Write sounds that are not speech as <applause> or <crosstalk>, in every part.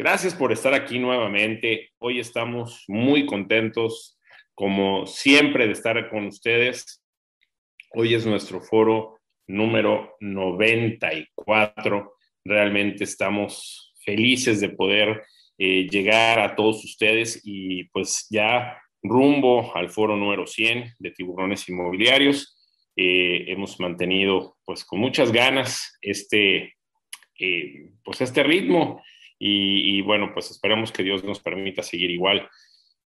Gracias por estar aquí nuevamente. Hoy estamos muy contentos, como siempre, de estar con ustedes. Hoy es nuestro foro número 94. Realmente estamos felices de poder eh, llegar a todos ustedes y pues ya rumbo al foro número 100 de tiburones inmobiliarios. Eh, hemos mantenido pues con muchas ganas este, eh, pues este ritmo y, bueno, pues esperamos que Dios nos permita seguir igual.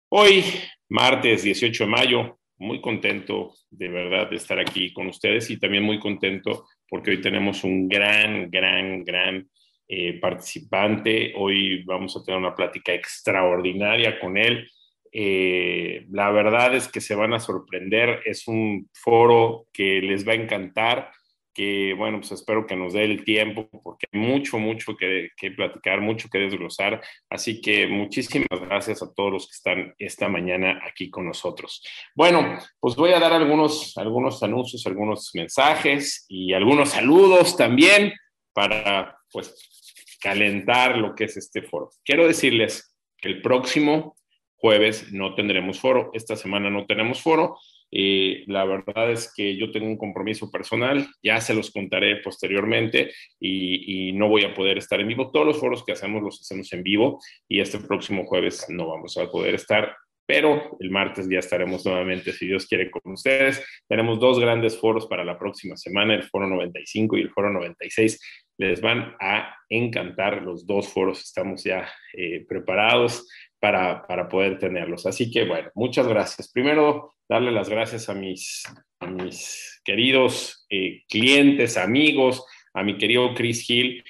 Hoy, martes 18 de mayo, muy contento de verdad de estar aquí con ustedes y también muy contento porque hoy tenemos un gran, gran, gran eh, participante. Hoy vamos a tener una plática extraordinaria con él. Eh, la verdad es que se van a sorprender. Es un foro que les va a encantar que bueno, pues espero que nos dé el tiempo porque hay mucho, mucho que, platicar, mucho que desglosar. Así que muchísimas gracias a todos los que están esta mañana aquí con nosotros. Bueno, pues voy a dar algunos, algunos anuncios, algunos mensajes y algunos saludos también para pues calentar lo que es este foro. Quiero decirles que el próximo jueves no tendremos foro, esta semana no tenemos foro eh, la verdad es que yo tengo un compromiso personal, ya se los contaré posteriormente y, no voy a poder estar en vivo. Todos los foros que hacemos los hacemos en vivo y este próximo jueves no vamos a poder estar, pero el martes ya estaremos nuevamente, si Dios quiere, con ustedes. Tenemos dos grandes foros para la próxima semana, el foro 95 y el foro 96. Les van a encantar los dos foros, estamos ya eh, preparados para, para poder tenerlos. Así que bueno, muchas gracias. Primero, darle las gracias a mis, mis queridos eh, clientes, amigos, a mi querido Chris Hill,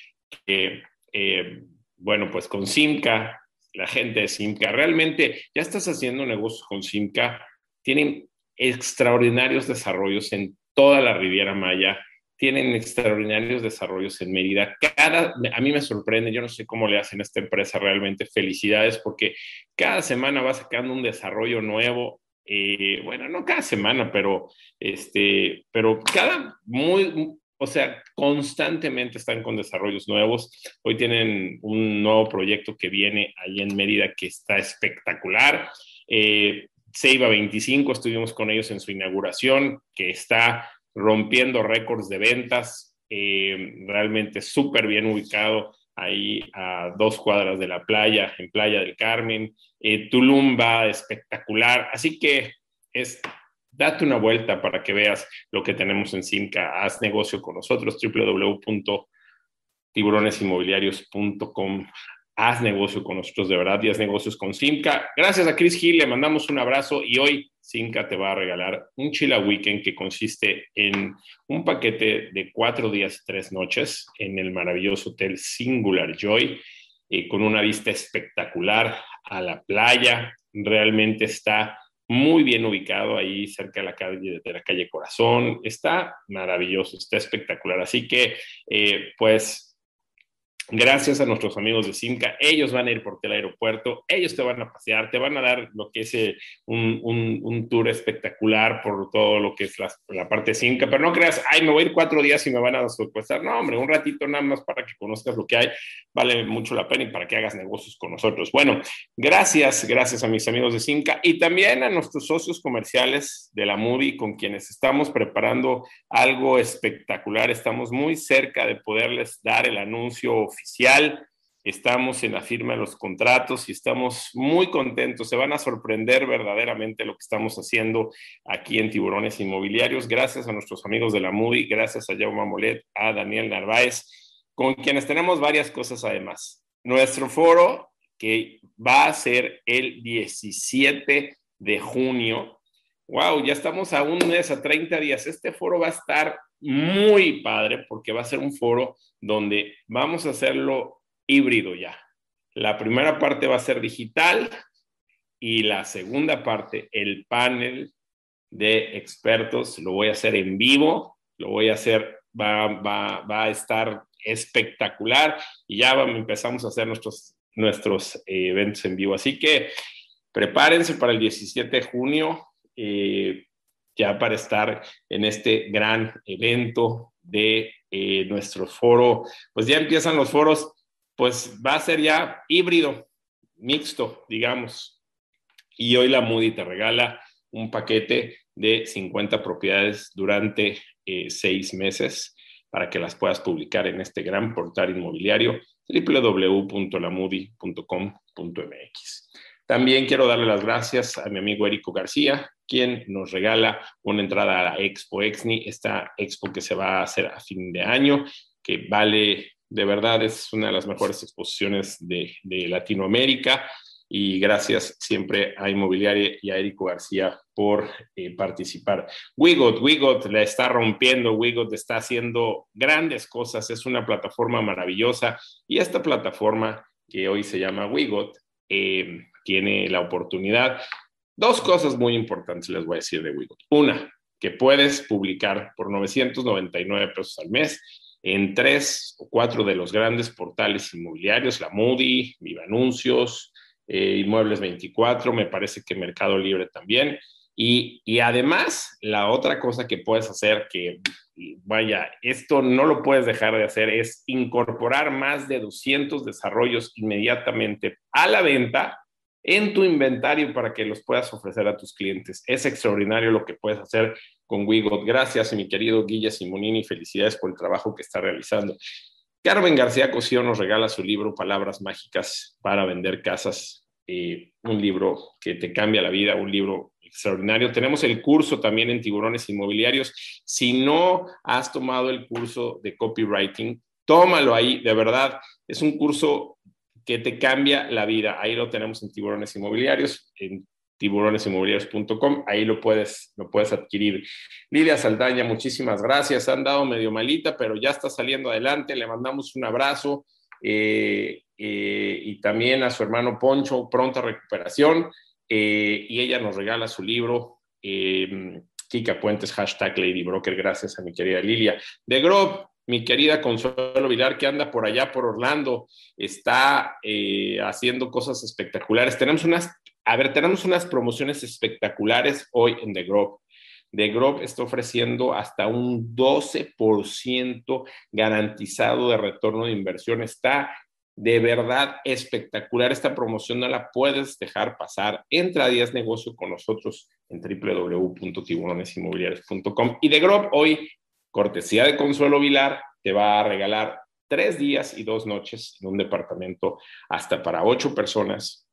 que, eh, bueno, pues con Simca, la gente de Simca, realmente ya estás haciendo negocios con Simca, tienen extraordinarios desarrollos en toda la Riviera Maya, tienen extraordinarios desarrollos en Mérida. Cada, a mí me sorprende, yo no sé cómo le hacen a esta empresa realmente. Felicidades porque cada semana va sacando un desarrollo nuevo. Eh, bueno, no cada semana, pero, este, pero cada muy, o sea, constantemente están con desarrollos nuevos. Hoy tienen un nuevo proyecto que viene ahí en Mérida que está espectacular. Eh, Seiba 25, estuvimos con ellos en su inauguración, que está rompiendo récords de ventas, eh, realmente súper bien ubicado ahí a dos cuadras de la playa, en Playa del Carmen. Eh, Tulum va espectacular, así que es, date una vuelta para que veas lo que tenemos en Simca. Haz negocio con nosotros, www.tiburonesinmobiliarios.com. Haz negocio con nosotros de verdad y haz negocios con Simca. Gracias a Chris Hill, le mandamos un abrazo y hoy Simca te va a regalar un Chila Weekend que consiste en un paquete de cuatro días y tres noches en el maravilloso hotel Singular Joy, eh, con una vista espectacular a la playa. Realmente está muy bien ubicado ahí cerca de la calle, de la calle Corazón. Está maravilloso, está espectacular. Así que, eh, pues, gracias a nuestros amigos de Simca, ellos van a ir por el aeropuerto, ellos te van a pasear, te van a dar lo que es eh, un, un, tour espectacular por todo lo que es la, parte de Simca, pero no creas, ay, me voy a ir cuatro días y me van a secuestrar, no, hombre, un ratito nada más para que conozcas lo que hay, vale mucho la pena y para que hagas negocios con nosotros. Bueno, gracias, gracias a mis amigos de Simca y también a nuestros socios comerciales de la Movie con quienes estamos preparando algo espectacular, estamos muy cerca de poderles dar el anuncio oficial. Estamos en la firma de los contratos y estamos muy contentos. Se van a sorprender verdaderamente lo que estamos haciendo aquí en Tiburones Inmobiliarios. Gracias a nuestros amigos de la MUDI, gracias a Jaume Molet, a Daniel Narváez, con quienes tenemos varias cosas además. Nuestro foro, que va a ser el 17 de junio. Wow, ya estamos a un mes, a 30 días. Este foro va a estar muy padre porque va a ser un foro donde vamos a hacerlo híbrido ya. La primera parte va a ser digital y la segunda parte, el panel de expertos, lo voy a hacer en vivo, lo voy a hacer, va, va, va a estar espectacular y ya empezamos a hacer nuestros, nuestros eh, eventos en vivo. Así que prepárense para el 17 de junio, eh, ya para estar en este gran evento de eh, nuestro foro. Pues ya empiezan los foros, pues va a ser ya híbrido, mixto, digamos. Y hoy la Moody te regala un paquete de 50 propiedades durante eh, seis meses para que las puedas publicar en este gran portal inmobiliario www.lamoody.com.mx. También quiero darle las gracias a mi amigo Érico García, quien nos regala una entrada a la Expo Exni, esta expo que se va a hacer a fin de año, que vale, de verdad, es una de las mejores exposiciones de, de Latinoamérica y gracias siempre a Inmobiliaria y a Érico García por eh, participar. Wigot, Wigot la está rompiendo, Wigot está haciendo grandes cosas, es una plataforma maravillosa y esta plataforma que hoy se llama Wigot eh, tiene la oportunidad. Dos cosas muy importantes les voy a decir de Wigot. Una, que puedes publicar por 999 pesos al mes en tres o cuatro de los grandes portales inmobiliarios, la Moody, Viva Anuncios, eh, Inmuebles 24, me parece que Mercado Libre también. Y, y, además, la otra cosa que puedes hacer, que vaya, esto no lo puedes dejar de hacer, es incorporar más de 200 desarrollos inmediatamente a la venta en tu inventario para que los puedas ofrecer a tus clientes. Es extraordinario lo que puedes hacer con Wigot. Gracias, mi querido Guilla Simonini. Felicidades por el trabajo que está realizando. Carmen García Cosío nos regala su libro Palabras Mágicas para vender casas, eh, un libro que te cambia la vida, un libro extraordinario. Tenemos el curso también en tiburones inmobiliarios. Si no has tomado el curso de copywriting, tómalo ahí, de verdad. Es un curso que te cambia la vida. Ahí lo tenemos en tiburones inmobiliarios, en tiburonesinmobiliarios.com, ahí lo puedes, lo puedes adquirir. Lidia Saldaña, muchísimas gracias. Han dado medio malita, pero ya está saliendo adelante. Le mandamos un abrazo eh, eh, y también a su hermano Poncho, pronta recuperación. Eh, y ella nos regala su libro. Kika Puentes, hashtag Lady Broker. Gracias a mi querida Lilia. De Grob, mi querida Consuelo Vilar, que anda por allá por Orlando, está haciendo cosas espectaculares. Tenemos unas a ver, tenemos unas promociones espectaculares hoy en The Grove. The Grove está ofreciendo hasta un 12% garantizado de retorno de inversión. Está de verdad espectacular esta promoción, no la puedes dejar pasar. Entra a 10 Negocio con nosotros en www.tiburonesinmobiliarios.com. Y The Grove hoy, cortesía de Consuelo Vilar, te va a regalar tres días y dos noches en un departamento hasta para ocho personas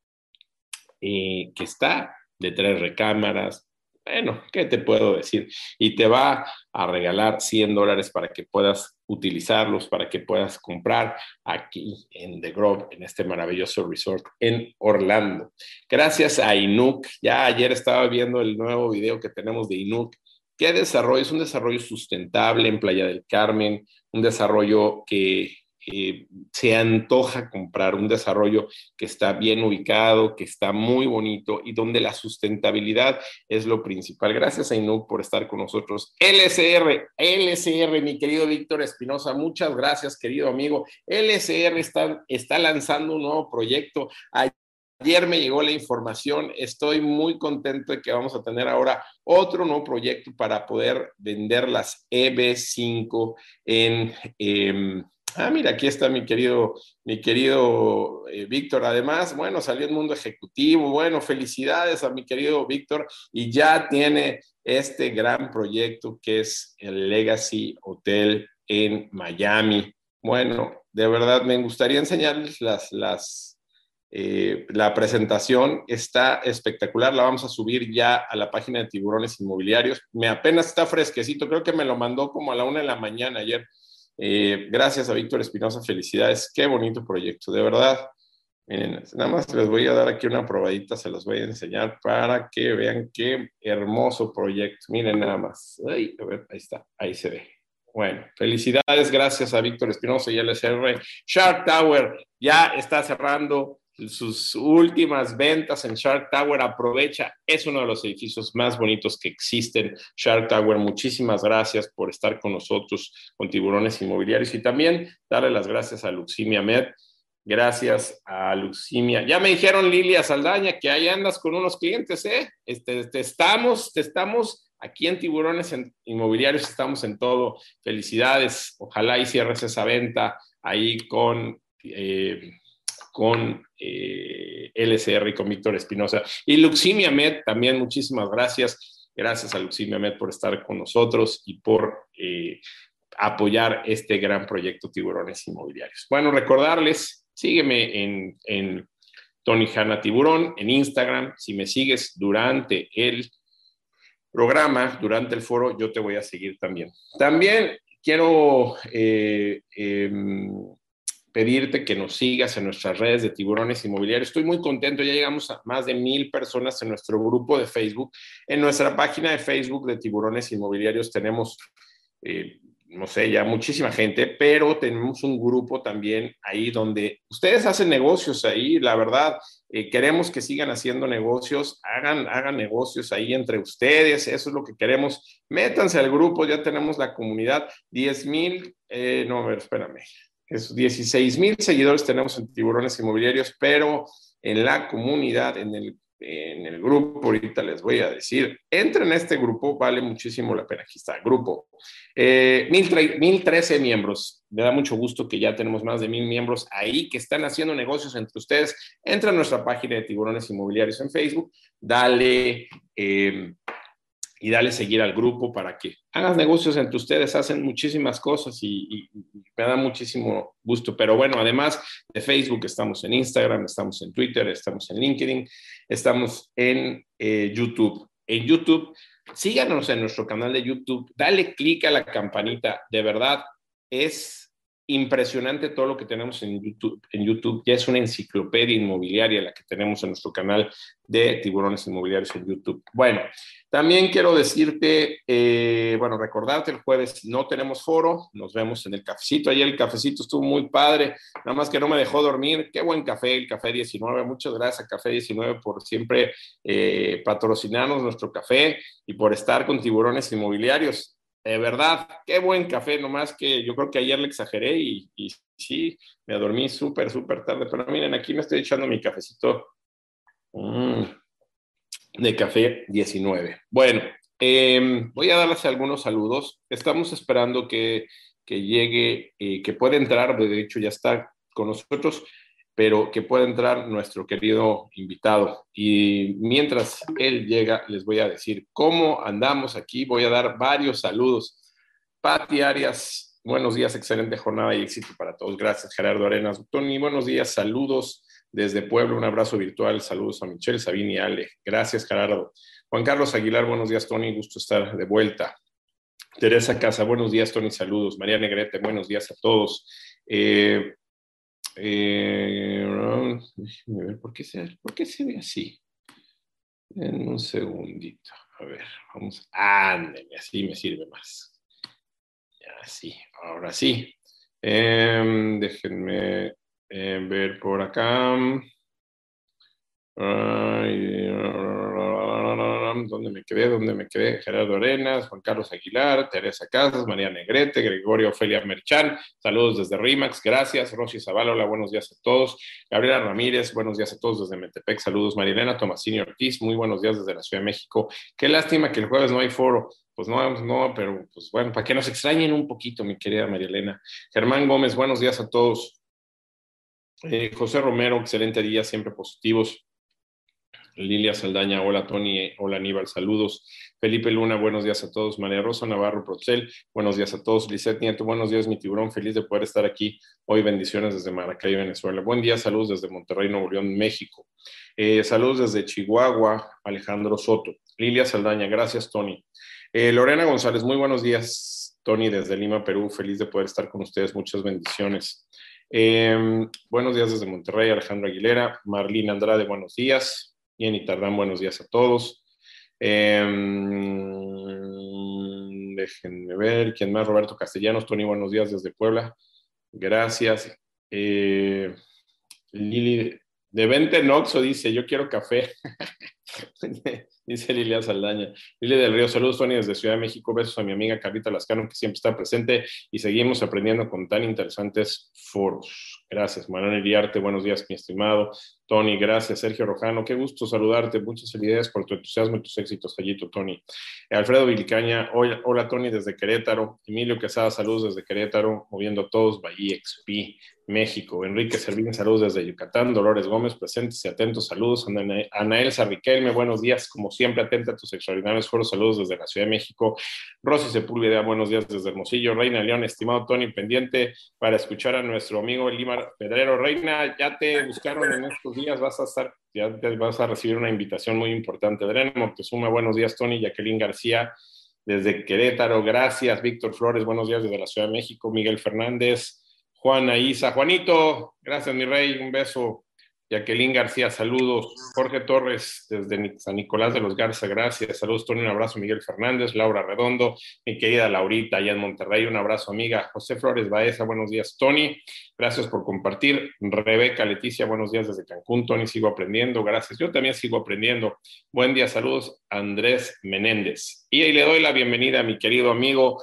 eh, que está de tres recámaras. Bueno, ¿qué te puedo decir? Y te va a regalar 100 dólares para que puedas utilizarlos, para que puedas comprar aquí en The Grove, en este maravilloso resort en Orlando. Gracias a Inuk. Ya ayer estaba viendo el nuevo video que tenemos de Inuk. Es un desarrollo sustentable en Playa del Carmen, un desarrollo que eh, se antoja comprar un desarrollo que está bien ubicado, que está muy bonito y donde la sustentabilidad es lo principal. Gracias a por estar con nosotros. LSR, LSR, mi querido Víctor Espinosa, muchas gracias, querido amigo. LSR está, está lanzando un nuevo proyecto. Ayer me llegó la información, estoy muy contento de que vamos a tener ahora otro nuevo proyecto para poder vender las EB5 en... Em, Ah, mira, aquí está mi querido, mi querido eh, Víctor. Además, bueno, salió en mundo ejecutivo. Bueno, felicidades a mi querido Víctor y ya tiene este gran proyecto que es el Legacy Hotel en Miami. Bueno, de verdad me gustaría enseñarles las, las, eh, la presentación. Está espectacular. La vamos a subir ya a la página de Tiburones Inmobiliarios. Me apenas está fresquecito. Creo que me lo mandó como a la una de la mañana ayer. Eh, gracias a Víctor Espinosa, felicidades, qué bonito proyecto, de verdad. nada más les voy a dar aquí una probadita, se los voy a enseñar para que vean qué hermoso proyecto. Miren nada más. Ahí, ahí está, ahí se ve. Bueno, felicidades, gracias a Víctor Espinosa y LSR. Shark Tower ya está cerrando sus últimas ventas en Shark Tower, aprovecha, es uno de los edificios más bonitos que existen. Shark Tower, muchísimas gracias por estar con nosotros con tiburones inmobiliarios y también darle las gracias a Luximia Med. Gracias a Luximia. Ya me dijeron Lilia Saldaña que ahí andas con unos clientes, ¿eh? Este, te estamos, te estamos aquí en Tiburones Inmobiliarios, estamos en todo. Felicidades. Ojalá y cierres esa venta ahí con eh, con eh, LCR y con Víctor Espinosa. Y Luximia Med, también muchísimas gracias. Gracias a Luximia Med por estar con nosotros y por eh, apoyar este gran proyecto Tiburones Inmobiliarios. Bueno, recordarles, sígueme en, en Tony Hanna Tiburón, en Instagram. Si me sigues durante el programa, durante el foro, yo te voy a seguir también. También quiero eh, em, pedirte que nos sigas en nuestras redes de tiburones inmobiliarios. Estoy muy contento, ya llegamos a más de mil personas en nuestro grupo de Facebook. En nuestra página de Facebook de tiburones inmobiliarios tenemos, eh, no sé, ya muchísima gente, pero tenemos un grupo también ahí donde ustedes hacen negocios ahí, la verdad. Eh, queremos que sigan haciendo negocios, hagan, hagan negocios ahí entre ustedes, eso es lo que queremos. Métanse al grupo, ya tenemos la comunidad, 10 mil, eh, no, a ver, espérame, 16 mil seguidores tenemos en Tiburones Inmobiliarios, pero en la comunidad, en el, en el grupo, ahorita les voy a decir, entren a este grupo, vale muchísimo la pena. Aquí está, grupo. Eh, 1013 miembros. Me da mucho gusto que ya tenemos más de mil miembros ahí que están haciendo negocios entre ustedes. Entra a nuestra página de Tiburones Inmobiliarios en Facebook, dale. Eh, y dale seguir al grupo para que hagas negocios entre ustedes. Hacen muchísimas cosas y, me da muchísimo gusto. Pero bueno, además de Facebook, estamos en Instagram, estamos en Twitter, estamos en LinkedIn, estamos en eh, YouTube. En YouTube, síganos en nuestro canal de YouTube, dale clic a la campanita. De verdad, es impresionante todo lo que tenemos en YouTube. En YouTube ya es una enciclopedia inmobiliaria la que tenemos en nuestro canal de tiburones inmobiliarios en YouTube. Bueno, también quiero decirte, eh, bueno, recordarte, el jueves no tenemos foro, nos vemos en el cafecito. Ayer el cafecito estuvo muy padre, nada más que no me dejó dormir. Qué buen café, el Café 19. Muchas gracias, Café 19, por siempre eh, patrocinarnos nuestro café y por estar con tiburones inmobiliarios. De verdad, qué buen café, nomás que yo creo que ayer le exageré y, sí, me dormí súper, súper tarde. Pero miren, aquí me estoy echando mi cafecito mm, de café 19. Bueno, em, voy a darles algunos saludos. Estamos esperando que, que llegue, y que pueda entrar, de hecho ya está con nosotros pero que pueda entrar nuestro querido invitado. Y mientras él llega, les voy a decir cómo andamos aquí. Voy a dar varios saludos. Pati Arias, buenos días, excelente jornada y éxito para todos. Gracias, Gerardo Arenas. Tony, buenos días, saludos desde Puebla, un abrazo virtual. Saludos a Michelle, Sabine y Ale. Gracias, Gerardo. Juan Carlos Aguilar, buenos días, Tony. Gusto estar de vuelta. Teresa Casa, buenos días, Tony. Saludos. María Negrete, buenos días a todos. Eh, eh, ver, ¿por qué, se, ¿por qué se ve así? En un segundito. A ver, vamos. Ándeme, así me sirve más. Así, ahora sí. Eh, déjenme eh, ver por acá. ¿dónde me quedé? ¿Dónde me quedé? Gerardo Arenas, Juan Carlos Aguilar, Teresa Casas, María Negrete, Gregorio Ofelia Merchán, saludos desde RIMAX, gracias. Rosy Zavala, buenos días a todos. Gabriela Ramírez, buenos días a todos desde Metepec, saludos. Marilena Tomasini Ortiz, muy buenos días desde la Ciudad de México. Qué lástima que el jueves no hay foro. Pues no, no, pero pues bueno, para que nos extrañen un poquito, mi querida María Elena. Germán Gómez, buenos días a todos. Eh, José Romero, excelente día, siempre positivos. Lilia Saldaña, hola Tony, hola Aníbal, saludos. Felipe Luna, buenos días a todos. María Rosa Navarro Procel, buenos días a todos. Lizeth Nieto, buenos días, mi tiburón, feliz de poder estar aquí hoy. Bendiciones desde Maracay, Venezuela. Buen día, saludos desde Monterrey, Nuevo León, México. Eh, saludos desde Chihuahua, Alejandro Soto. Lilia Saldaña, gracias Tony. Eh, Lorena González, muy buenos días, Tony, desde Lima, Perú, feliz de poder estar con ustedes, muchas bendiciones. Eh, buenos días desde Monterrey, Alejandro Aguilera. Marlene Andrade, buenos días. Bien, y tardan buenos días a todos. Em, déjenme ver, ¿quién más? Roberto Castellanos, Tony, buenos días desde Puebla. Gracias. Eh, Lili De Vente Noxo dice, yo quiero café. <laughs> dice Lilia Saldaña. Lilia del Río, saludos Tony desde Ciudad de México, besos a mi amiga Carlita Lascano que siempre está presente y seguimos aprendiendo con tan interesantes foros. Gracias, Manuel Iriarte, buenos días mi estimado. Tony, gracias. Sergio Rojano, qué gusto saludarte. Muchas felicidades por tu entusiasmo y tus éxitos, Gallito, Tony. Alfredo Vilicaña, hola, Tony desde Querétaro. Emilio Quesada, saludos desde Querétaro, moviendo a todos, Bahía XP, México. Enrique Servín, saludos desde Yucatán. Dolores Gómez, presentes y atentos, saludos. Anael Sarriquelme, buenos días, como siempre, atenta a tus extraordinarios foros, saludos desde la Ciudad de México. Rosy Sepúlveda, buenos días desde Hermosillo. Reina León, estimado Tony, pendiente para escuchar a nuestro amigo Limar Pedrero. Reina, ya te buscaron en estos días, vas a estar, ya vas a recibir una invitación muy importante. Adriana Montezuma, buenos días, Tony. Jacqueline García, desde Querétaro, gracias. Víctor Flores, buenos días desde la Ciudad de México. Miguel Fernández, Juana Isa, Juanito, gracias, mi rey, un beso. Jacqueline García, saludos. Jorge Torres, desde San Nicolás de los Garza, gracias. Saludos, Tony, un abrazo. Miguel Fernández, Laura Redondo, mi querida Laurita, allá en Monterrey, un abrazo, amiga. José Flores Baeza, buenos días, Tony. Gracias por compartir. Rebeca Leticia, buenos días desde Cancún. Tony, sigo aprendiendo. Gracias. Yo también sigo aprendiendo. Buen día, saludos, Andrés Menéndez. Y ahí le doy la bienvenida a mi querido amigo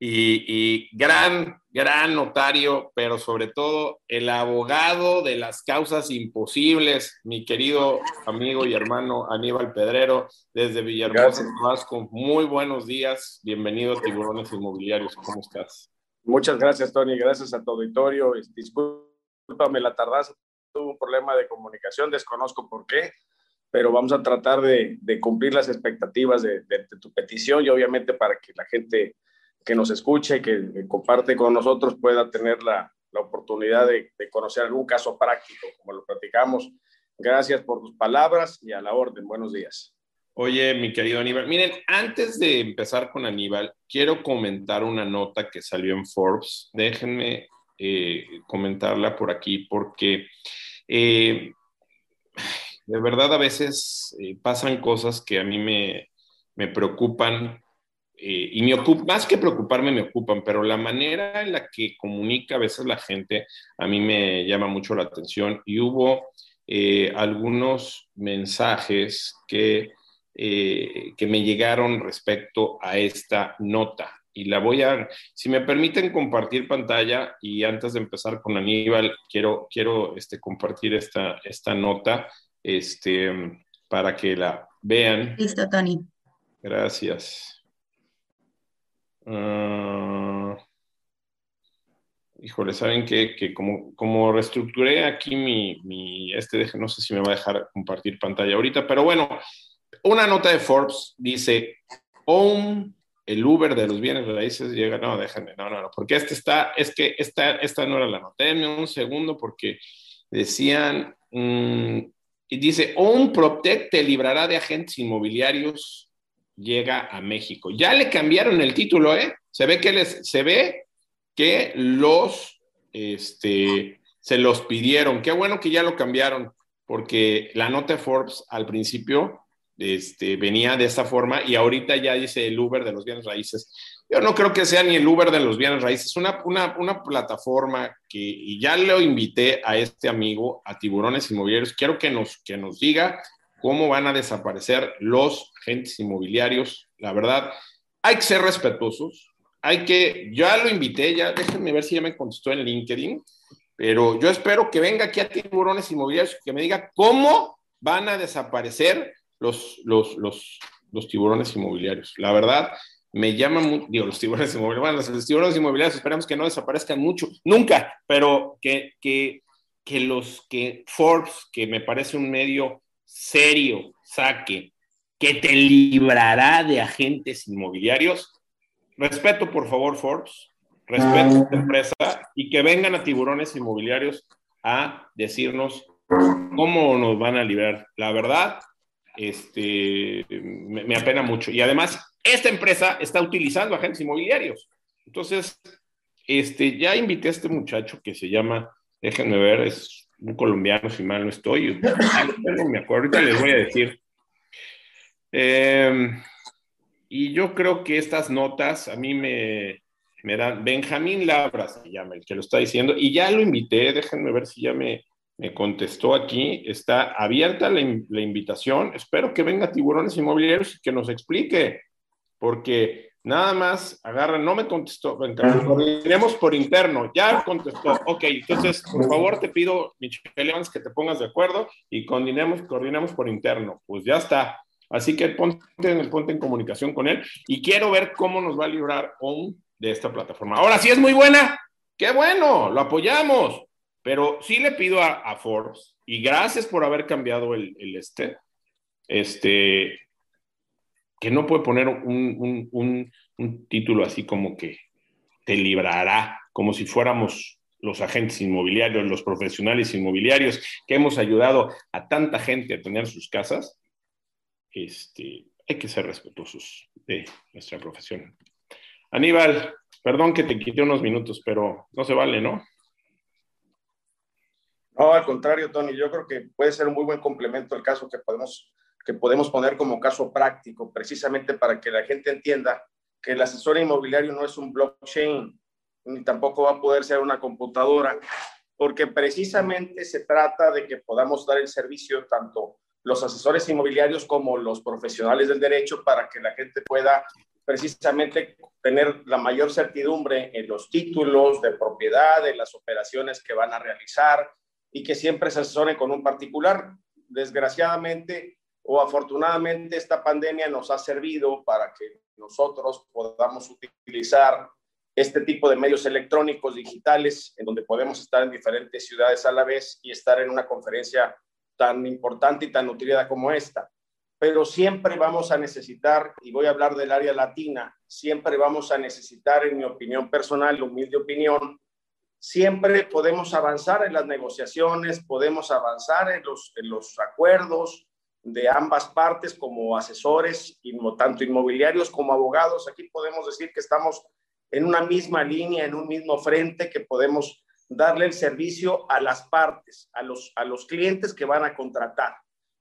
y, gran, gran notario, pero sobre todo el abogado de las causas imposibles, mi querido amigo y hermano Aníbal Pedrero, desde Villahermosa, Vasco. Muy buenos días, bienvenido a Tiburones Inmobiliarios, ¿cómo estás? Muchas gracias, Tony, gracias a tu auditorio. Discúlpame la tardanza, tuve un problema de comunicación, desconozco por qué, pero vamos a tratar de, cumplir las expectativas de tu petición y obviamente para que la gente que nos escuche, que, que comparte con nosotros, pueda tener la, la oportunidad de, de, conocer algún caso práctico, como lo platicamos. Gracias por tus palabras y a la orden. Buenos días. Oye, mi querido Aníbal, miren, antes de empezar con Aníbal, quiero comentar una nota que salió en Forbes. Déjenme eh, comentarla por aquí porque eh, de verdad a veces eh, pasan cosas que a mí me, me preocupan eh, y me ocupa, más que preocuparme, me ocupan, pero la manera en la que comunica a veces la gente a mí me llama mucho la atención y hubo eh, algunos mensajes que, eh, que me llegaron respecto a esta nota. Y la voy a, si me permiten compartir pantalla y antes de empezar con Aníbal, quiero, quiero este, compartir esta, esta nota este, para que la vean. Listo, Tony. Gracias. Uh, híjole, ¿saben qué? Que como, como reestructuré aquí mi, mi, este, no sé si me va a dejar compartir pantalla ahorita, pero bueno, una nota de Forbes dice, OWN, el Uber de los bienes raíces llega, no, déjenme, no, no, no, porque este está, es que esta, esta no era la nota, denme un segundo porque decían, mm, y dice, Protect te librará de agentes inmobiliarios llega a México. Ya le cambiaron el título, ¿eh? Se ve que les, se ve que los, este, se los pidieron. Qué bueno que ya lo cambiaron, porque la nota Forbes al principio este, venía de esta forma y ahorita ya dice el Uber de los bienes raíces. Yo no creo que sea ni el Uber de los bienes raíces, una, una, una plataforma que, y ya lo invité a este amigo, a Tiburones Inmobiliarios, quiero que nos, que nos diga cómo van a desaparecer los agentes inmobiliarios. La verdad, hay que ser respetuosos. Hay que, ya lo invité, ya déjenme ver si ya me contestó en LinkedIn, pero yo espero que venga aquí a Tiburones Inmobiliarios que me diga cómo van a desaparecer los, los, los, los tiburones inmobiliarios. La verdad, me llama digo, los tiburones inmobiliarios, bueno, los tiburones inmobiliarios esperamos que no desaparezcan mucho, nunca, pero que, que, que los que Forbes, que me parece un medio serio, saque, que te librará de agentes inmobiliarios. Respeto, por favor, Forbes, respeto a esta empresa y que vengan a tiburones inmobiliarios a decirnos cómo nos van a librar. La verdad, este, me, me, apena mucho. Y además, esta empresa está utilizando agentes inmobiliarios. Entonces, este, ya invité a este muchacho que se llama, déjenme ver, es un colombiano, si mal no estoy. Me acuerdo, ahorita les voy a decir. Eh, y yo creo que estas notas a mí me, me dan. Benjamín Labra se llama el que lo está diciendo, y ya lo invité, déjenme ver si ya me, me contestó aquí, está abierta la, la, invitación. Espero que venga Tiburones Inmobiliarios y que nos explique, porque nada más agarra, no me contestó, coordinemos por interno, ya contestó. Ok, entonces, por favor, te pido, Michelle Evans, que te pongas de acuerdo y coordinemos, coordinemos por interno. Pues ya está. Así que ponte ponte en comunicación con él y quiero ver cómo nos va a librar aún de esta plataforma. Ahora sí es muy buena. Qué bueno, lo apoyamos. Pero sí le pido a, Forbes, y gracias por haber cambiado el, este, este, que no puede poner un, un, título así como que te librará, como si fuéramos los agentes inmobiliarios, los profesionales inmobiliarios que hemos ayudado a tanta gente a tener sus casas. Este, hay que ser respetuosos de nuestra profesión. Aníbal, perdón que te quité unos minutos, pero no se vale, ¿no? No, al contrario, Tony, yo creo que puede ser un muy buen complemento el caso que podemos, que podemos poner como caso práctico, precisamente para que la gente entienda que el asesor inmobiliario no es un blockchain, ni tampoco va a poder ser una computadora, porque precisamente se trata de que podamos dar el servicio tanto los asesores inmobiliarios como los profesionales del derecho para que la gente pueda precisamente tener la mayor certidumbre en los títulos de propiedad, en las operaciones que van a realizar, y que siempre se asesoren con un particular. Desgraciadamente o afortunadamente esta pandemia nos ha servido para que nosotros podamos utilizar este tipo de medios electrónicos digitales en donde podemos estar en diferentes ciudades a la vez y estar en una conferencia tan importante y tan nutrida como esta. Pero siempre vamos a necesitar, y voy a hablar del área latina, siempre vamos a necesitar, en mi opinión personal, humilde opinión, siempre podemos avanzar en las negociaciones, podemos avanzar en los, en los acuerdos de ambas partes como asesores, tanto inmobiliarios como abogados. Aquí podemos decir que estamos en una misma línea, en un mismo frente, que podemos darle el servicio a las partes, a los, a los clientes que van a contratar.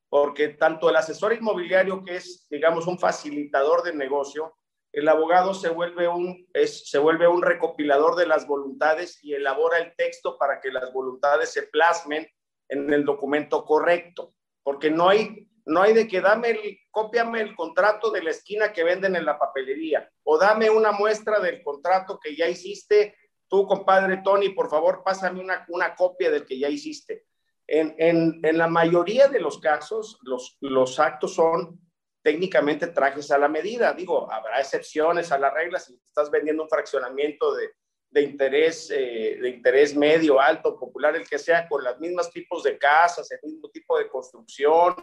Porque tanto el asesor inmobiliario, que es, digamos, un facilitador de negocio, el abogado se vuelve un, es, se vuelve un recopilador de las voluntades y elabora el texto para que las voluntades se plasmen en el documento correcto, porque no hay, no hay de que dame el, cópiame el contrato de la esquina que venden en la papelería o dame una muestra del contrato que ya hiciste. Tú, compadre Tony, por favor, pásame una, una copia del que ya hiciste. En, en, en la mayoría de los casos, los, los actos son técnicamente trajes a la medida. Digo, habrá excepciones a la regla si estás vendiendo un fraccionamiento de, de interés, eh, de interés medio, alto, popular, el que sea, con los mismos tipos de casas, el mismo tipo de construcción,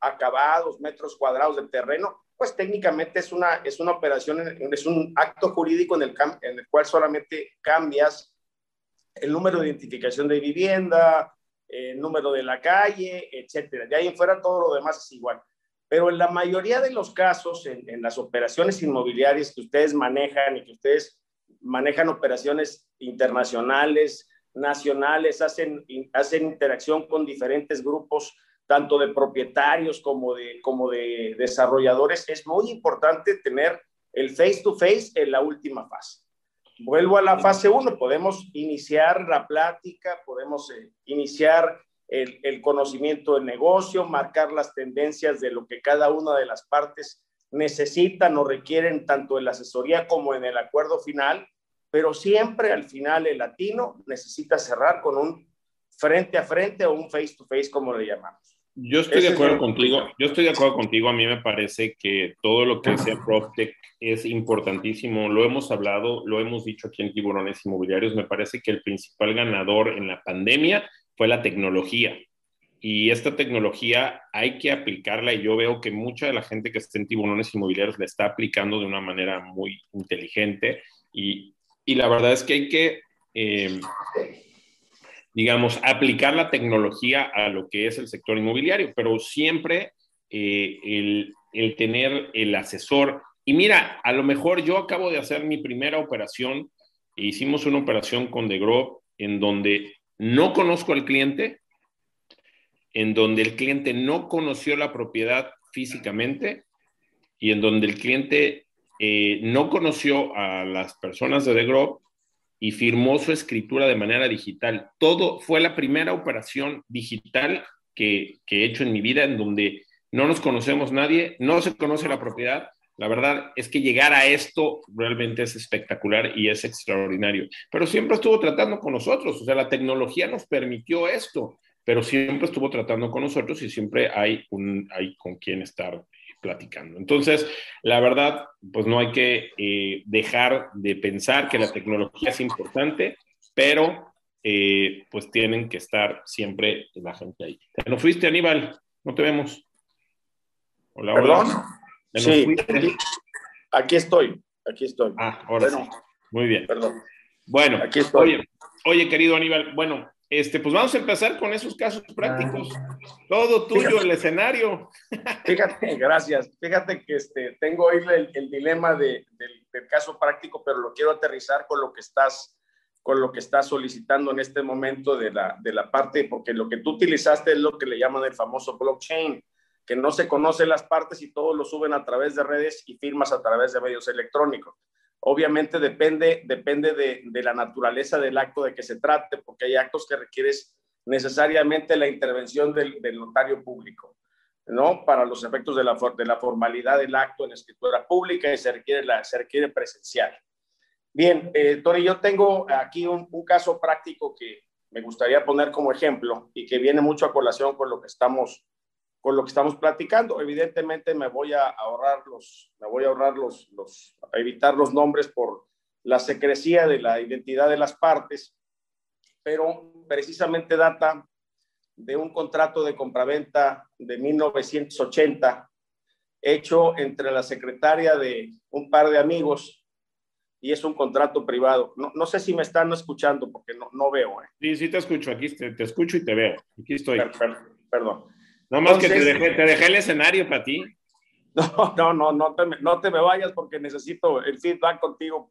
acabados, metros cuadrados de terreno, pues técnicamente es una, es una operación, es un acto jurídico en el, en el cual solamente cambias el número de identificación de vivienda, el número de la calle, etcétera. De ahí en fuera todo lo demás es igual. Pero en la mayoría de los casos, en, las operaciones inmobiliarias que ustedes manejan y que ustedes manejan operaciones internacionales, nacionales, hacen, hacen interacción con diferentes grupos, tanto de propietarios como de, como de desarrolladores, es muy importante tener el face to face en la última fase. Vuelvo a la fase 1, podemos iniciar la plática, podemos eh, iniciar el, conocimiento del negocio, marcar las tendencias de lo que cada una de las partes necesitan o requieren tanto en la asesoría como en el acuerdo final, pero siempre al final el latino necesita cerrar con un frente a frente o un face to face, como le llamamos. Yo estoy de acuerdo contigo. Yo estoy de acuerdo contigo. A mí me parece que todo lo que sea PropTech es importantísimo. Lo hemos hablado, lo hemos dicho aquí en Tiburones Inmobiliarios. Me parece que el principal ganador en la pandemia fue la tecnología. Y esta tecnología hay que aplicarla y yo veo que mucha de la gente que está en tiburones inmobiliarios la está aplicando de una manera muy inteligente y, y la verdad es que hay que, eh, digamos, aplicar la tecnología a lo que es el sector inmobiliario, pero siempre eh, el, el tener el asesor. Y mira, a lo mejor yo acabo de hacer mi primera operación, e hicimos una operación con The Grove en donde no conozco al cliente, en donde el cliente no conoció la propiedad físicamente y en donde el cliente eh, no conoció a las personas de The y firmó su escritura de manera digital. Todo fue la primera operación digital que, que he hecho en mi vida en donde no nos conocemos nadie, no se conoce la propiedad. La verdad es que llegar a esto realmente es espectacular y es extraordinario. Pero siempre estuvo tratando con nosotros, o sea, la tecnología nos permitió esto, pero siempre estuvo tratando con nosotros y siempre hay, un, hay con quien estar platicando. Entonces, la verdad, pues no hay que eh, dejar de pensar que la tecnología es importante, pero eh, pues tienen que estar siempre la gente ahí. ¿Te lo fuiste, Aníbal? No te vemos. Hola, ¿Perdón? Sí, aquí, estoy, aquí estoy. Ah, ahora sí. Muy bien. Perdón. Bueno, aquí estoy. Oye, oye, querido Aníbal, bueno, este, pues vamos a empezar con esos casos prácticos. Todo tuyo, el escenario. Fíjate, gracias. Fíjate que este, tengo ahí el, dilema del, caso práctico, pero lo quiero aterrizar con lo que estás, con lo que estás solicitando en este momento de la, de la parte, porque lo que tú utilizaste es lo que le llaman el famoso blockchain que no se conocen las partes y todos lo suben a través de redes y firmas a través de medios electrónicos. Obviamente depende, depende de, la naturaleza del acto de que se trate, porque hay actos que requieres necesariamente la intervención del, notario público, ¿no? Para los efectos de la, de la formalidad del acto en escritura pública y se requiere, la, se requiere presencial. Bien, eh, Tori, yo tengo aquí un, un caso práctico que me gustaría poner como ejemplo y que viene mucho a colación con lo que estamos con lo que estamos platicando. Evidentemente me voy a ahorrar los, me voy a ahorrar los, los, evitar los nombres por la secrecía de la identidad de las partes, pero precisamente data de un contrato de compraventa de 1980 hecho entre la secretaria de un par de amigos y es un contrato privado. No, no sé si me están escuchando porque no, no veo. ¿eh? Sí, sí te escucho, aquí te, te, escucho y te veo. Aquí estoy. perdón. No más que te dejé, te dejé, el escenario para ti. <laughs> No, no, no, no te, no te me vayas porque necesito el feedback contigo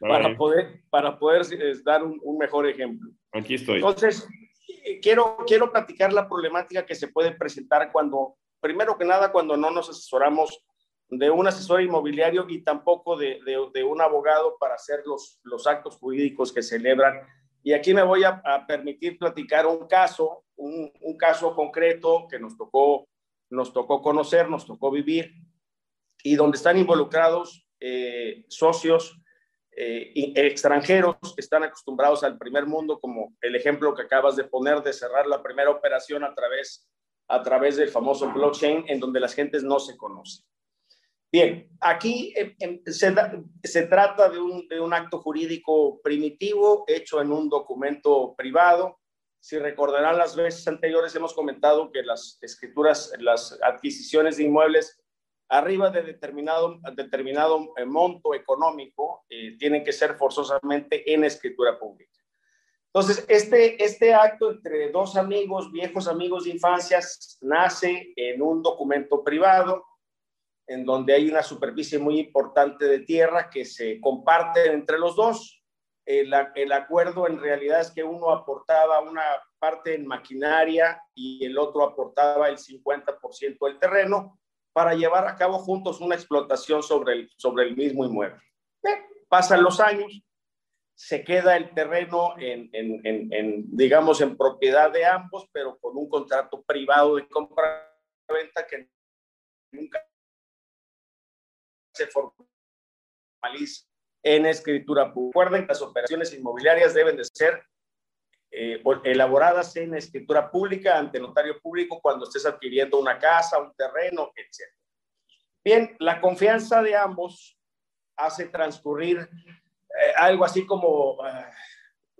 para poder, para poder dar un, un, mejor ejemplo. Aquí estoy. Entonces, quiero, quiero platicar la problemática que se puede presentar cuando, primero que nada, cuando no nos asesoramos de un asesor inmobiliario y tampoco de, de, de un abogado para hacer los, los actos jurídicos que celebran. Y aquí me voy a, permitir platicar un caso un, caso concreto que nos tocó, nos tocó conocer, nos tocó vivir, y donde están involucrados eh, socios eh, extranjeros que están acostumbrados al primer mundo, como el ejemplo que acabas de poner de cerrar la primera operación a través, a través del famoso blockchain, en donde las gentes no se conocen. Bien, aquí eh, se, se, trata de un, de un acto jurídico primitivo hecho en un documento privado si recordarán las veces anteriores, hemos comentado que las escrituras, las adquisiciones de inmuebles arriba de determinado, determinado eh, monto económico eh, tienen que ser forzosamente en escritura pública. Entonces, este, este acto entre dos amigos, viejos amigos de infancias, nace en un documento privado, en donde hay una superficie muy importante de tierra que se comparte entre los dos el, acuerdo en realidad es que uno aportaba una parte en maquinaria y el otro aportaba el 50% del terreno para llevar a cabo juntos una explotación sobre el, sobre el mismo inmueble. pasan los años, se queda el terreno en, en, digamos, en propiedad de ambos, pero con un contrato privado de compra-venta que nunca se formaliza en escritura pública. Recuerden que las operaciones inmobiliarias deben de ser eh, elaboradas en escritura pública ante notario público cuando estés adquiriendo una casa, un terreno, etc. Bien, la confianza de ambos hace transcurrir eh, algo así como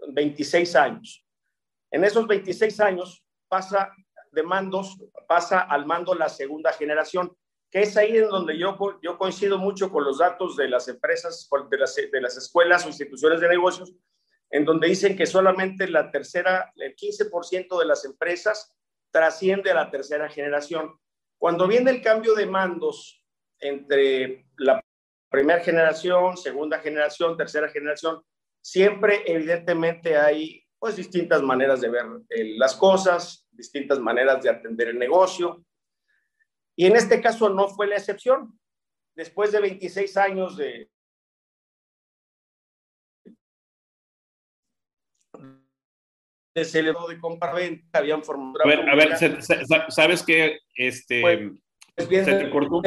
26 eh, años. En esos 26 años pasa de mandos, pasa al mando la segunda generación que es ahí en donde yo, yo coincido mucho con los datos de las empresas, de las, de las escuelas o instituciones de negocios, en donde dicen que solamente la tercera, el 15% de las empresas trasciende a la tercera generación. Cuando viene el cambio de mandos entre la primera generación, segunda generación, tercera generación, siempre evidentemente hay pues distintas maneras de ver eh, las cosas, distintas maneras de atender el negocio, y en este caso no fue la excepción. Después de 26 años de, se le de compra-venta, habían formado... A ver, a ver, ¿sabes qué? Este, pues, bien, se te cortó.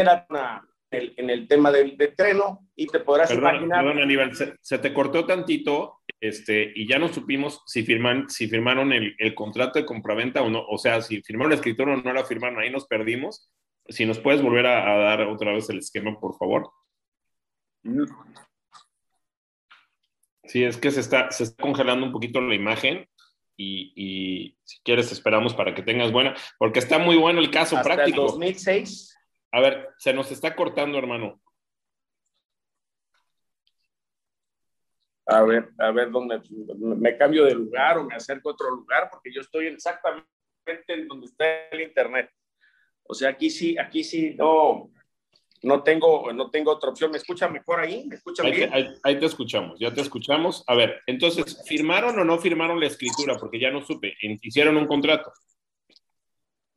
en el tema del, de treno y te podrás imaginar... Perdón, Aníbal, se, te cortó tantito este, y ya no supimos si, firman, si firmaron el, el contrato de compraventa o no, o sea, si firmaron la escritura o no la firmaron, ahí nos perdimos. Si nos puedes volver a, a dar otra vez el esquema, por favor. Sí, es que se está, se está congelando un poquito la imagen y, si quieres esperamos para que tengas buena, porque está muy bueno el caso Hasta práctico. El 2006. A ver, se nos está cortando, hermano. A ver, a ver dónde me cambio de lugar o me acerco a otro lugar, porque yo estoy exactamente en donde está el internet. O sea, aquí sí, aquí sí, no, no tengo, no tengo otra opción. ¿Me escuchan mejor ahí? ¿Me escuchan ahí, bien? Te, ahí, te escuchamos, ya te escuchamos. A ver, entonces, ¿firmaron o no firmaron la escritura? Porque ya no supe. ¿Hicieron un contrato?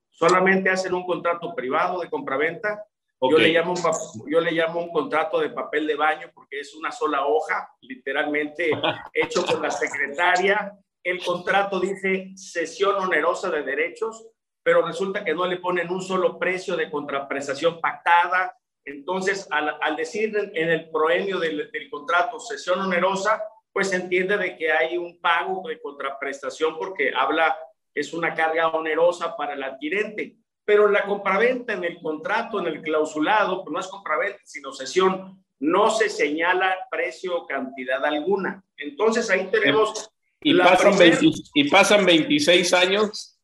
Solamente hacen un contrato privado de compraventa. Okay. Yo, le llamo un, yo le llamo un contrato de papel de baño porque es una sola hoja, literalmente <laughs> hecho por la secretaria. El contrato dice sesión onerosa de derechos, pero resulta que no le ponen un solo precio de contraprestación pactada, entonces, al, al decir en, el proemio del, del, contrato sesión onerosa, pues se entiende de que hay un pago de contraprestación porque habla, es una carga onerosa para el adquirente. Pero la compraventa en el contrato, en el clausulado, pues no es compraventa, sino sesión, no se señala precio o cantidad alguna. Entonces ahí tenemos... Y, pasan, primer, 20, y pasan 26 años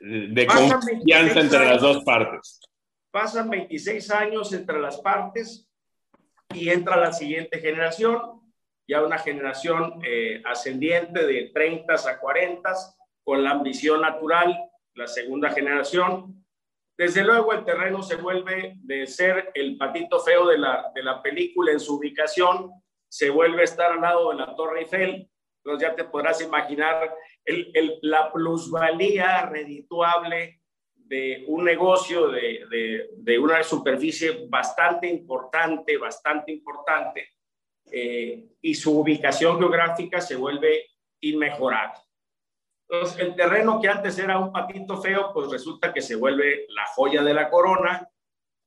de pasan confianza entre las dos partes. Pasan 26 años entre las partes y entra la siguiente generación, ya una generación eh, ascendiente de 30 a 40, con la ambición natural, la segunda generación. Desde luego el terreno se vuelve de ser el patito feo de la, de la película en su ubicación, se vuelve a estar al lado de la Torre Eiffel, entonces ya te podrás imaginar el, el, la plusvalía redituable de un negocio de, de, de, una superficie bastante importante, bastante importante, eh, y su ubicación geográfica se vuelve inmejorable. Entonces, el terreno que antes era un patito feo, pues resulta que se vuelve la joya de la corona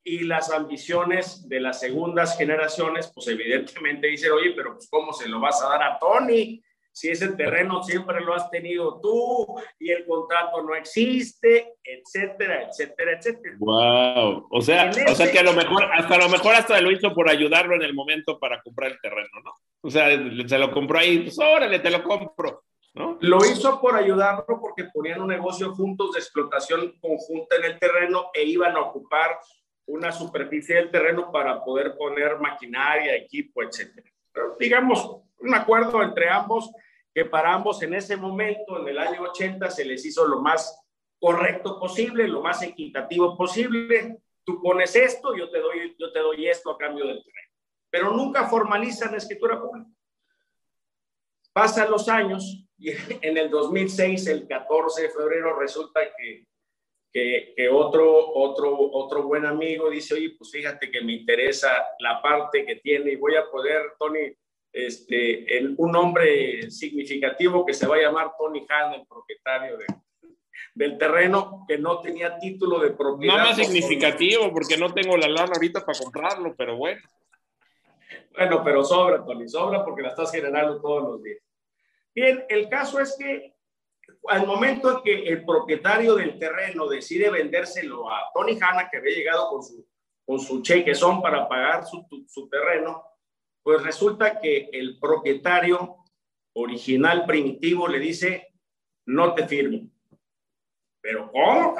y las ambiciones de las segundas generaciones, pues evidentemente dicen, oye, pero pues ¿cómo se lo vas a dar a Tony? Si ese terreno siempre lo has tenido tú y el contrato no existe, etcétera, etcétera, etcétera. Wow, o sea, o sea que a lo mejor hasta a lo mejor hasta lo hizo por ayudarlo en el momento para comprar el terreno, ¿no? O sea, se lo compró ahí, pues órale, te lo compro. ¿No? Lo hizo por ayudarlo porque ponían un negocio juntos de explotación conjunta en el terreno e iban a ocupar una superficie del terreno para poder poner maquinaria, equipo, etcétera. Pero digamos, un acuerdo entre ambos que para ambos en ese momento, en el año 80, se les hizo lo más correcto posible, lo más equitativo posible. Tú pones esto, yo te doy, yo te doy esto a cambio del. Pero nunca formalizan la escritura pública. Pasan los años y <laughs> en el 2006, el 14 de febrero, resulta que, que, que otro, otro, otro buen amigo dice, oye, pues fíjate que me interesa la parte que tiene y voy a poder, Tony, este, el, un hombre significativo que se va a llamar Tony Han, el propietario de, del terreno, que no tenía título de propiedad. No más significativo, porque no tengo la lana ahorita para comprarlo, pero bueno. Bueno, pero sobra, Tony, sobra porque la estás generando todos los días. Bien, el caso es que al momento en que el propietario del terreno decide vendérselo a Tony Hanna, que había llegado con su, con su cheque son para pagar su, su terreno, pues resulta que el propietario original primitivo le dice, no te firmo. Pero ¿cómo?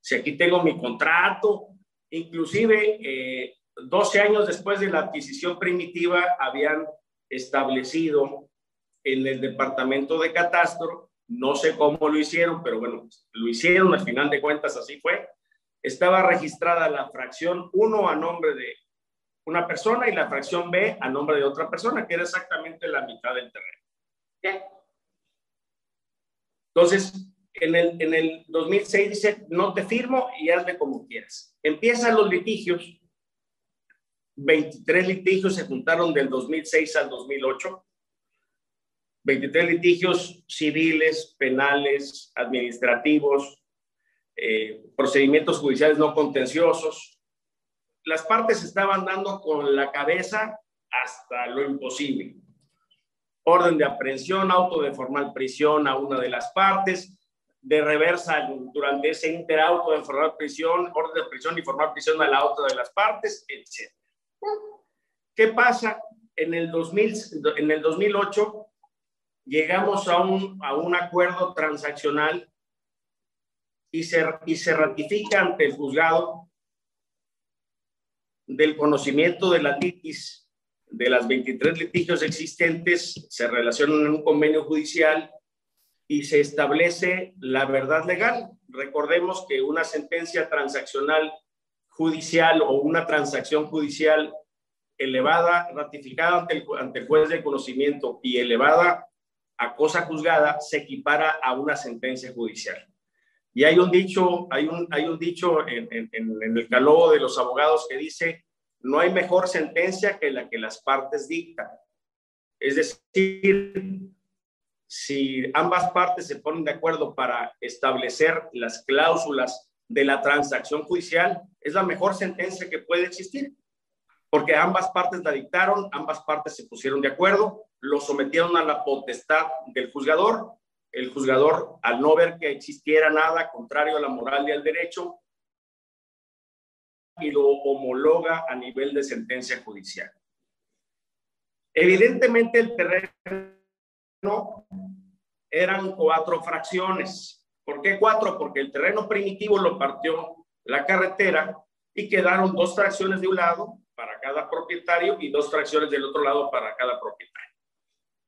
Si aquí tengo mi contrato, inclusive eh, 12 años después de la adquisición primitiva habían establecido en el departamento de catastro, no sé cómo lo hicieron, pero bueno, lo hicieron, al final de cuentas así fue, estaba registrada la fracción 1 a nombre de una persona y la fracción B a nombre de otra persona, que era exactamente la mitad del terreno. ¿Qué? Entonces, en el, en el 2006 dice, no te firmo y hazle como quieras. Empiezan los litigios. 23 litigios se juntaron del 2006 al 2008. 23 litigios civiles, penales, administrativos, eh, procedimientos judiciales no contenciosos. Las partes estaban dando con la cabeza hasta lo imposible. Orden de aprehensión, auto de formal prisión a una de las partes, de reversa durante ese interauto de formal prisión, orden de prisión y formal prisión a la otra de las partes, etc. ¿Qué pasa? En el, 2000, en el 2008 llegamos a un, a un acuerdo transaccional y se, y se ratifica ante el juzgado del conocimiento de la litis, de las 23 litigios existentes, se relacionan en un convenio judicial y se establece la verdad legal. Recordemos que una sentencia transaccional judicial o una transacción judicial elevada, ratificada ante el, ante el juez de conocimiento y elevada a cosa juzgada, se equipara a una sentencia judicial. Y hay un dicho, hay un, hay un dicho en, en, el caló de los abogados que dice, no hay mejor sentencia que la que las partes dictan. Es decir, si ambas partes se ponen de acuerdo para establecer las cláusulas de la transacción judicial, es la mejor sentencia que puede existir, porque ambas partes la dictaron, ambas partes se pusieron de acuerdo, lo sometieron a la potestad del juzgador el juzgador, al no ver que existiera nada contrario a la moral y al derecho, y lo homologa a nivel de sentencia judicial. Evidentemente el terreno eran cuatro fracciones. ¿Por qué cuatro? Porque el terreno primitivo lo partió la carretera y quedaron dos fracciones de un lado para cada propietario y dos fracciones del otro lado para cada propietario.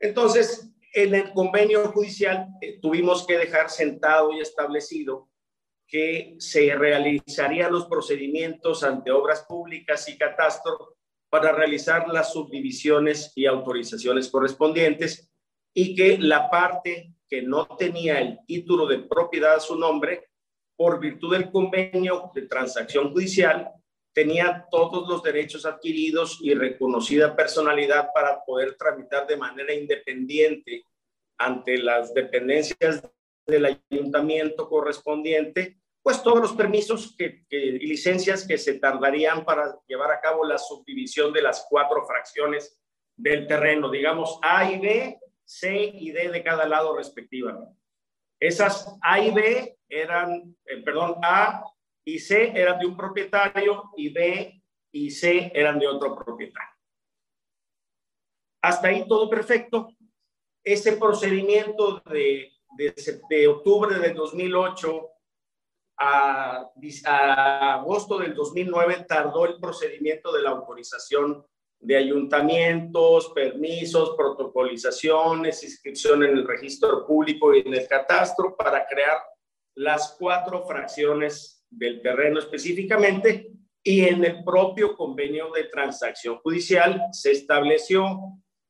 Entonces, en el convenio judicial eh, tuvimos que dejar sentado y establecido que se realizarían los procedimientos ante obras públicas y catastro para realizar las subdivisiones y autorizaciones correspondientes y que la parte que no tenía el título de propiedad a su nombre, por virtud del convenio de transacción judicial, tenía todos los derechos adquiridos y reconocida personalidad para poder tramitar de manera independiente ante las dependencias del ayuntamiento correspondiente, pues todos los permisos que, y licencias que se tardarían para llevar a cabo la subdivisión de las cuatro fracciones del terreno, digamos A y B, C y D de cada lado respectivamente. Esas A y B eran, eh, perdón, A y C eran de un propietario y B y C eran de otro propietario. Hasta ahí todo perfecto. Ese procedimiento de, de, octubre del 2008 a, a, agosto del 2009 tardó el procedimiento de la autorización de ayuntamientos, permisos, protocolizaciones, inscripción en el registro público y en el catastro para crear las cuatro fracciones del terreno específicamente y en el propio convenio de transacción judicial se estableció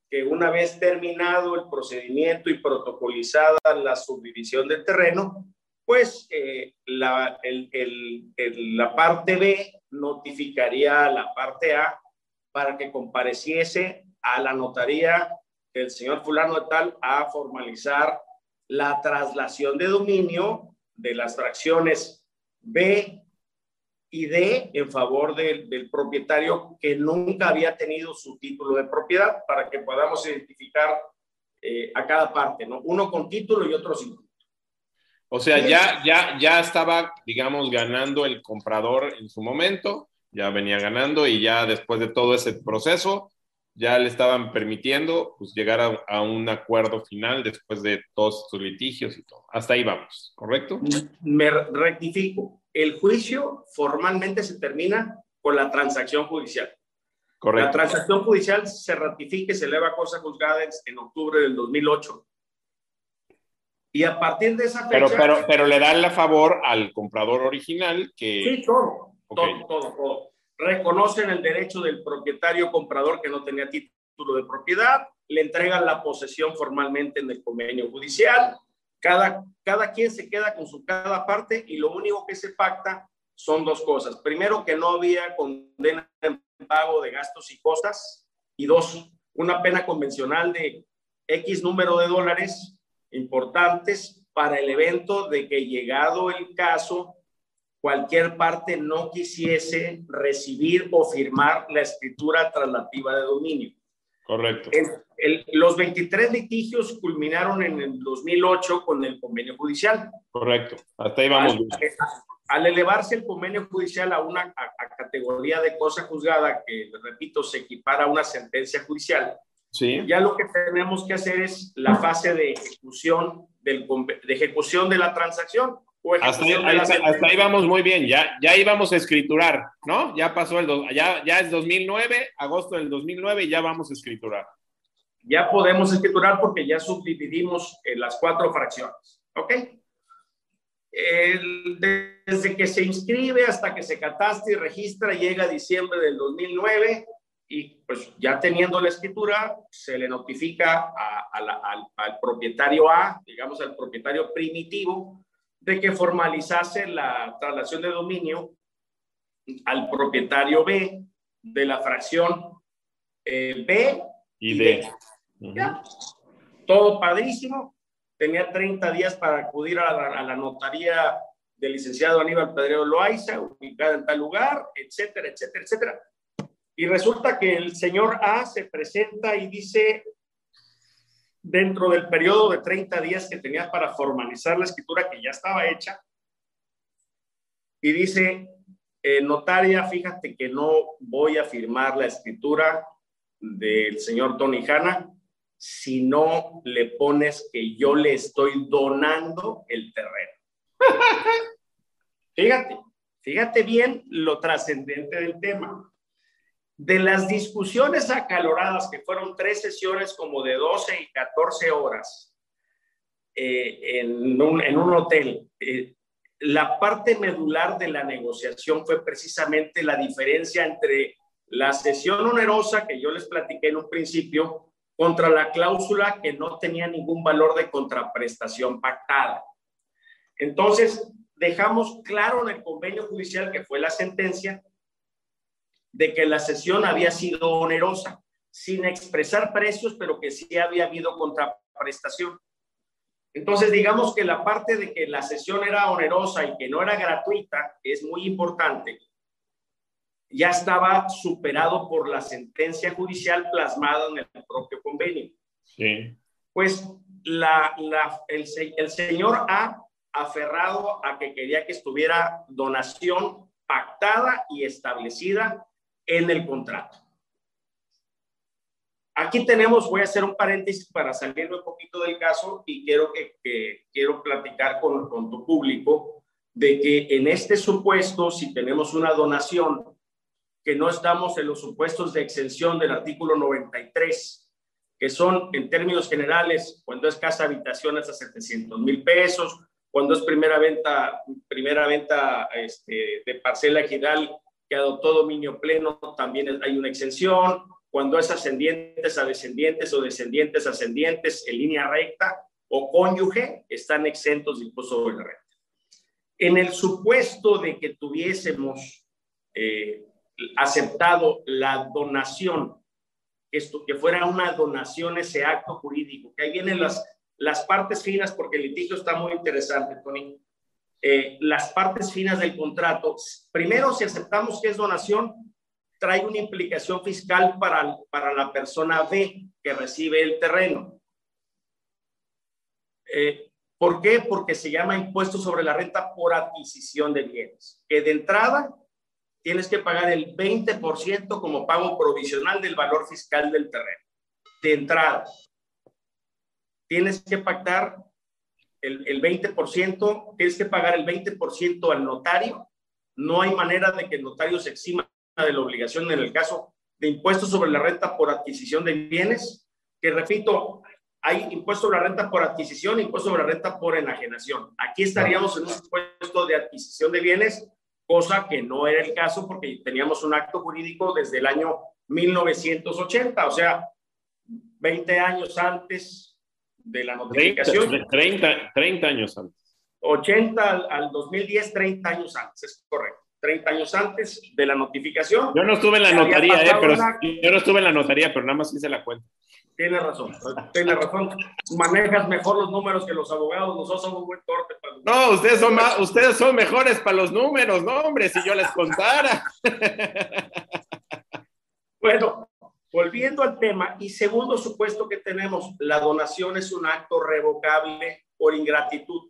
que una vez terminado el procedimiento y protocolizada la subdivisión del terreno, pues eh, la, la parte B notificaría a la parte A para que compareciese a la notaría del señor fulano de tal a formalizar la traslación de dominio de las fracciones B y D en favor del, del, propietario que nunca había tenido su título de propiedad para que podamos identificar eh, a cada parte, ¿no? Uno con título y otro sin título. O sea, ya, ya, ya estaba, digamos, ganando el comprador en su momento, ya venía ganando y ya después de todo ese proceso, ya le estaban permitiendo pues, llegar a, a, un acuerdo final después de todos sus litigios y todo. Hasta ahí vamos, ¿correcto? Me rectifico el juicio formalmente se termina con la transacción judicial. Correcto. La transacción judicial se ratifica y se eleva a cosa juzgada en octubre del 2008. Y a partir de esa fecha... Pero, pero, pero le dan la favor al comprador original que... Sí, todo, okay. todo, todo, todo. Reconocen el derecho del propietario comprador que no tenía título de propiedad, le entregan la posesión formalmente en el convenio judicial, cada, cada quien se queda con su cada parte y lo único que se pacta son dos cosas. Primero, que no había condena en pago de gastos y costas. Y dos, una pena convencional de X número de dólares importantes para el evento de que llegado el caso, cualquier parte no quisiese recibir o firmar la escritura traslativa de dominio. Correcto. los 23 litigios culminaron en el 2008 con el convenio judicial. Correcto. Hasta ahí vamos. Al, elevarse el convenio judicial a una categoría de cosa juzgada, que repito, se equipara a una sentencia judicial, sí. ya lo que tenemos que hacer es la fase de ejecución, del, de ejecución de la transacción. Hasta, ahí, vamos muy bien, ya, ya íbamos a escriturar, ¿no? Ya pasó el, ya, ya es 2009, agosto del 2009 y ya vamos a escriturar. Ya podemos escriturar porque ya subdividimos en las cuatro fracciones, ¿ok? desde que se inscribe hasta que se catasta y registra, llega diciembre del 2009 y pues ya teniendo la escritura, se le notifica al, propietario A, digamos al propietario primitivo, de que formalizase la traslación de dominio al propietario B de la fracción eh, B y, D. Todo padrísimo tenía 30 días para acudir a la, notaría del licenciado Aníbal Pedrero Loaiza, ubicada en tal lugar, etcétera, etcétera, etcétera. Y resulta que el señor A se presenta y dice, dentro del periodo de 30 días que tenía para formalizar la escritura que ya estaba hecha, y dice, eh, notaria, fíjate que no voy a firmar la escritura del señor Tony Hanna si no le pones que yo le estoy donando el terreno. <laughs> fíjate, fíjate bien lo trascendente del tema. De las discusiones acaloradas, que fueron tres sesiones como de 12 y 14 horas eh, en, un, hotel, eh, la parte medular de la negociación fue precisamente la diferencia entre la sesión onerosa que yo les platiqué en un principio contra la cláusula que no tenía ningún valor de contraprestación pactada. Entonces, dejamos claro en el convenio judicial que fue la sentencia de que la sesión había sido onerosa, sin expresar precios, pero que sí había habido contraprestación. Entonces, digamos que la parte de que la sesión era onerosa y que no era gratuita es muy importante ya estaba superado por la sentencia judicial plasmada en el propio convenio. Sí. Pues la, la, el, el señor A, aferrado a que quería que estuviera donación pactada y establecida en el contrato. Aquí tenemos, voy a hacer un paréntesis para salirme un poquito del caso y quiero que, quiero platicar con, con tu público de que en este supuesto, si tenemos una donación que no estamos en los supuestos de exención del artículo 93, que son en términos generales, cuando es casa habitación hasta 700 mil pesos, cuando es primera venta, primera venta este, de parcela ejidal que adoptó dominio pleno, también hay una exención. Cuando es ascendientes a descendientes o descendientes ascendientes en línea recta o cónyuge, están exentos de impuesto sobre la renta. En el supuesto de que tuviésemos eh, aceptado la donación, esto, que fuera una donación ese acto jurídico, que ahí vienen las, las partes finas, porque el litigio está muy interesante, Tony. Eh, las partes finas del contrato, primero, si aceptamos que es donación, trae una implicación fiscal para, para la persona B que recibe el terreno. Eh, ¿Por qué? Porque se llama impuesto sobre la renta por adquisición de bienes, que de entrada tienes que pagar el 20% como pago provisional del valor fiscal del terreno. De entrada, tienes que pactar el, el 20%, tienes que pagar el 20% al notario. No hay manera de que el notario se exima de la obligación en el caso de impuestos sobre la renta por adquisición de bienes, que repito, hay impuesto sobre la renta por adquisición, impuesto sobre la renta por enajenación. Aquí estaríamos en un impuesto de adquisición de bienes cosa que no era el caso porque teníamos un acto jurídico desde el año 1980, o sea, 20 años antes de la notificación. 30, 30, años antes. 80 al, 2010, 30 años antes, es correcto. 30 años antes de la notificación. Yo no estuve en la notaría, eh, pero yo no estuve en la notaría, pero nada más hice la cuenta. Tienes razón, tienes razón. Manejas mejor los números que los abogados, nosotros somos muy torpes. Para no, ustedes son, más, ustedes son mejores para los números, no, hombre, si yo les contara. bueno, volviendo al tema, y segundo supuesto que tenemos, la donación es un acto revocable por ingratitud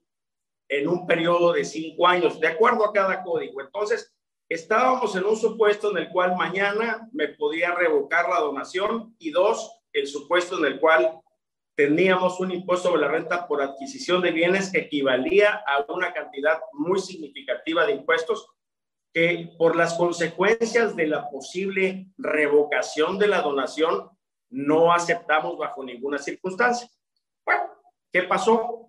en un periodo de cinco años, de acuerdo a cada código. Entonces, estábamos en un supuesto en el cual mañana me podía revocar la donación y dos, el supuesto en el cual teníamos un impuesto sobre la renta por adquisición de bienes que equivalía a una cantidad muy significativa de impuestos que por las consecuencias de la posible revocación de la donación no aceptamos bajo ninguna circunstancia. Bueno, ¿qué pasó?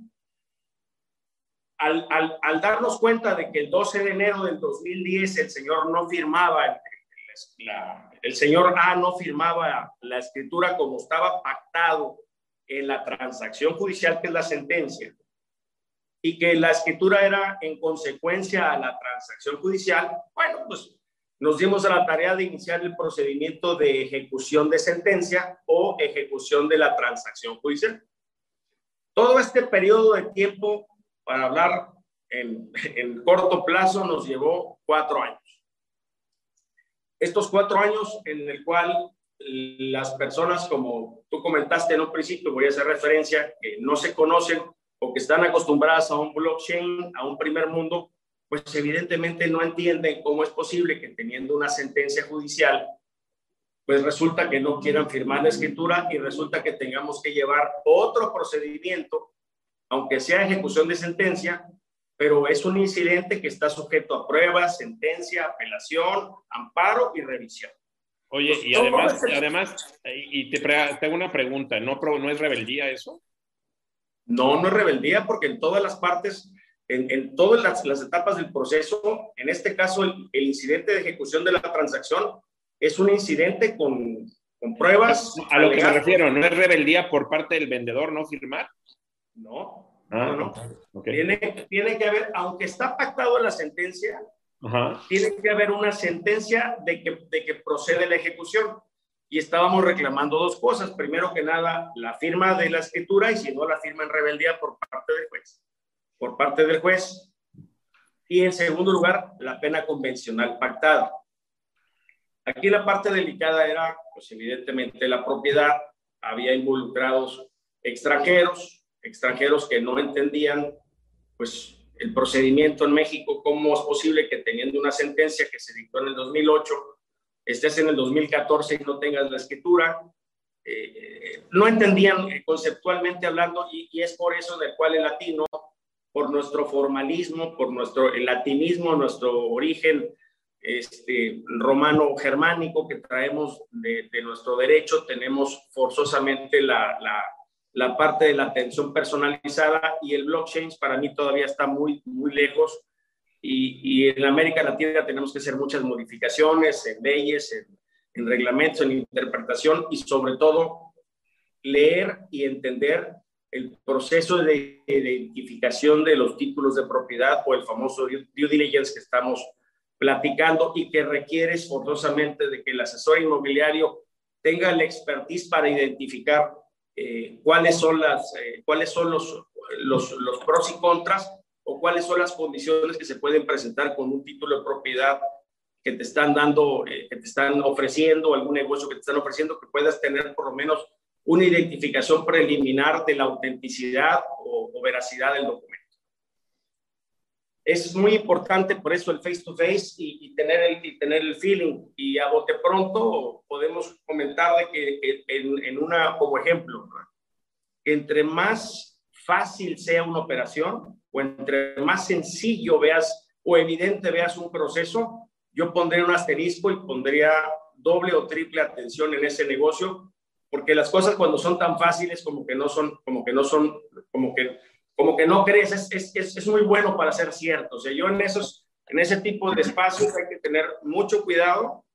Al, al, darnos cuenta de que el 12 de enero del 2010 el señor no firmaba el señor A no firmaba la escritura como estaba pactado en la transacción judicial, que es la sentencia, y que la escritura era en consecuencia a la transacción judicial, bueno, pues nos dimos a la tarea de iniciar el procedimiento de ejecución de sentencia o ejecución de la transacción judicial. Todo este periodo de tiempo, para hablar en, en corto plazo, nos llevó cuatro años estos cuatro años en el cual las personas, como tú comentaste en un principio, voy a hacer referencia, que no se conocen o que están acostumbradas a un blockchain, a un primer mundo, pues evidentemente no entienden cómo es posible que teniendo una sentencia judicial, pues resulta que no quieran firmar la escritura y resulta que tengamos que llevar otro procedimiento, aunque sea ejecución de sentencia, pero es un incidente que está sujeto a pruebas, sentencia, apelación, amparo y revisión. Oye, y además, además, y te, tengo una pregunta, ¿no, ¿no es rebeldía eso? No, no es rebeldía porque en todas las partes, en, todas las, etapas del proceso, en este caso el, incidente de ejecución de la transacción es un incidente con, con pruebas. A lo que me refiero, ¿no es rebeldía por parte del vendedor no firmar? No, Ah, no, no. Tiene, tiene, que haber, aunque está pactado en la sentencia, tiene que haber una sentencia de que, de que procede la ejecución. Y estábamos reclamando dos cosas. Primero que nada, la firma de la escritura y si no, la firma en rebeldía por parte del juez. Por parte del juez. Y en segundo lugar, la pena convencional pactada. Aquí la parte delicada era, pues evidentemente, la propiedad. Había involucrados extranjeros, extranjeros que no entendían pues el procedimiento en México, cómo es posible que teniendo una sentencia que se dictó en el 2008, estés en el 2014 y no tengas la escritura. Eh, no entendían conceptualmente hablando y, es por eso del cual el latino, por nuestro formalismo, por nuestro el latinismo, nuestro origen este, romano-germánico que traemos de, de, nuestro derecho, tenemos forzosamente la, la la parte de la atención personalizada y el blockchain para mí todavía está muy, muy lejos. Y, en América Latina tenemos que hacer muchas modificaciones en leyes, en, en reglamentos, en interpretación y sobre todo leer y entender el proceso de identificación de los títulos de propiedad o el famoso due diligence que estamos platicando y que requiere forzosamente de que el asesor inmobiliario tenga la expertise para identificar eh, cuáles son, las, eh, cuáles son los, los, los, pros y contras o cuáles son las condiciones que se pueden presentar con un título de propiedad que te están dando, eh, que te están ofreciendo, algún negocio que te están ofreciendo, que puedas tener por lo menos una identificación preliminar de la autenticidad o, o veracidad del documento es muy importante por eso el face to face y, tener, el, y tener el feeling. Y a bote pronto podemos comentar de que en, en una, como ejemplo, entre más fácil sea una operación o entre más sencillo veas o evidente veas un proceso, yo pondría un asterisco y pondría doble o triple atención en ese negocio, porque las cosas cuando son tan fáciles como que no son, como que no son, como que como que no crees, es, es, es, muy bueno para ser cierto. O sea, yo en, esos, en ese tipo de espacios hay que tener mucho cuidado,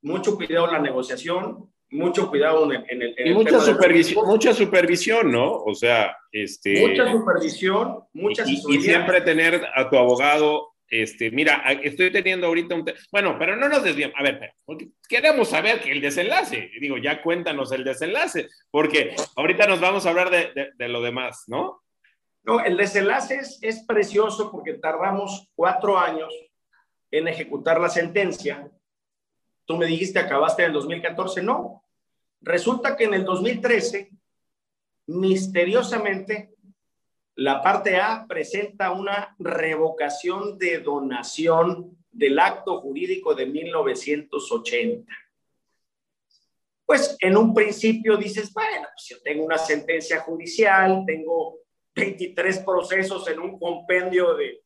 mucho cuidado en la negociación, mucho cuidado en el... En y mucha, supervisión, mucha supervisión, ¿no? O sea, este... Mucha supervisión, mucha y, y, siempre tener a tu abogado Este, mira, estoy teniendo ahorita un... Bueno, pero no nos desviamos. A ver, porque queremos saber que el desenlace. Digo, ya cuéntanos el desenlace, porque ahorita nos vamos a hablar de, de, lo demás, ¿no? No, el desenlace es, es precioso porque tardamos cuatro años en ejecutar la sentencia. Tú me dijiste, acabaste en el 2014. No. Resulta que en el 2013, misteriosamente, la parte A presenta una revocación de donación del acto jurídico de 1980. Pues en un principio dices, bueno, pues yo tengo una sentencia judicial, tengo 23 procesos en un compendio de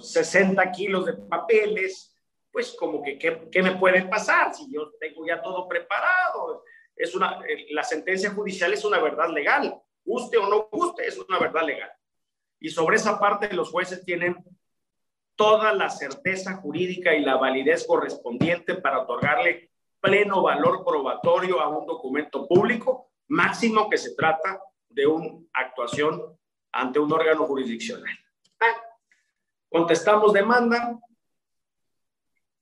60 kilos de papeles, pues como que, ¿qué, me puede pasar si yo tengo ya todo preparado? Es una, eh, la sentencia judicial es una verdad legal guste o no guste, es una verdad legal. Y sobre esa parte los jueces tienen toda la certeza jurídica y la validez correspondiente para otorgarle pleno valor probatorio a un documento público, máximo que se trata de una actuación ante un órgano jurisdiccional. Ah, contestamos demanda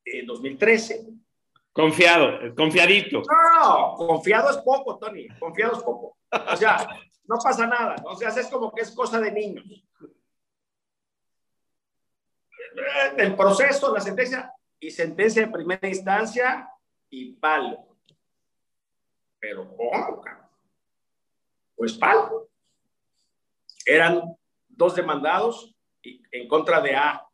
en 2013. Confiado, confiadito. No, confiado es poco, Tony, confiado es poco. O sea, no pasa nada. O sea, es como que es cosa de niños. El proceso, la sentencia y sentencia de primera instancia y palo. Pero ¿cómo? Pues palo. Eran dos demandados en contra de A.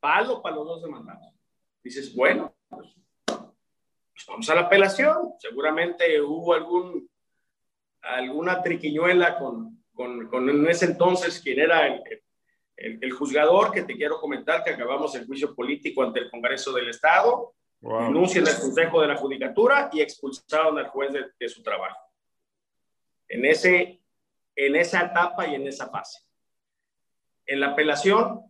Palo para los dos demandados. Dices, bueno, pues, vamos a la apelación. Seguramente hubo algún alguna triquiñuela con, con, con en ese entonces quien era el, el, juzgador, que te quiero comentar que acabamos el juicio político ante el Congreso del Estado, wow. denuncian el Consejo de la Judicatura y expulsaron al juez de, su trabajo. En, ese, en esa etapa y en esa fase. En la apelación,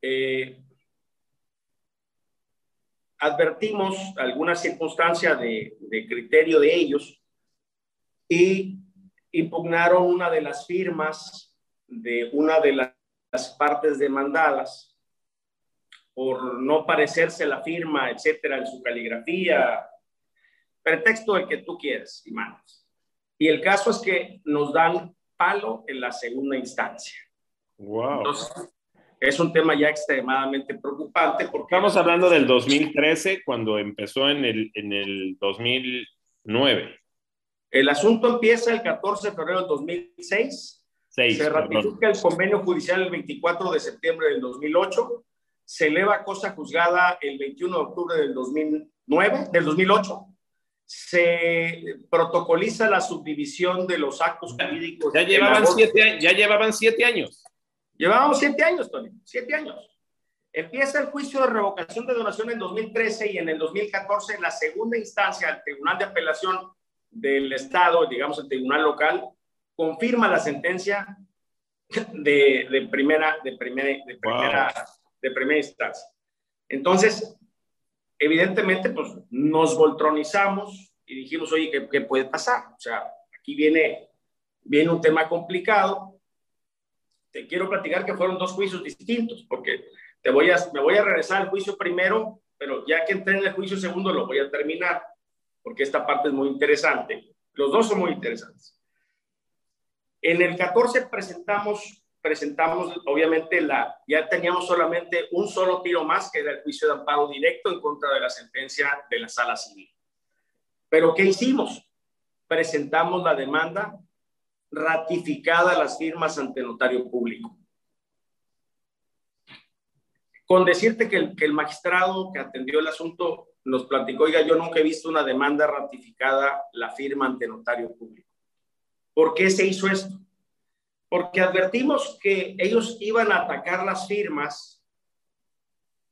eh, advertimos alguna circunstancia de, de criterio de ellos y impugnaron una de las firmas de una de las partes demandadas por no parecerse la firma, etcétera, en su caligrafía, pretexto el que tú quieras y mandas. Y el caso es que nos dan palo en la segunda instancia. Wow. Entonces, es un tema ya extremadamente preocupante porque... Estamos hablando del 2013 cuando empezó en el, en el 2009. El asunto empieza el 14 de febrero del 2006. se ratifica el convenio judicial el 24 de septiembre del 2008. Se eleva cosa juzgada el 21 de octubre del 2009, del 2008. Se protocoliza la subdivisión de los actos jurídicos. Ya llevaban, siete, ya llevaban siete años. Llevábamos siete años, Tony, siete años. Empieza el juicio de revocación de donación en 2013 y en el 2014 la segunda instancia al Tribunal de Apelación del Estado, digamos el tribunal local, confirma la sentencia de, de primera, de, primera, de, primera, de primera instancia. Entonces, evidentemente, pues nos voltronizamos y dijimos, oye, ¿qué, ¿qué, puede pasar? O sea, aquí viene, viene un tema complicado. Te quiero platicar que fueron dos juicios distintos, porque te voy a, me voy a regresar al juicio primero, pero ya que entré en el juicio segundo, lo voy a terminar porque esta parte es muy interesante. Los dos son muy interesantes. En el 14 presentamos, presentamos obviamente, la, ya teníamos solamente un solo tiro más, que era el juicio de amparo directo en contra de la sentencia de la sala civil. Pero ¿qué hicimos? Presentamos la demanda ratificada las firmas ante notario público. Con decirte que el, que el magistrado que atendió el asunto nos platicó, oiga, yo nunca he visto una demanda ratificada la firma ante notario público. ¿Por qué se hizo esto? Porque advertimos que ellos iban a atacar las firmas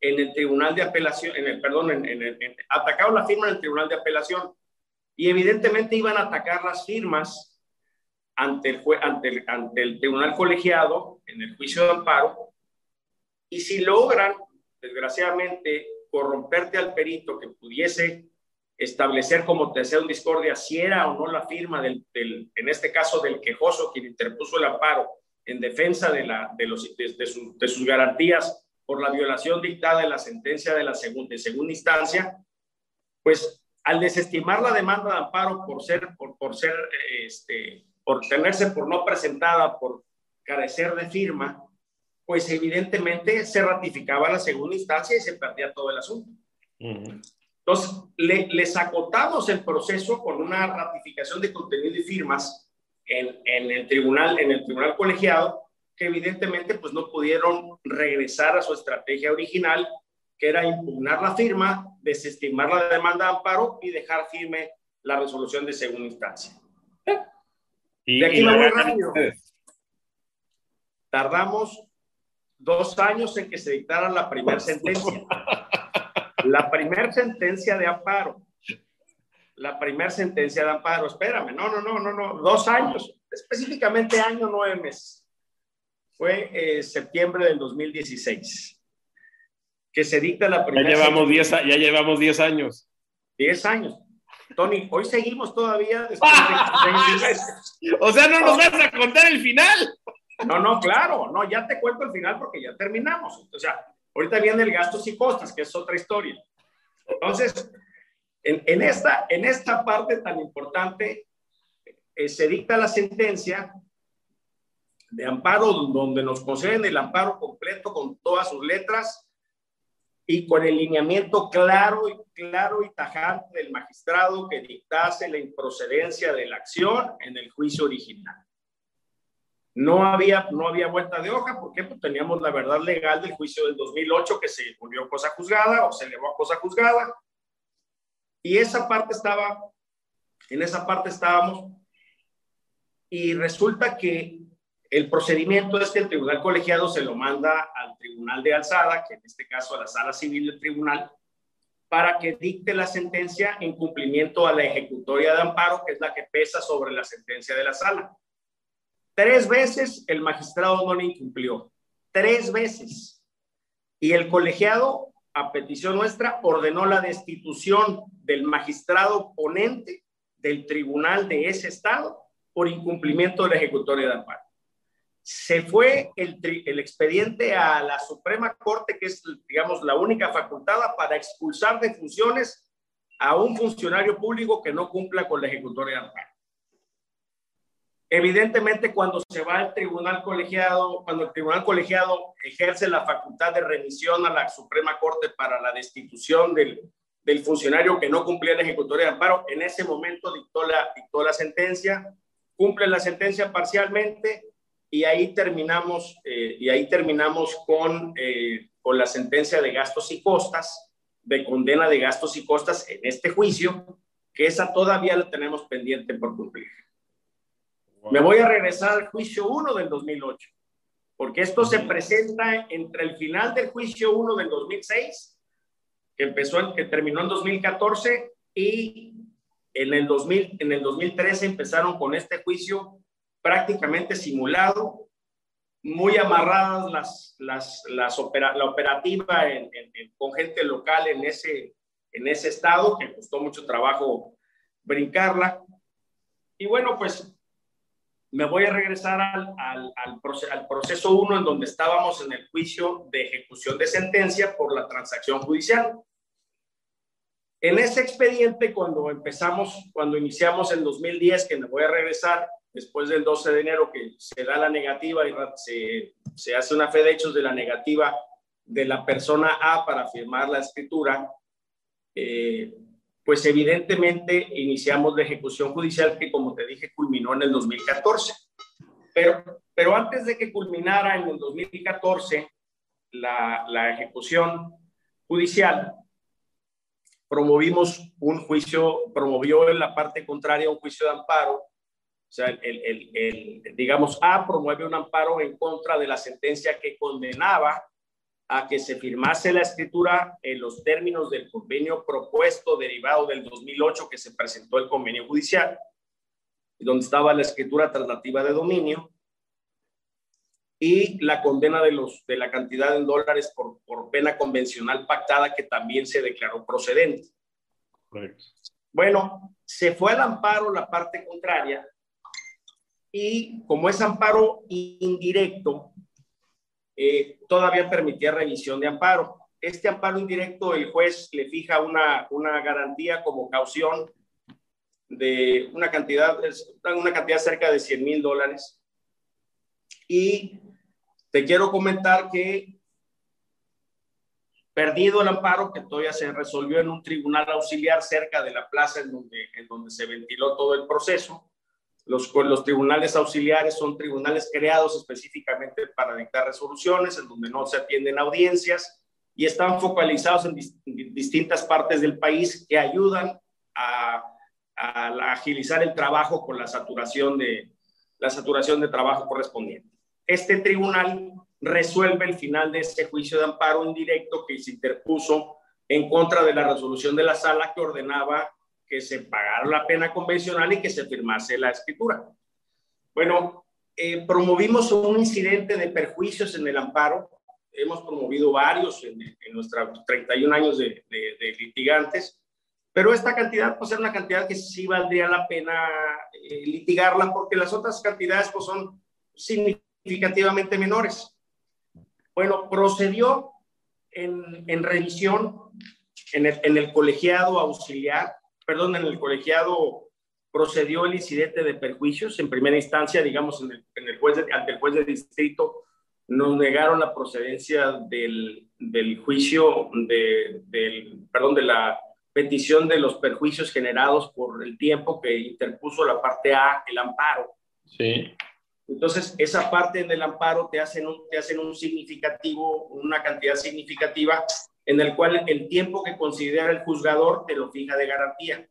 en el tribunal de apelación, en el, perdón, en, en, en, atacaron la firma en el tribunal de apelación y evidentemente iban a atacar las firmas ante el, ante el, ante el tribunal colegiado en el juicio de amparo y si logran, desgraciadamente, corromperte al perito que pudiese establecer como tercero discordia si era o no la firma del, del, en este caso del quejoso quien interpuso el amparo en defensa de, la, de, los, de, sus garantías por la violación dictada en la sentencia de la segunda, de segunda instancia, pues al desestimar la demanda de amparo por ser, por, por ser, este, por tenerse por no presentada, por carecer de firma, pues evidentemente se ratificaba la segunda instancia y se perdía todo el asunto. Entonces, le, les acotamos el proceso con una ratificación de contenido y firmas en, en, el tribunal, en el tribunal colegiado, que evidentemente pues no pudieron regresar a su estrategia original, que era impugnar la firma, desestimar la demanda de amparo y dejar firme la resolución de segunda instancia. Y, aquí me voy rápido. Tardamos dos años en que se dictara la primera sentencia. La primera sentencia de amparo. La primera sentencia de amparo. Espérame, no, no, no, no, no. Dos años. Específicamente año nueve meses. Fue eh, septiembre del 2016 que se dicta la primera. Ya llevamos 10 ya llevamos diez años. 10 años. Tony, hoy seguimos todavía <laughs> O sea, no nos vas a contar el final. No, no, claro, no, ya te cuento el final porque ya terminamos. O sea, ahorita viene el gastos y costas, que es otra historia. Entonces, en, en esta, en esta parte tan importante, eh, se dicta la sentencia de amparo donde nos conceden el amparo completo con todas sus letras y con el lineamiento claro y claro y tajante del magistrado que dictase la improcedencia de la acción en el juicio original. No había, no había vuelta de hoja, porque pues teníamos la verdad legal del juicio del 2008 que se volvió cosa juzgada o se elevó a cosa juzgada. Y esa parte estaba, en esa parte estábamos. Y resulta que el procedimiento es que el tribunal colegiado se lo manda al tribunal de alzada, que en este caso a la sala civil del tribunal, para que dicte la sentencia en cumplimiento a la ejecutoria de amparo, que es la que pesa sobre la sentencia de la sala. Tres veces el magistrado no le incumplió, tres veces. Y el colegiado, a petición nuestra, ordenó la destitución del magistrado ponente del tribunal de ese estado por incumplimiento de la ejecutoria de amparo se fue el, expediente a la Suprema Corte, que es, digamos, la única facultada para expulsar de funciones a un funcionario público que no cumpla con la ejecutoria de amparo. Evidentemente, cuando se va al tribunal colegiado, cuando el tribunal colegiado ejerce la facultad de remisión a la Suprema Corte para la destitución del, funcionario que no cumplía la ejecutoria de amparo, en ese momento dictó la sentencia, cumple la sentencia parcialmente, y ahí terminamos, eh, y ahí terminamos con, eh, con la sentencia de gastos y costas, de condena de gastos y costas en este juicio, que esa todavía la tenemos pendiente por cumplir. Me voy a regresar al juicio 1 del 2008, porque esto se presenta entre el final del juicio 1 del 2006, que empezó, que terminó en 2014, y en el, 2000, en el 2013 empezaron con este juicio prácticamente simulado, muy amarradas las, las, las la operativa con gente local en ese, en ese estado, que costó mucho trabajo brincarla. Y bueno, pues me voy a regresar al, al, al, al proceso 1 en donde estábamos en el juicio de ejecución de sentencia por la transacción judicial. En ese expediente, cuando empezamos, cuando iniciamos en 2010, que me voy a regresar, después del 12 de enero que se da la negativa y se, se hace una fe de hechos de la negativa de la persona A para firmar la escritura, eh, pues evidentemente iniciamos la ejecución judicial que, como te dije, culminó en el 2014. Pero, pero antes de que culminara en el 2014 la, la ejecución judicial, promovimos un juicio, promovió en la parte contraria un juicio de amparo o sea, el, el, digamos, A promueve un amparo en contra de la sentencia que condenaba a que se firmase la escritura en los términos del convenio propuesto derivado del 2008 que se presentó el convenio judicial, donde estaba la escritura traslativa de dominio y la condena de, los, de la cantidad en dólares por, por pena convencional pactada que también se declaró procedente. Bueno, se fue al amparo la parte contraria y como es amparo indirecto, eh, todavía permitía revisión de amparo. Este amparo indirecto, el juez le fija una, una garantía como caución de una cantidad, una cantidad cerca de 100 mil dólares. Y te quiero comentar que perdido el amparo, que todavía se resolvió en un tribunal auxiliar cerca de la plaza en donde, en donde se ventiló todo el proceso, los, tribunales auxiliares son tribunales creados específicamente para dictar resoluciones, en donde no se atienden audiencias y están focalizados en, distintas partes del país que ayudan a, agilizar el trabajo con la saturación de, la saturación de trabajo correspondiente. Este tribunal resuelve el final de ese juicio de amparo indirecto que se interpuso en contra de la resolución de la sala que ordenaba que se pagara la pena convencional y que se firmase la escritura. Bueno, eh, promovimos un incidente de perjuicios en el amparo. Hemos promovido varios en, nuestros 31 años de, litigantes, pero esta cantidad pues era una cantidad que sí valdría la pena eh, litigarla porque las otras cantidades pues son significativamente menores. Bueno, procedió en, en revisión en el, en el colegiado auxiliar perdón, en el colegiado procedió el incidente de perjuicios en primera instancia, digamos, en el, juez ante el juez de distrito, nos negaron la procedencia del, del juicio, de, del, perdón, de la petición de los perjuicios generados por el tiempo que interpuso la parte A, el amparo. Sí. Entonces, esa parte del amparo te hacen un, te hacen un significativo, una cantidad significativa en el cual el tiempo que considera el juzgador te lo fija de garantía.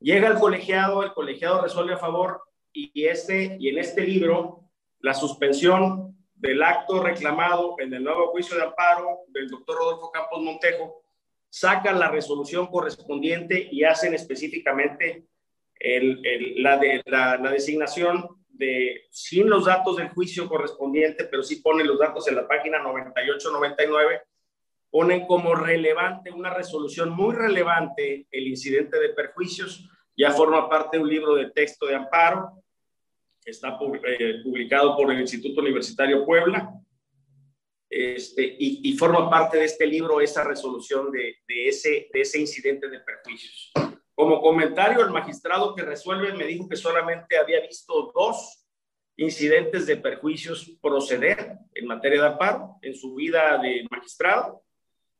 Llega el colegiado, el colegiado resuelve a favor y, este, y en este libro la suspensión del acto reclamado en el nuevo juicio de amparo del doctor Rodolfo Campos Montejo, sacan la resolución correspondiente y hacen específicamente la, de, la, la, designación de, sin los datos del juicio correspondiente, pero sí ponen los datos en la página 98-99 ponen como relevante, una resolución muy relevante, el incidente de perjuicios, ya forma parte de un libro de texto de amparo, está eh, publicado por el Instituto Universitario Puebla, este, y, forma parte de este libro esa resolución de, de, ese, de ese incidente de perjuicios. Como comentario, el magistrado que resuelve me dijo que solamente había visto dos incidentes de perjuicios proceder en materia de amparo en su vida de magistrado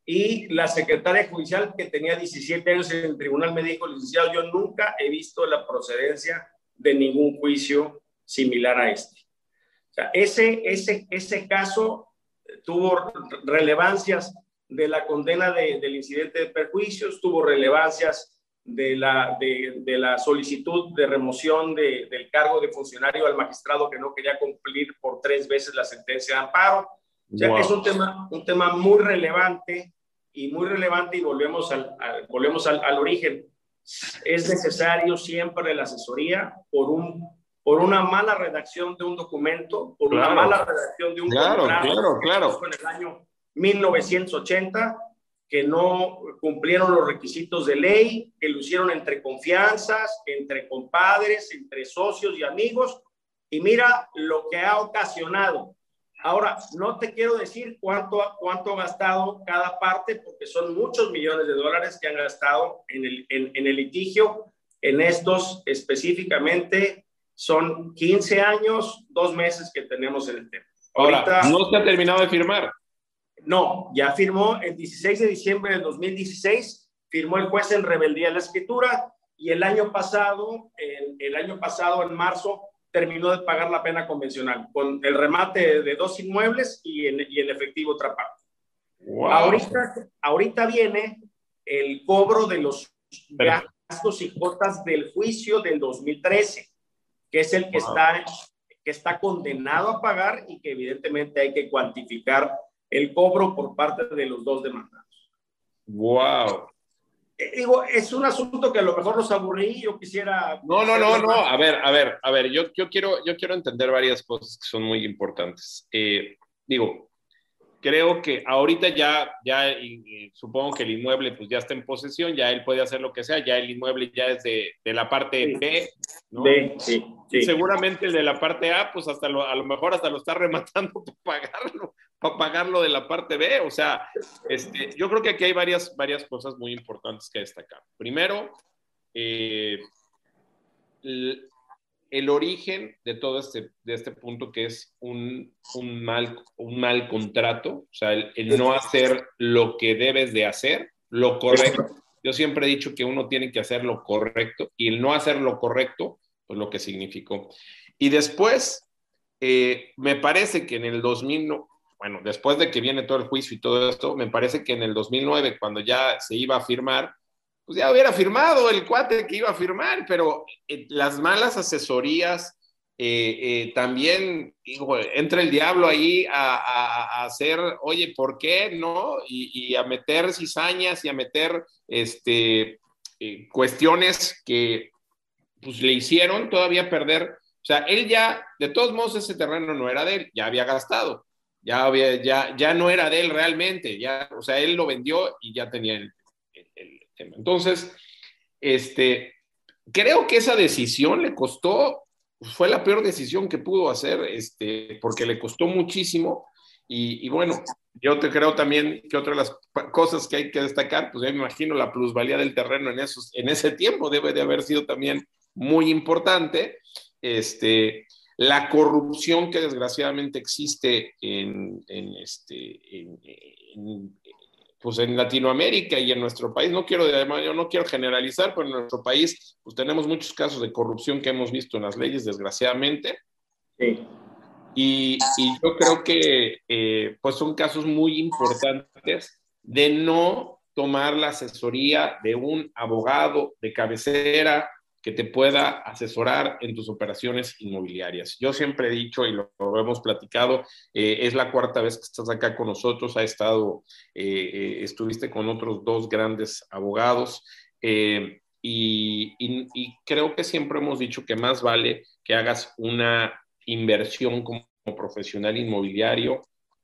y la secretaria judicial que tenía 17 años en el tribunal me dijo, licenciado, yo nunca he visto la procedencia de ningún juicio similar a este. Ese, ese, ese caso tuvo relevancias de la condena del incidente de perjuicios, tuvo relevancias de la, de, la solicitud de remoción de, del cargo de funcionario al magistrado que no quería cumplir por tres veces la sentencia de amparo o sea que es un tema, un tema muy relevante y muy relevante y volvemos al, volvemos al, al, origen. Es necesario siempre la asesoría por, un, por una mala redacción de un documento, por una mala redacción de un claro, Claro, claro, En el año 1980, que no cumplieron los requisitos de ley, que lo hicieron entre confianzas, entre compadres, entre socios y amigos. Y mira lo que ha ocasionado Ahora, no te quiero decir cuánto, cuánto ha gastado cada parte, porque son muchos millones de dólares que han gastado en el, en, el litigio. En estos específicamente son 15 años, dos meses que tenemos en el tema. Ahora, ¿no se ha terminado de firmar? No, ya firmó el 16 de diciembre del 2016, firmó el juez en rebeldía de la escritura y el año pasado, el, el año pasado, en marzo, terminó de pagar la pena convencional, con el remate de dos inmuebles y en, y efectivo otra parte. Ahorita, ahorita viene el cobro de los gastos y cuotas del juicio del 2013, que es el que, está, que está condenado a pagar y que evidentemente hay que cuantificar el cobro por parte de los dos demandados. ¡Wow! Eh, digo, es un asunto que a lo mejor los aburrí, yo quisiera... No, no, no, no, a ver, a ver, a ver, yo, yo, quiero, yo quiero entender varias cosas que son muy importantes. Eh, digo, creo que ahorita ya, ya supongo que el inmueble pues ya está en posesión, ya él puede hacer lo que sea, ya el inmueble ya es de, de la parte B, ¿no? sí, sí. seguramente el de la parte A, pues hasta lo, a lo mejor hasta lo está rematando <laughs> para pagarlo, para pagarlo de la parte B. O sea, este, yo creo que aquí hay varias, varias cosas muy importantes que destacar. Primero, eh, el origen de todo este, de este punto que es un, un, mal, un mal contrato, o sea, el, no hacer lo que debes de hacer, lo correcto. Yo siempre he dicho que uno tiene que hacer lo correcto y el no hacer lo correcto, pues lo que significó. Y después, eh, me parece que en el 2000, bueno, después de que viene todo el juicio y todo esto, me parece que en el 2009, cuando ya se iba a firmar, pues ya hubiera firmado el cuate que iba a firmar, pero eh, las malas asesorías, eh, eh, también entra el diablo ahí a, hacer, oye, ¿por qué no? Y, a meter cizañas y a meter este, cuestiones que pues, le hicieron todavía perder. O sea, él ya, de todos modos, ese terreno no era de él, ya había gastado, ya, había, ya, ya no era de él realmente, ya, o sea, él lo vendió y ya tenía el, entonces, este, creo que esa decisión le costó, fue la peor decisión que pudo hacer, este, porque le costó muchísimo. Y, bueno, yo te creo también que otra de las cosas que hay que destacar, pues ya me imagino la plusvalía del terreno en, esos, en ese tiempo debe de haber sido también muy importante. Este, la corrupción que desgraciadamente existe en, en este, en, pues en Latinoamérica y en nuestro país, no quiero, yo no quiero generalizar, pero en nuestro país pues tenemos muchos casos de corrupción que hemos visto en las leyes, desgraciadamente. Sí. Y, y yo creo que eh, pues son casos muy importantes de no tomar la asesoría de un abogado de cabecera que te pueda asesorar en tus operaciones inmobiliarias. Yo siempre he dicho, y lo, hemos platicado, eh, es la cuarta vez que estás acá con nosotros, ha estado, eh, eh, estuviste con otros dos grandes abogados, y, y, creo que siempre hemos dicho que más vale que hagas una inversión como profesional inmobiliario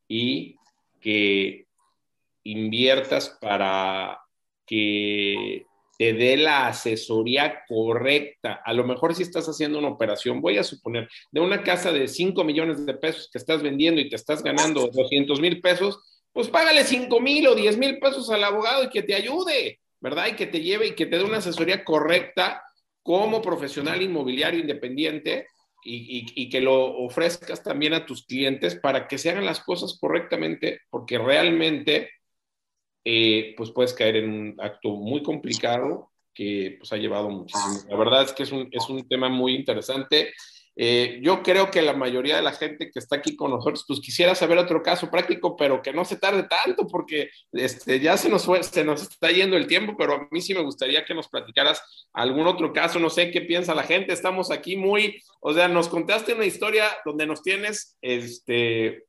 y que inviertas para que te dé la asesoría correcta. A lo mejor si estás haciendo una operación, voy a suponer, de una casa de 5 millones de pesos que estás vendiendo y te estás ganando 200 mil pesos, pues págale 5 mil o 10 mil pesos al abogado y que te ayude, ¿verdad? Y que te lleve y que te dé una asesoría correcta como profesional inmobiliario independiente y, y, que lo ofrezcas también a tus clientes para que se hagan las cosas correctamente, porque realmente eh, pues puedes caer en un acto muy complicado que pues ha llevado muchísimo. La verdad es que es un, es un tema muy interesante. Eh, yo creo que la mayoría de la gente que está aquí con nosotros, pues quisiera saber otro caso práctico, pero que no se tarde tanto, porque este, ya se nos, fue, se nos está yendo el tiempo, pero a mí sí me gustaría que nos platicaras algún otro caso, no sé qué piensa la gente, estamos aquí muy, o sea, nos contaste una historia donde nos tienes, este,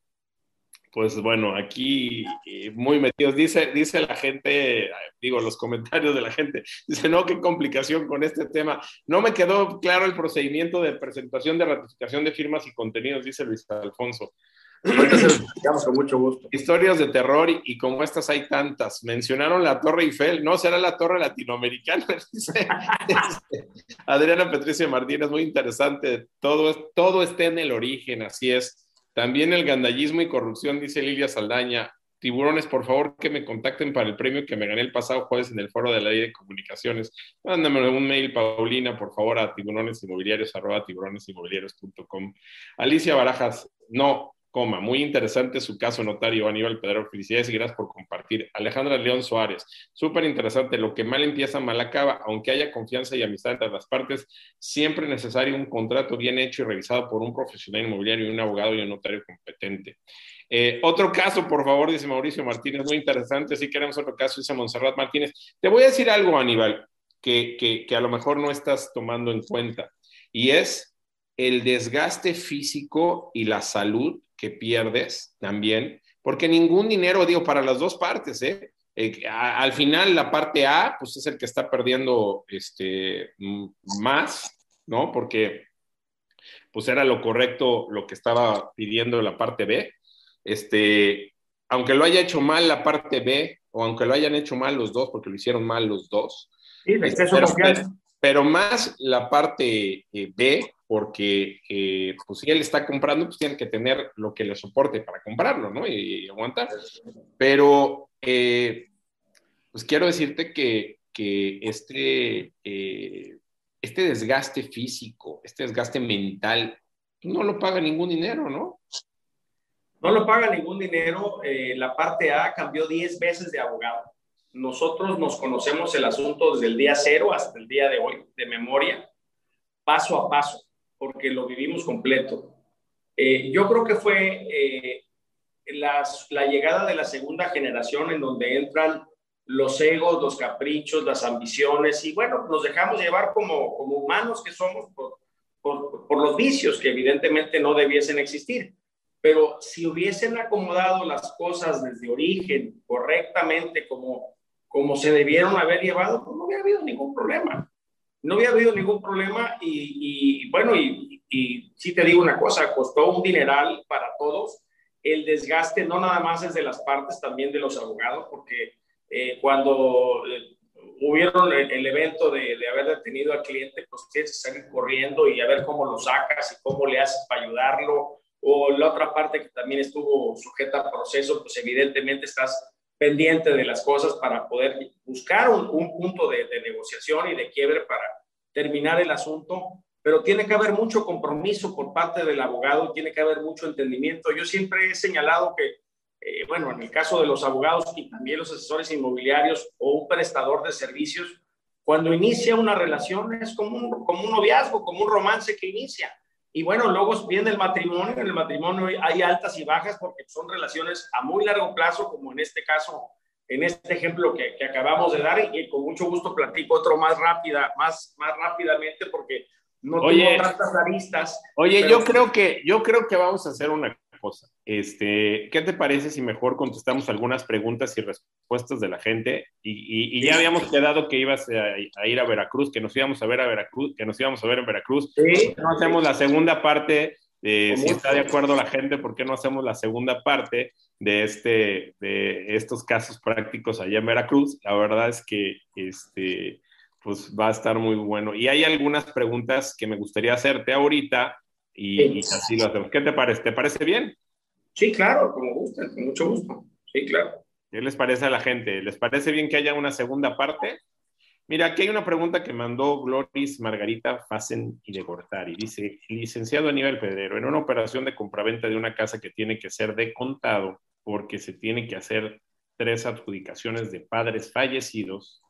pues bueno, aquí eh, muy metidos. Dice, dice la gente, digo, los comentarios de la gente, <laughs> dice, no, qué complicación con este tema. No me quedó claro el procedimiento de presentación de ratificación de firmas y contenidos, dice Luis Alfonso. con mucho gusto. Historias de terror y, como estas hay tantas. Mencionaron la Torre Eiffel, no será la Torre Latinoamericana, <laughs> dice este, Adriana Patricia Martínez, muy interesante. Todo, todo está en el origen, así es. También el gandallismo y corrupción, dice Lilia Saldaña. Tiburones, por favor, que me contacten para el premio que me gané el pasado jueves en el foro de la ley de comunicaciones. Mándame un mail, Paulina, por favor, a tiburonesinmobiliarios, arroba tiburonesinmobiliarios.com. Alicia Barajas, no, coma, muy interesante su caso, notario Aníbal Pedro. Felicidades y gracias por compartir. Alejandra León Suárez, súper interesante. Lo que mal empieza, mal acaba. Aunque haya confianza y amistad entre las partes, siempre es necesario un contrato bien hecho y revisado por un profesional inmobiliario un abogado y un notario competente. Eh, otro caso, por favor, dice Mauricio Martínez, muy interesante. Si queremos otro caso, dice Monserrat Martínez. Te voy a decir algo, Aníbal, que, que, que a lo mejor no estás tomando en cuenta, y es el desgaste físico y la salud que pierdes también, porque ningún dinero, digo, para las dos partes, ¿eh? eh al final la parte A, pues es el que está perdiendo este, más, ¿no? Porque pues era lo correcto lo que estaba pidiendo la parte B. Este, aunque lo haya hecho mal la parte B, o aunque lo hayan hecho mal los dos, porque lo hicieron mal los dos. Sí, exceso pero, pero, más la parte eh, B, porque eh, pues si él está comprando, pues tiene que tener lo que le soporte para comprarlo, ¿no? Y, aguantar. Pero, eh, pues quiero decirte que, que este, este desgaste físico, este desgaste mental, no lo paga ningún dinero, ¿no? No lo paga ningún dinero. Eh, la parte A cambió 10 veces de abogado. Nosotros nos conocemos el asunto desde el día cero hasta el día de hoy, de memoria, paso a paso, porque lo vivimos completo. Eh, yo creo que fue eh, la llegada de la segunda generación en donde entran los egos, los caprichos, las ambiciones, y bueno, nos dejamos llevar como, humanos que somos por los vicios que evidentemente no debiesen existir. Pero si hubiesen acomodado las cosas desde origen correctamente como, como se debieron haber llevado, pues no hubiera habido ningún problema. No había habido ningún problema y, y bueno, y, y sí te digo una cosa, costó un dineral para todos. El desgaste no nada más es de las partes, también de los abogados, porque eh, cuando eh, hubieron el, evento de, de, haber detenido al cliente, pues tienes que salir corriendo y a ver cómo lo sacas y cómo le haces para ayudarlo o la otra parte que también estuvo sujeta a proceso, pues evidentemente estás pendiente de las cosas para poder buscar un, punto de, negociación y de quiebre para terminar el asunto, pero tiene que haber mucho compromiso por parte del abogado, tiene que haber mucho entendimiento. Yo siempre he señalado que, eh, bueno, en el caso de los abogados y también los asesores inmobiliarios o un prestador de servicios, cuando inicia una relación es como un, como un noviazgo, como un romance que inicia y bueno, luego viene el matrimonio. En el matrimonio hay altas y bajas porque son relaciones a muy largo plazo, como en este caso, en este ejemplo que, que acabamos de dar. Y, con mucho gusto platico otro más rápida, más, más rápidamente porque no tengo tantas aristas. Oye, yo creo que yo creo que vamos a hacer una cosa. Este, ¿Qué te parece si mejor contestamos algunas preguntas y respuestas de la gente? Y, ya habíamos quedado que ibas a, ir a Veracruz, que nos íbamos a ver a Veracruz, que nos íbamos a ver en Veracruz. Sí, no hacemos la segunda parte, si está de acuerdo la gente, ¿por qué no hacemos la segunda parte de, este, de estos casos prácticos allá en Veracruz? La verdad es que este, pues va a estar muy bueno. Y hay algunas preguntas que me gustaría hacerte ahorita y, así lo hacemos. ¿Qué te parece? ¿Te parece bien? Sí, claro, como gusta, con mucho gusto. Sí, claro. ¿Qué les parece a la gente? ¿Les parece bien que haya una segunda parte? Mira, aquí hay una pregunta que mandó Gloris Margarita Fasen y de Gortari. Dice, licenciado Aníbal Pedrero, en una operación de compraventa de una casa que tiene que ser de contado porque se tiene que hacer tres adjudicaciones de padres fallecidos,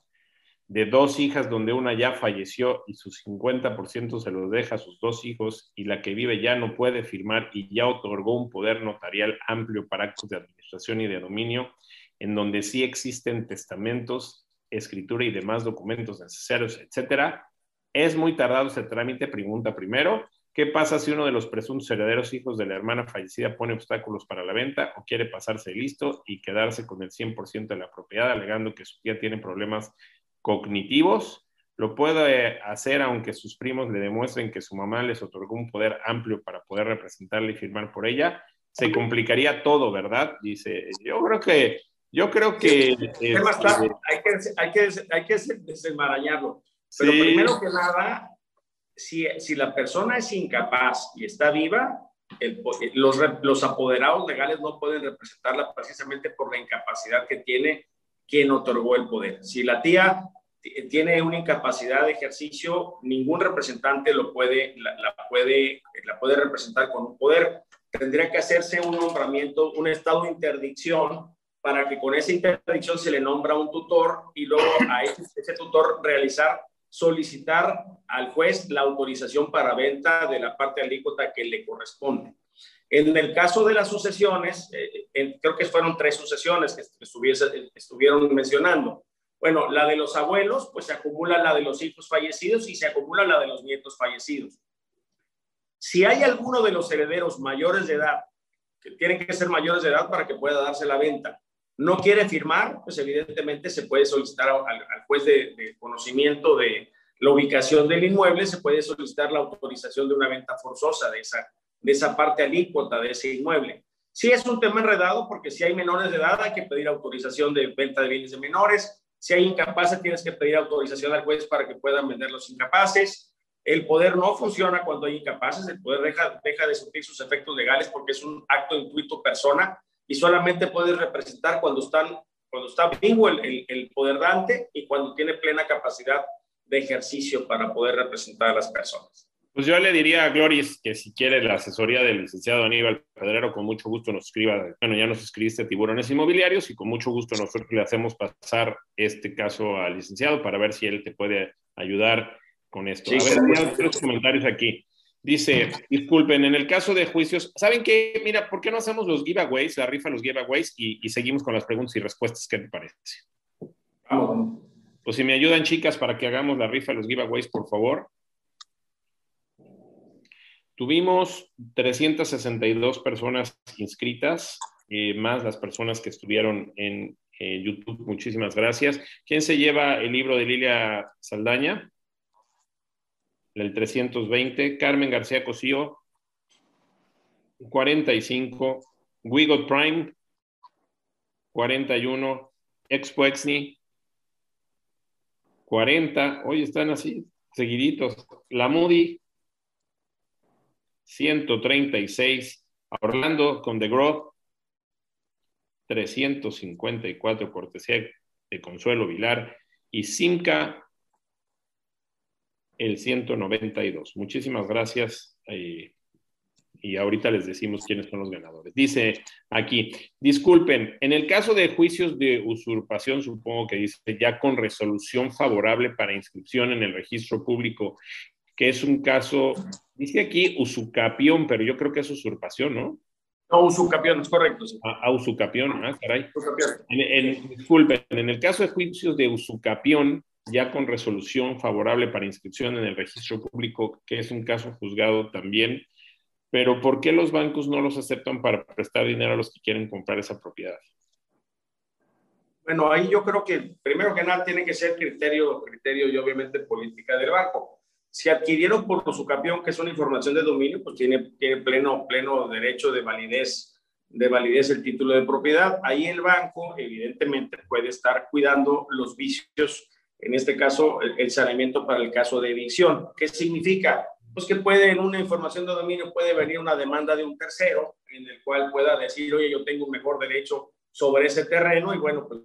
de dos hijas donde una ya falleció y su 50% se lo deja a sus dos hijos y la que vive ya no puede firmar y ya otorgó un poder notarial amplio para actos de administración y de dominio, en donde sí existen testamentos, escritura y demás documentos necesarios, etcétera. Es muy tardado ese trámite, pregunta primero. ¿Qué pasa si uno de los presuntos herederos hijos de la hermana fallecida pone obstáculos para la venta o quiere pasarse listo y quedarse con el 100% de la propiedad, alegando que su tía tiene problemas cognitivos, lo puede hacer aunque sus primos le demuestren que su mamá les otorgó un poder amplio para poder representarle y firmar por ella. Se complicaría todo, ¿verdad? Dice, yo creo que, yo creo que... Este, hay, que hay, que, hay que desenmarañarlo. Pero primero que nada, si, si, la persona es incapaz y está viva, los, los apoderados legales no pueden representarla precisamente por la incapacidad que tiene quien otorgó el poder. Si la tía tiene una incapacidad de ejercicio, ningún representante lo puede, la, puede, la puede representar con un poder. Tendría que hacerse un nombramiento, un estado de interdicción para que con esa interdicción se le nombra un tutor y luego a ese, ese tutor realizar, solicitar al juez la autorización para venta de la parte alícuota que le corresponde. En el caso de las sucesiones, eh, creo que fueron tres sucesiones que estuvieron mencionando. Bueno, la de los abuelos, pues se acumula la de los hijos fallecidos y se acumula la de los nietos fallecidos. Si hay alguno de los herederos mayores de edad, que tienen que ser mayores de edad para que pueda darse la venta, no quiere firmar, pues evidentemente se puede solicitar al, juez de conocimiento de la ubicación del inmueble, se puede solicitar la autorización de una venta forzosa de esa, de esa parte alícuota de ese inmueble. Sí es un tema enredado porque si hay menores de edad hay que pedir autorización de venta de bienes de menores. Si hay incapaces tienes que pedir autorización al juez para que puedan vender los incapaces. El poder no funciona cuando hay incapaces, el poder deja, deja de sufrir sus efectos legales porque es un acto intuito persona y solamente puede representar cuando, están, cuando está vivo el, el, el poder dante y cuando tiene plena capacidad de ejercicio para poder representar a las personas. Pues yo le diría a Gloris que si quiere la asesoría del licenciado Aníbal Pedrero, con mucho gusto nos escriba. Bueno, ya nos escribiste tiburones inmobiliarios y con mucho gusto nosotros le hacemos pasar este caso al licenciado para ver si él te puede ayudar con esto. a ver, hay otros comentarios aquí. Dice, disculpen, en el caso de juicios, ¿saben qué? Mira, ¿por qué no hacemos los giveaways, la rifa, los giveaways y, y seguimos con las preguntas y respuestas? ¿Qué te parece? Vamos. Pues si me ayudan, chicas, para que hagamos la rifa, los giveaways, por favor. Tuvimos 362 personas inscritas, eh, más las personas que estuvieron en eh, YouTube. Muchísimas gracias. ¿Quién se lleva el libro de Lilia Saldaña? El 320. Carmen García Cosío. 45. Wigot Prime. 41. Expo Exni. 40. Hoy están así, seguiditos. La Moody. 136. Orlando con The Growth, 354 cortesía de Consuelo Vilar y Simca el 192. Muchísimas gracias. Eh, y ahorita les decimos quiénes son los ganadores. Dice aquí, disculpen, en el caso de juicios de usurpación, supongo que dice ya con resolución favorable para inscripción en el registro público, que es un caso Dice aquí usucapión, pero yo creo que es usurpación, ¿no? No, usucapión, es correcto. Sí. Ah, ah, usucapión, ah, caray. En, en, disculpen, en el caso de juicios de usucapión, ya con resolución favorable para inscripción en el registro público, que es un caso juzgado también, pero ¿por qué los bancos no los aceptan para prestar dinero a los que quieren comprar esa propiedad? Bueno, ahí yo creo que primero que nada tiene que ser criterio, criterio y obviamente política del banco si adquirieron por su campeón, que es una información de dominio, pues tiene, pleno, pleno derecho de validez, de validez el título de propiedad. Ahí el banco, evidentemente, puede estar cuidando los vicios, en este caso, el, el saneamiento para el caso de evicción. ¿Qué significa? Pues que puede, en una información de dominio, puede venir una demanda de un tercero, en el cual pueda decir, oye, yo tengo un mejor derecho sobre ese terreno, y bueno, pues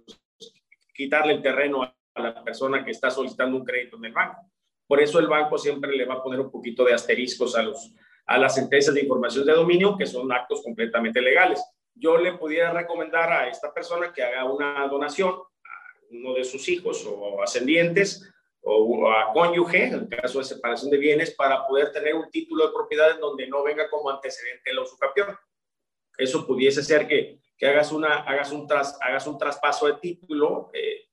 quitarle el terreno a la persona que está solicitando un crédito en el banco. Por eso el banco siempre le va a poner un poquito de asteriscos a, los, a las sentencias de información de dominio, que son actos completamente legales. Yo le pudiera recomendar a esta persona que haga una donación a uno de sus hijos o ascendientes o a cónyuge, en caso de separación de bienes, para poder tener un título de propiedad en donde no venga como antecedente la usucapión. Eso pudiese ser que, que hagas, una, hagas, un tras, hagas un traspaso de título, eh,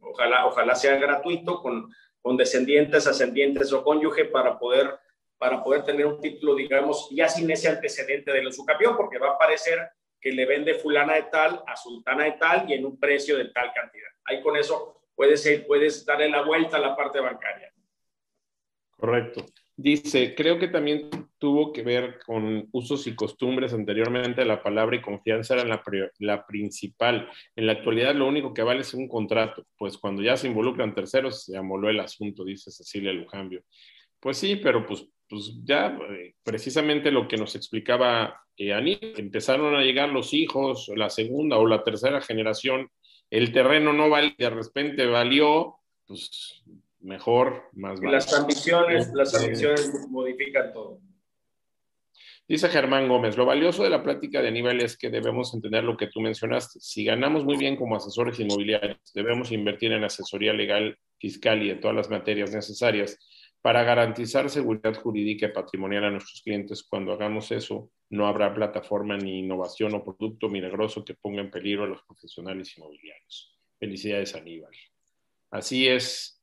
ojalá, ojalá sea gratuito, con con descendientes, ascendientes o cónyuge para poder, para poder tener un título, digamos, ya sin ese antecedente del usucapión, porque va a parecer que le vende fulana de tal a sultana de tal y en un precio de tal cantidad. Ahí con eso puedes, puedes darle la vuelta a la parte bancaria. Correcto. Dice, creo que también tuvo que ver con usos y costumbres anteriormente. La palabra y confianza eran la, la, principal. En la actualidad lo único que vale es un contrato. Pues cuando ya se involucran terceros, se amoló el asunto, dice Cecilia Lujambio. Pues sí, pero pues, pues ya eh, precisamente lo que nos explicaba eh, Ani, empezaron a llegar los hijos, la segunda o la tercera generación, el terreno no vale, de repente valió, pues mejor, más Las ambiciones, las ambiciones modifican todo. Dice Germán Gómez, lo valioso de la plática de Aníbal es que debemos entender lo que tú mencionaste. Si ganamos muy bien como asesores inmobiliarios, debemos invertir en asesoría legal, fiscal y en todas las materias necesarias para garantizar seguridad jurídica y patrimonial a nuestros clientes. Cuando hagamos eso, no habrá plataforma ni innovación o producto milagroso que ponga en peligro a los profesionales inmobiliarios. Felicidades, Aníbal. Así es,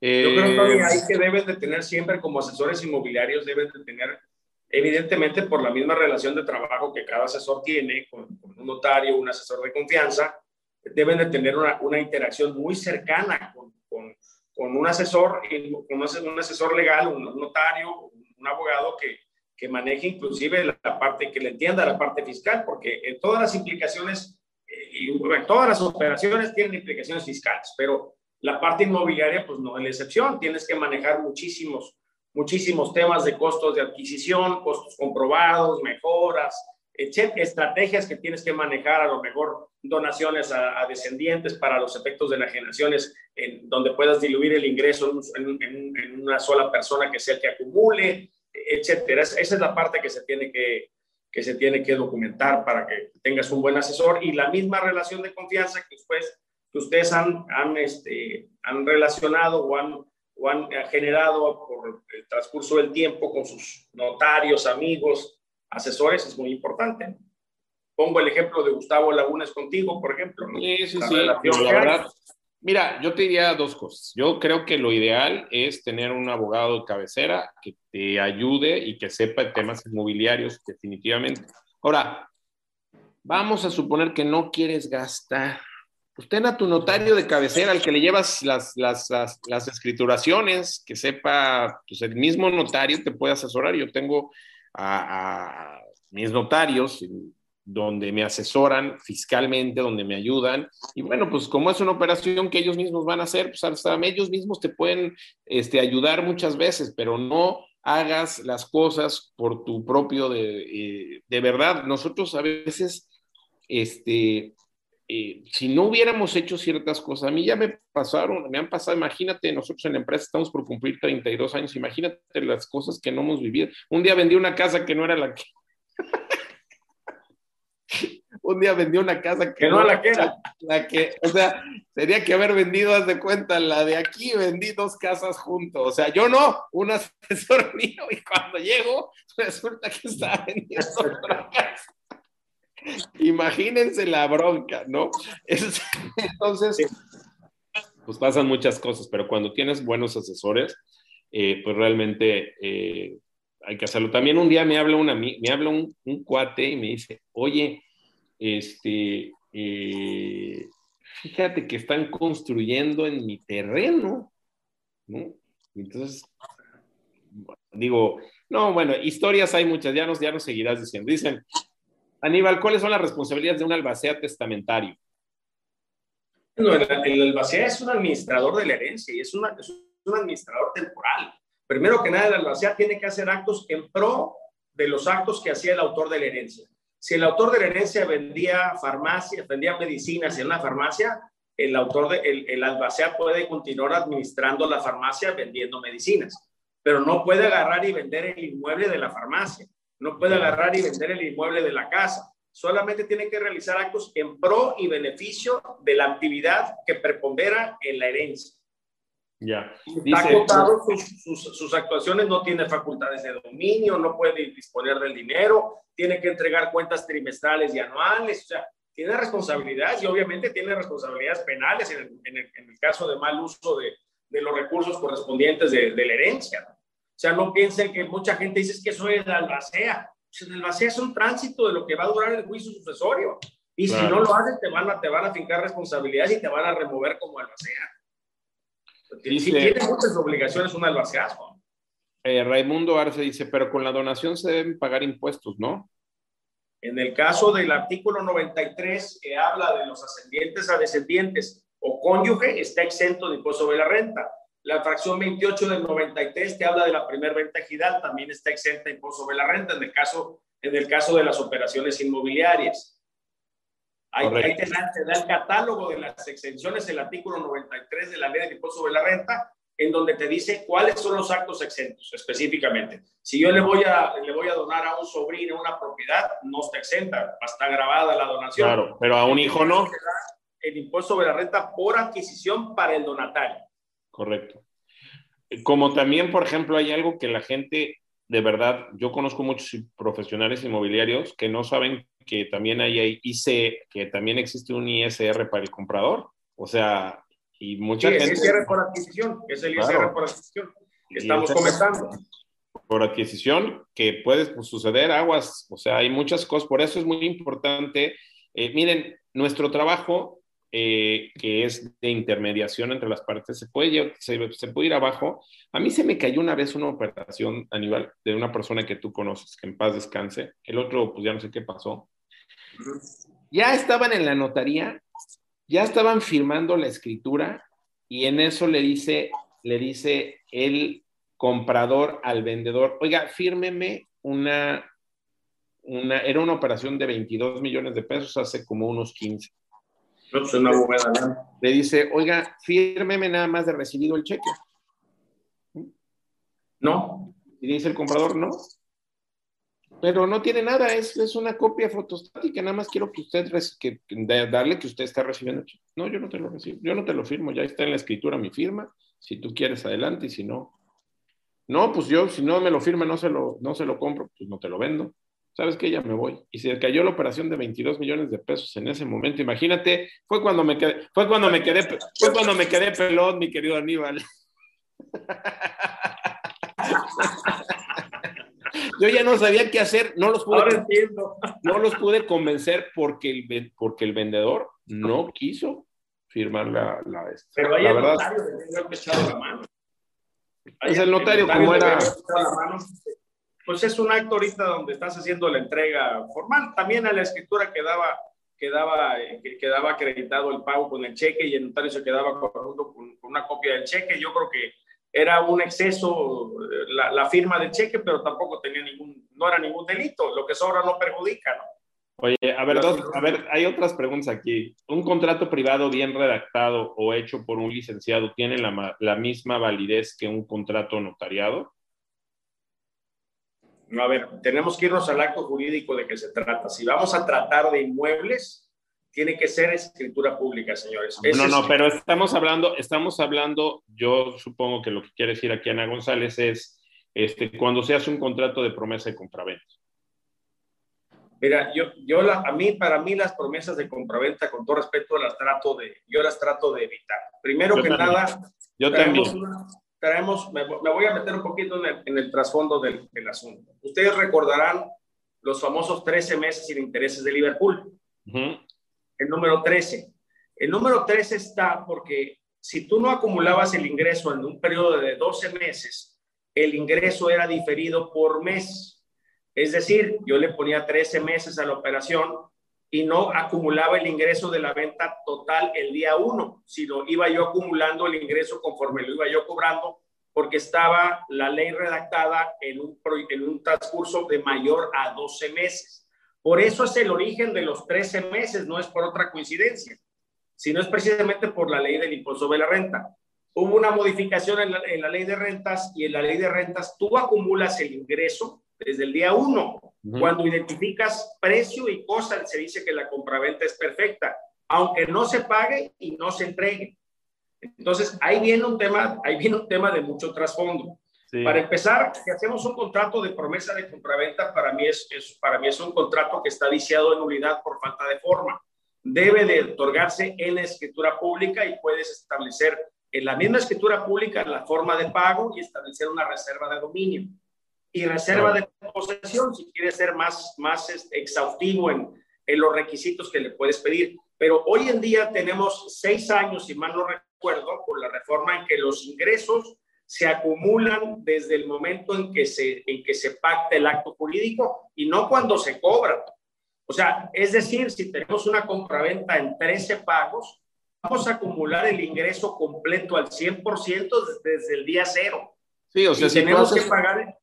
yo creo que hay que deben de tener siempre como asesores inmobiliarios, deben de tener, evidentemente por la misma relación de trabajo que cada asesor tiene con, con un notario, un asesor de confianza, deben de tener una, una interacción muy cercana con, con, con un asesor, con un asesor legal, un notario, un abogado que, que maneje inclusive la, parte, que le entienda la parte fiscal, porque en todas las implicaciones, eh, y todas las operaciones tienen implicaciones fiscales, pero la parte inmobiliaria, pues no es la excepción. Tienes que manejar muchísimos, muchísimos temas de costos de adquisición, costos comprobados, mejoras, estrategias que tienes que manejar, a lo mejor donaciones a, descendientes para los efectos de enajenaciones, en donde puedas diluir el ingreso en, en, una sola persona que sea el que acumule, etcétera. Esa es la parte que se tiene que, que se tiene que documentar para que tengas un buen asesor y la misma relación de confianza que después que ustedes han, han, este, han relacionado o han, o han generado por el transcurso del tiempo con sus notarios, amigos, asesores, es muy importante. Pongo el ejemplo de Gustavo Lagunes contigo, por ejemplo. Sí, sí, sí. La verdad, mira, yo te diría dos cosas. Yo creo que lo ideal es tener un abogado de cabecera que te ayude y que sepa de temas inmobiliarios, definitivamente. Ahora, vamos a suponer que no quieres gastar ten a tu notario de cabecera, al que le llevas las, las, las, escrituraciones, que sepa, pues el mismo notario te puede asesorar. Yo tengo a, mis notarios donde me asesoran fiscalmente, donde me ayudan. Y bueno, pues como es una operación que ellos mismos van a hacer, pues hasta ellos mismos te pueden este, ayudar muchas veces, pero no hagas las cosas por tu propio de, eh, de verdad. Nosotros a veces, este, eh, si no hubiéramos hecho ciertas cosas, a mí ya me pasaron, me han pasado, imagínate, nosotros en la empresa estamos por cumplir 32 años, imagínate las cosas que no hemos vivido. Un día vendí una casa que no era la que... <laughs> un día vendí una casa que, no era la que era. La que, o sea, sería que haber vendido, haz de cuenta, la de aquí, vendí dos casas juntos. O sea, yo no, un asesor <laughs> mío, y cuando llego, resulta que estaba vendiendo <laughs> otra casa. Imagínense la bronca, ¿no? Entonces, pues pasan muchas cosas, pero cuando tienes buenos asesores, eh, pues realmente eh, hay que hacerlo. También un día me habla, una, me habla un, cuate y me dice, oye, este, eh, fíjate que están construyendo en mi terreno, ¿no? Entonces, digo, no, bueno, historias hay muchas, ya nos, ya nos seguirás diciendo. Dicen, Aníbal, ¿cuáles son las responsabilidades de un albacea testamentario? el, albacea es un administrador de la herencia y es, un administrador temporal. Primero que nada, el albacea tiene que hacer actos en pro de los actos que hacía el autor de la herencia. Si el autor de la herencia vendía farmacia, vendía medicinas en una farmacia, el autor de, el, el albacea puede continuar administrando la farmacia vendiendo medicinas, pero no puede agarrar y vender el inmueble de la farmacia no puede agarrar y vender el inmueble de la casa. Solamente tiene que realizar actos en pro y beneficio de la actividad que prepondera en la herencia. Ya. Está acotado sus, sus, actuaciones, no tiene facultades de dominio, no puede disponer del dinero, tiene que entregar cuentas trimestrales y anuales, o sea, tiene responsabilidades y obviamente tiene responsabilidades penales en el, caso de mal uso de, de los recursos correspondientes de, de la herencia. O sea, no piensen que mucha gente dice que soy el albacea. Pues el albacea es un tránsito de lo que va a durar el juicio sucesorio. Y si no lo haces, te van, a, te van a fincar responsabilidades y te van a remover como albacea. si tienes muchas obligaciones, un albaceazo. Eh, Raimundo Arce dice, pero con la donación se deben pagar impuestos, ¿no? En el caso del artículo 93, que habla de los ascendientes a descendientes o cónyuge, está exento de impuesto sobre la renta. La fracción 28 del 93 que habla de la primer venta ejidal también está exenta de impuesto sobre la renta en el caso, en el caso de las operaciones inmobiliarias. Ahí, te, da, el catálogo de las exenciones, el artículo 93 de la ley de impuesto sobre la renta, en donde te dice cuáles son los actos exentos específicamente. Si yo le voy a, le voy a donar a un sobrino una propiedad, no está exenta, está grabada la donación. Claro, pero a un hijo no. El impuesto sobre la renta por adquisición para el donatario. Correcto. Como también, por ejemplo, hay algo que la gente, de verdad, yo conozco muchos profesionales inmobiliarios que no saben que también hay IC, que también existe un ISR para el comprador. O sea, y mucha gente... Es ISR por adquisición, es el ISR por adquisición que estamos comentando. Por adquisición, que puede pues, suceder aguas, o sea, hay muchas cosas, por eso es muy importante. Eh, miren, nuestro trabajo eh, que es de intermediación entre las partes, se puede, se, se, puede ir abajo. A mí se me cayó una vez una operación, a nivel de una persona que tú conoces, que en paz descanse. El otro, pues ya no sé qué pasó. Ya estaban en la notaría, ya estaban firmando la escritura y en eso le dice, le dice el comprador al vendedor, oiga, fírmeme una, una, era una operación de 22 millones de pesos hace como unos 15. No, una buena, Le dice, oiga, fírmeme nada más de recibido el cheque. No. Y dice el comprador, no. Pero no tiene nada, es, es una copia fotostática, nada más quiero que usted, que, darle que usted está recibiendo el cheque. No, yo no te lo recibo, yo no te lo firmo, ya está en la escritura mi firma, si tú quieres adelante y si no, no, pues yo, si no me lo firma, no se lo, no se lo compro, pues no te lo vendo. ¿Sabes qué? Ya me voy. Y se cayó la operación de 22 millones de pesos en ese momento. Imagínate, fue cuando me quedé, fue cuando me quedé, fue cuando me quedé pelón, mi querido Aníbal. <laughs> Yo ya no sabía qué hacer, no los pude, no los pude convencer porque el, porque el vendedor no quiso firmar la, la, este, Pero la verdad. Notario, la mano. Es el notario, como era. Pues es un acto ahorita donde estás haciendo la entrega formal. También a la escritura quedaba, quedaba, quedaba acreditado el pago con el cheque y el notario se quedaba con, con una copia del cheque. Yo creo que era un exceso la, la, firma del cheque, pero tampoco tenía ningún, no era ningún delito. Lo que sobra no perjudica, ¿no? Oye, a ver, dos, a ver, hay otras preguntas aquí. ¿Un contrato privado bien redactado o hecho por un licenciado tiene la, la misma validez que un contrato notariado? A ver, tenemos que irnos al acto jurídico de que se trata. Si vamos a tratar de inmuebles, tiene que ser escritura pública, señores. no, no, pero estamos hablando, estamos hablando, yo supongo que lo que quiere decir aquí Ana González es este, cuando se hace un contrato de promesa de compraventa. Mira, yo, yo la, a mí, para mí las promesas de compraventa, con todo respeto, las trato de, yo las trato de evitar. Primero que nada, yo también. Traemos, me, voy a meter un poquito en el, trasfondo del, del, asunto. Ustedes recordarán los famosos 13 meses sin intereses de Liverpool. El número 13. El número 13 está porque si tú no acumulabas el ingreso en un periodo de 12 meses, el ingreso era diferido por mes. Es decir, yo le ponía 13 meses a la operación y no acumulaba el ingreso de la venta total el día 1, sino iba yo acumulando el ingreso conforme lo iba yo cobrando porque estaba la ley redactada en un, en un transcurso de mayor a 12 meses. Por eso es el origen de los 13 meses, no es por otra coincidencia, sino es precisamente por la ley del impuesto sobre la renta. Hubo una modificación en la, en la ley de rentas y en la ley de rentas tú acumulas el ingreso desde el día uno. Cuando identificas precio y cosa, se dice que la compraventa es perfecta, aunque no se pague y no se entregue. Entonces, ahí viene un tema, ahí viene un tema de mucho trasfondo. Para empezar, si hacemos un contrato de promesa de compraventa, para mí es, es, para mí es un contrato que está viciado en nulidad por falta de forma. Debe de otorgarse en la escritura pública y puedes establecer en la misma escritura pública la forma de pago y establecer una reserva de dominio y reserva de posesión si quieres ser más, más este, exhaustivo en, en, los requisitos que le puedes pedir. Pero hoy en día tenemos seis años, si mal no recuerdo, con la reforma en que los ingresos se acumulan desde el momento en que se, en que se pacta el acto jurídico y no cuando se cobra. O sea, es decir, si tenemos una compraventa en 13 pagos, vamos a acumular el ingreso completo al 100% desde el día cero. Sí, o sea, si tenemos que pagar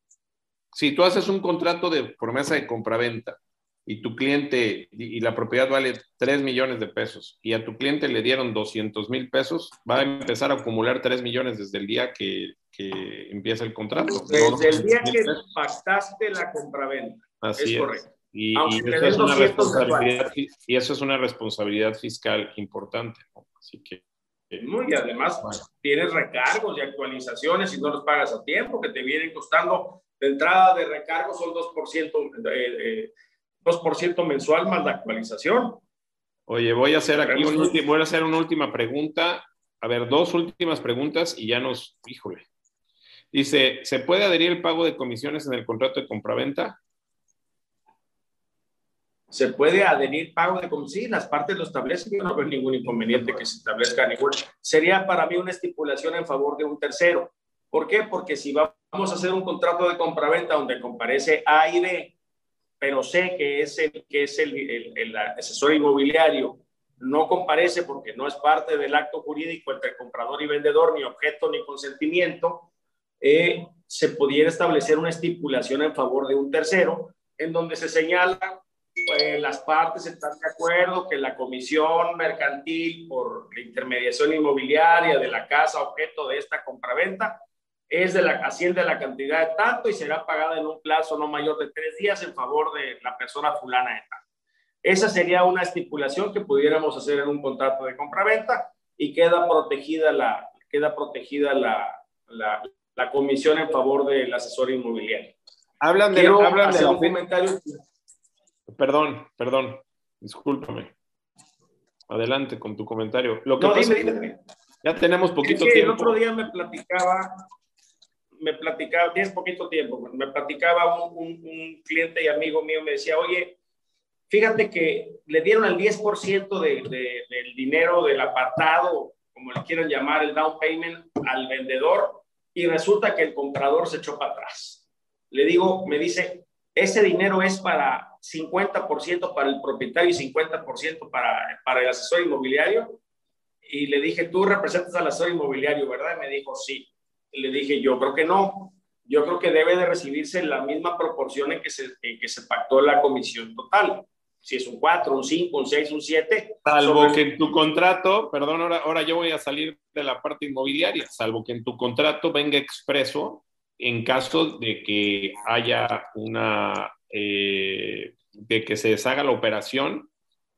si tú haces un contrato de promesa de compraventa y tu cliente y, la propiedad vale 3 millones de pesos y a tu cliente le dieron 200 mil pesos, va a empezar a acumular 3 millones desde el día que, que empieza el contrato. Desde el día que pactaste la compraventa. Así es. Correcto. Y, y, eso es una responsabilidad, y eso es una responsabilidad fiscal importante. Así que y además tienes recargos y actualizaciones y no los pagas a tiempo, que te vienen costando de entrada de recargo son 2%, eh, 2 eh, mensual más la actualización. Oye, voy a hacer aquí un voy a hacer una última pregunta. A ver, dos últimas preguntas y ya nos, híjole. Dice, ¿se puede adherir el pago de comisiones en el contrato de compraventa? se puede adherir pago de comisión, sí, las partes lo establecen, yo no veo ningún inconveniente que se establezca ningún. Sería para mí una estipulación en favor de un tercero. ¿Por qué? Porque si vamos a hacer un contrato de compraventa donde comparece A y B, pero sé que es el, que es el, el, asesor inmobiliario, no comparece porque no es parte del acto jurídico entre comprador y vendedor, ni objeto ni consentimiento, eh, se pudiera establecer una estipulación en favor de un tercero, en donde se señala pues, las partes están de acuerdo que la comisión mercantil por la intermediación inmobiliaria de la casa objeto de esta compraventa es de la asciende la cantidad de tanto y será pagada en un plazo no mayor de tres días en favor de la persona fulana de tanto. Esa sería una estipulación que pudiéramos hacer en un contrato de compraventa y queda protegida la, queda protegida la, la, la comisión en favor del asesor inmobiliario. Hablan de, hablan de un comentario Perdón, perdón, discúlpame. Adelante con tu comentario. Lo que no, dime, Ya tenemos poquito tiempo. El otro día me platicaba, me platicaba, tienes poquito tiempo, me platicaba un, cliente y amigo mío, me decía, oye, fíjate que le dieron el 10% de, del dinero del apartado, como le quieran llamar, el down payment al vendedor y resulta que el comprador se echó para atrás. Le digo, me dice, ese dinero es para 50% para el propietario y 50% para, para el asesor inmobiliario. Y le dije, tú representas al asesor inmobiliario, ¿verdad? Y me dijo, sí. Le dije, yo creo que no. Yo creo que debe de recibirse la misma proporción en que se, que se pactó la comisión total. Si es un 4, un 5, un 6, un 7. Salvo que en tu contrato, perdón, ahora, ahora yo voy a salir de la parte inmobiliaria, salvo que en tu contrato venga expreso en caso de que haya una eh, de que se deshaga la operación,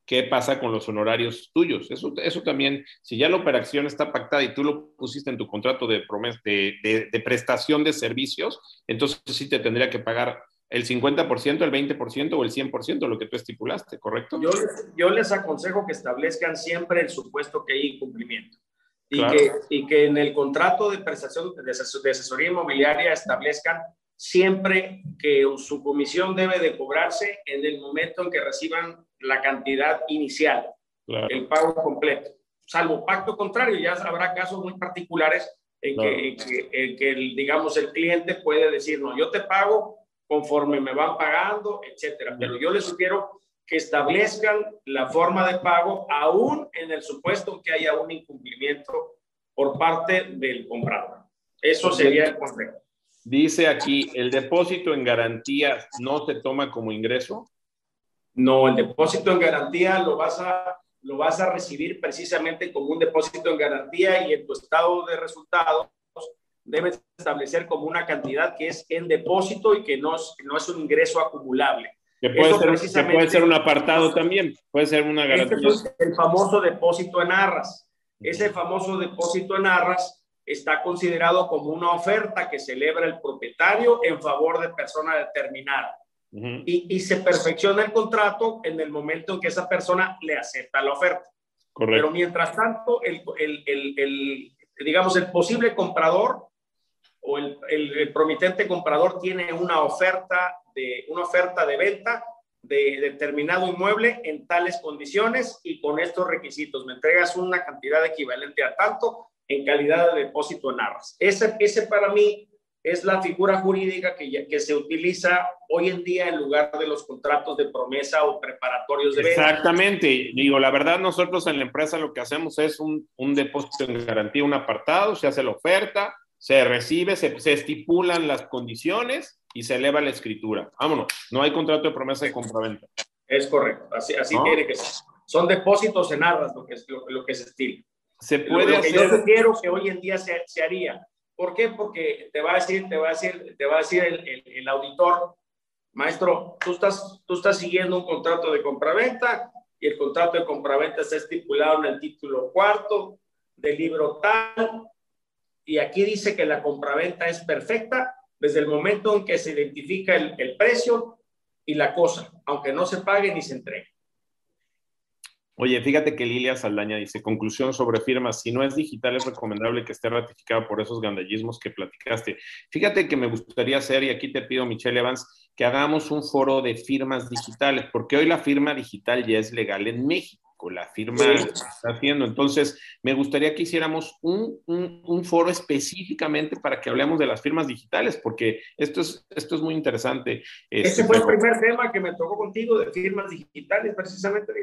¿qué pasa con los honorarios tuyos? Eso, eso también, si ya la operación está pactada y tú lo pusiste en tu contrato de, promesa, de, prestación de servicios, entonces sí te tendría que pagar el 50%, el 20% o el 100%, lo que tú estipulaste, ¿correcto? Yo, yo les aconsejo que establezcan siempre el supuesto que hay incumplimiento. Y, que, y que en el contrato de prestación de asesoría inmobiliaria establezcan siempre que su comisión debe de cobrarse en el momento en que reciban la cantidad inicial, el pago completo. Salvo pacto contrario, ya habrá casos muy particulares en, que, digamos, el cliente puede decir, no, yo te pago conforme me van pagando, etcétera. Pero yo les sugiero que establezcan la forma de pago aún en el supuesto que haya un incumplimiento por parte del comprador. Eso sería el consejo. Dice aquí, ¿el depósito en garantía no se toma como ingreso? No, el depósito en garantía lo vas a, lo vas a recibir precisamente como un depósito en garantía y en tu estado de resultados debes establecer como una cantidad que es en depósito y que no, no es un ingreso acumulable. Que puede, ser, puede ser un apartado también, puede ser una garantía. es el famoso depósito en arras. Ese famoso depósito en arras está considerado como una oferta que celebra el propietario en favor de persona determinada. Y, se perfecciona el contrato en el momento en que esa persona le acepta la oferta. Pero mientras tanto, el, digamos, el posible comprador o el, promitente comprador tiene una oferta de, una oferta de venta de determinado inmueble en tales condiciones y con estos requisitos. Me entregas una cantidad equivalente a tanto en calidad de depósito en arras. Ese, ese para mí es la figura jurídica que, que se utiliza hoy en día en lugar de los contratos de promesa o preparatorios de venta. Exactamente. Digo, la verdad, nosotros en la empresa lo que hacemos es un, un depósito en garantía, un apartado, se hace la oferta, se recibe, se, se, estipulan las condiciones y se eleva la escritura. Vámonos, no hay contrato de promesa de compraventa. Es correcto, así, así tiene que ser. Son depósitos en arras lo que, lo, lo que se estila. Se puede hacer. Yo quiero que hoy en día se, se, haría. ¿Por qué? Porque te va a decir, te va a decir, te va a decir el, el, auditor, maestro, tú estás, tú estás siguiendo un contrato de compraventa y el contrato de compraventa está estipulado en el título cuarto del libro tal y aquí dice que la compraventa es perfecta desde el momento en que se identifica el, el precio y la cosa, aunque no se pague ni se entregue. Oye, fíjate que Lilia Saldaña dice, conclusión sobre firmas, si no es digital es recomendable que esté ratificado por esos gandallismos que platicaste. Fíjate que me gustaría hacer, y aquí te pido, Michelle Evans, que hagamos un foro de firmas digitales, porque hoy la firma digital ya es legal en México la firma está haciendo. Entonces, me gustaría que hiciéramos un, un, foro específicamente para que hablemos de las firmas digitales, porque esto es, esto es muy interesante. Este, este fue el primer tema que me tocó contigo de firmas digitales, precisamente.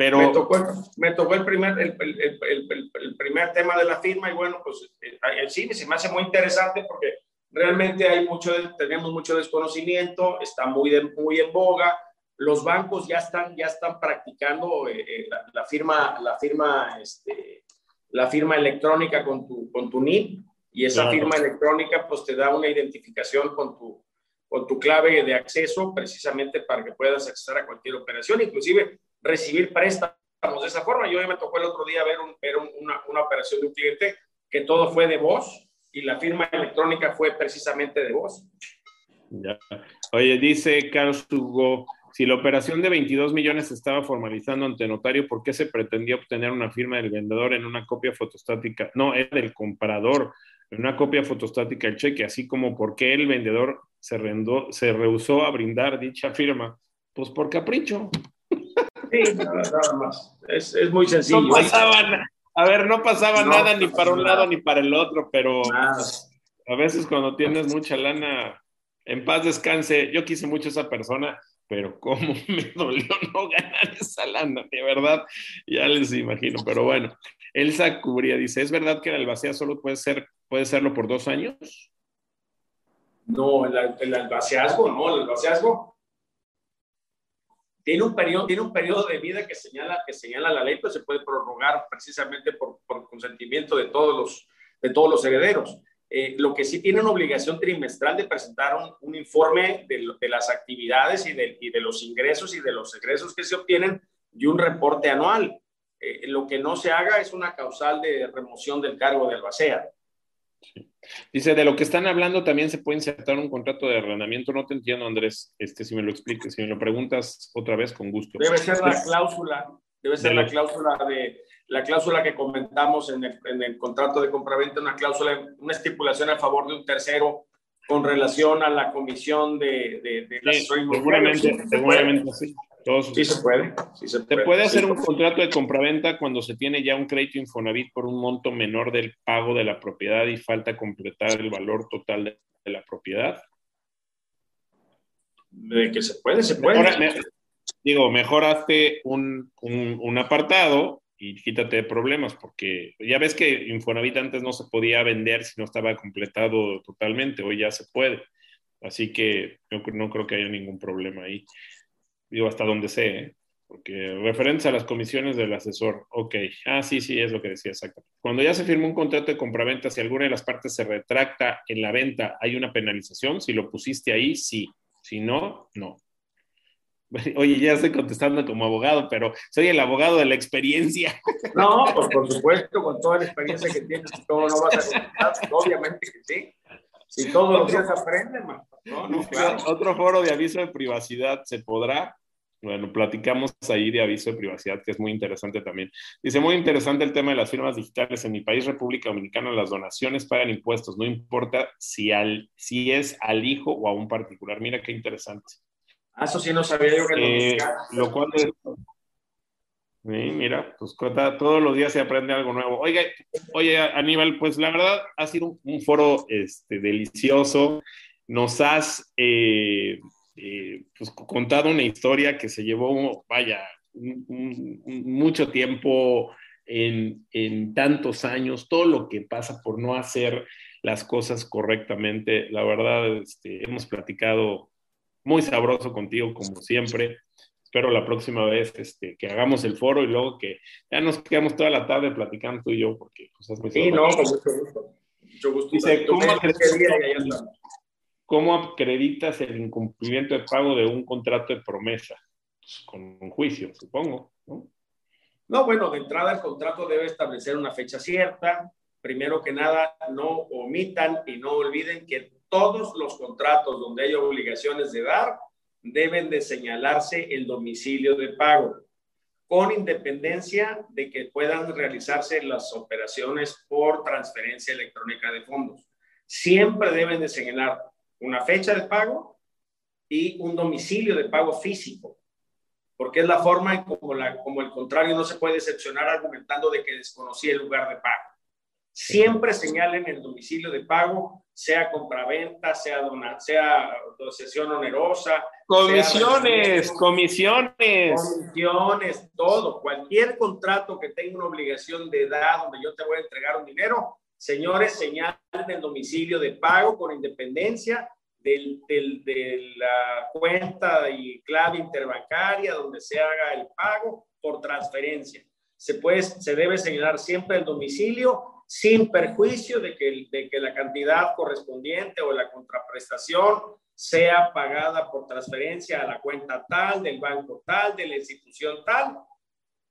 Pero, me, tocó, me tocó el primer, el, el, el, primer tema de la firma y bueno, pues el eh, cine se me hace muy interesante porque realmente hay mucho, tenemos mucho desconocimiento, está muy, muy en boga. Los bancos ya están, ya están practicando eh, eh, la, firma, la firma, este, la firma electrónica con tu, con tu NIP y esa firma electrónica pues te da una identificación con tu, con tu clave de acceso precisamente para que puedas acceder a cualquier operación, inclusive recibir préstamos de esa forma. Yo me tocó el otro día ver, ver una, una, operación de un cliente que todo fue de voz y la firma electrónica fue precisamente de voz. Oye, dice Carlos Hugo, si la operación de 22 millones se estaba formalizando ante notario, ¿por qué se pretendía obtener una firma del vendedor en una copia fotostática? No, es del comprador, en una copia fotostática del cheque, así como por qué el vendedor se, rendó, se rehusó a brindar dicha firma. Pues por capricho. Sí, nada, más. Es, es, muy sencillo. No pasaba, a ver, no pasaba nada ni para un lado ni para el otro, pero a veces cuando tienes mucha lana, en paz descanse. Yo quise mucho a esa persona pero cómo <laughs> me dolió no ganar esa lana, de verdad, ya les imagino, pero bueno. Elsa Cubría dice, ¿es verdad que el albacea solo puede, ser, puede serlo por dos años? No, el, el albaceazgo, no, el albaceazgo tiene un periodo, tiene un periodo de vida que señala, que señala la ley, pero se puede prorrogar precisamente por, consentimiento de todos los, de todos los herederos. Eh, lo que sí tiene una obligación trimestral de presentar un, informe de, las actividades y de, y de, los ingresos y de los egresos que se obtienen y un reporte anual. Eh, lo que no se haga es una causal de remoción del cargo de albacea. Dice, de lo que están hablando también se puede insertar un contrato de arrendamiento. No te entiendo, Andrés, este, si me lo expliques, si me lo preguntas otra vez, con gusto. Debe ser la cláusula, debe ser la cláusula de, la cláusula que comentamos en el, en el contrato de compraventa, una cláusula, una estipulación a favor de un tercero con relación a la comisión de, de, de sí, seguramente, seguramente sí. Sí se puede. Sí se puede, puede hacer un contrato de compraventa cuando se tiene ya un crédito Infonavit por un monto menor del pago de la propiedad y falta completar el valor total de, la propiedad. De que se puede, se puede. digo, mejor hazte un, un, un apartado y quítate de problemas, porque ya ves que Infonavit antes no se podía vender si no estaba completado totalmente, hoy ya se puede. Así que yo no creo que haya ningún problema ahí. Digo, hasta donde sé, ¿eh? porque referentes a las comisiones del asesor, ok, ah, sí, sí, es lo que decía exacto. Cuando ya se firmó un contrato de compraventa, si alguna de las partes se retracta en la venta, ¿hay una penalización? Si lo pusiste ahí, sí. Si no, no. <laughs> Oye, ya estoy contestando como abogado, pero soy el abogado de la experiencia. No, pues por supuesto, con toda la experiencia que tienes, todo no vas a contestar, obviamente que sí. Si todos los días <laughs> aprenden, no, no, claro. Otro foro de aviso de privacidad se podrá. Bueno, platicamos ahí de aviso de privacidad, que es muy interesante también. Dice, muy interesante el tema de las firmas digitales. En mi país, República Dominicana, las donaciones pagan impuestos, no importa si, al, si es al hijo o a un particular. Mira qué interesante. Ah, eso sí no sabía yo que eh, Lo cual es... Mira, pues todos los días se aprende algo nuevo. Oiga, oye, Aníbal, pues la verdad ha sido un, foro este, delicioso. Nos has eh, eh, pues, contado una historia que se llevó, vaya, mucho tiempo en, en, tantos años, todo lo que pasa por no hacer las cosas correctamente. La verdad, este, hemos platicado muy sabroso contigo, como siempre. Espero la próxima vez este, que hagamos el foro y luego que ya nos quedamos toda la tarde platicando tú y yo, porque pues, es muy Sí, no, con mucho gusto. Mucho gusto. Dice, ¿cómo, acreditas, el incumplimiento de pago de un contrato de promesa? Pues, con un juicio, supongo, ¿no? No, bueno, de entrada el contrato debe establecer una fecha cierta. Primero que nada, no omitan y no olviden que todos los contratos donde hay obligaciones de dar deben de señalarse el domicilio de pago. con independencia de que puedan realizarse las operaciones por transferencia electrónica de fondos. Siempre deben de señalar una fecha de pago y un domicilio de pago físico, porque es la forma en como, como el contrario no se puede excepcionar argumentando de que desconocía el lugar de pago. Siempre señalen el domicilio de pago, sea compraventa, sea dona, sea sesión onerosa. Comisiones, comisiones. Comisiones, todo. Cualquier contrato que tenga una obligación de edad donde yo te voy a entregar un dinero, señores, señalen el domicilio de pago con independencia del, del, de la cuenta y clave interbancaria donde se haga el pago por transferencia. Se, puede, se debe señalar siempre el domicilio sin perjuicio de que, de que la cantidad correspondiente o la contraprestación sea pagada por transferencia a la cuenta tal, del banco tal, de la institución tal,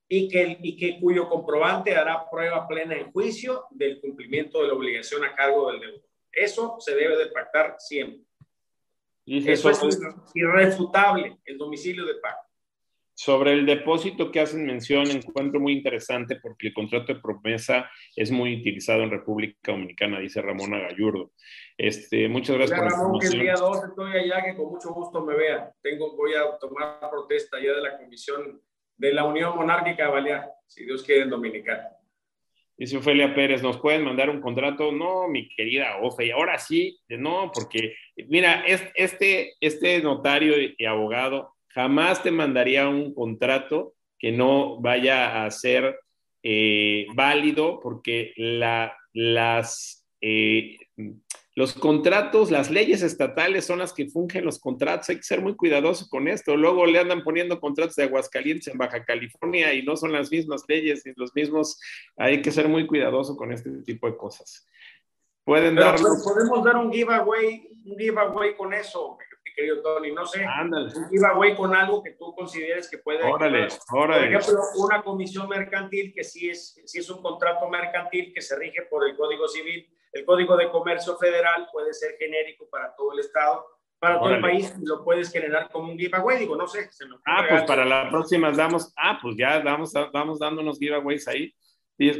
y que, y que cuyo comprobante hará prueba plena en juicio del cumplimiento de la obligación a cargo del deudor. Eso se debe de pactar siempre. Y eso es irrefutable, el domicilio de pago. Sobre el depósito que hacen mención, encuentro muy interesante porque el contrato de promesa es muy utilizado en República Dominicana, dice Ramón Agayurdo. Este, muchas gracias por Ramón, que el día 2 estoy allá, que con mucho gusto me vea. Tengo, voy a tomar protesta ya de la Comisión de la Unión Monárquica Balear, si Dios quiere, en Dominicana. Dice Ofelia Pérez, ¿nos pueden mandar un contrato? No, mi querida Ofe, ahora sí, no, porque mira, este, este notario y abogado jamás te mandaría un contrato que no vaya a ser eh, válido porque la, las, eh, los contratos, las leyes estatales son las que fungen los contratos. Hay que ser muy cuidadoso con esto. Luego le andan poniendo contratos de Aguascalientes en Baja California y no son las mismas leyes y los mismos. Hay que ser muy cuidadoso con este tipo de cosas. Pueden dar. Podemos dar un giveaway, un giveaway con eso querido Tony. No sé, Ándale. un giveaway con algo que tú consideres que puede... Órale, órale. Por ejemplo, una comisión mercantil que sí es, sí es un contrato mercantil que se rige por el Código Civil. El Código de Comercio Federal puede ser genérico para todo el Estado, para todo el país, y lo puedes generar como un giveaway. Digo, no sé. ah, pues para la próxima damos, ah, pues ya vamos, vamos dando unos giveaways ahí.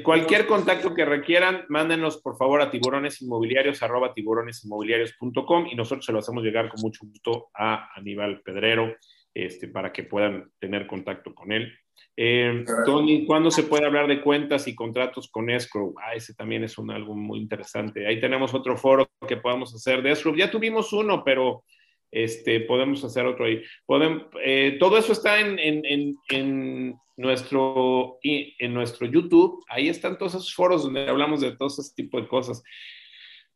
Cualquier contacto que requieran, mándenos por favor a tiburonesinmobiliarios, arroba tiburonesinmobiliarios.com y nosotros se lo hacemos llegar con mucho gusto a Aníbal Pedrero este, para que puedan tener contacto con él. Eh, Tony, ¿cuándo se puede hablar de cuentas y contratos con escrow? Ah, ese también es un algo muy interesante. Ahí tenemos otro foro que podamos hacer de escrow. Ya tuvimos uno, pero este, podemos hacer otro ahí. Eh, todo eso está en, nuestro, YouTube. Ahí están todos esos foros donde hablamos de todo ese tipo de cosas.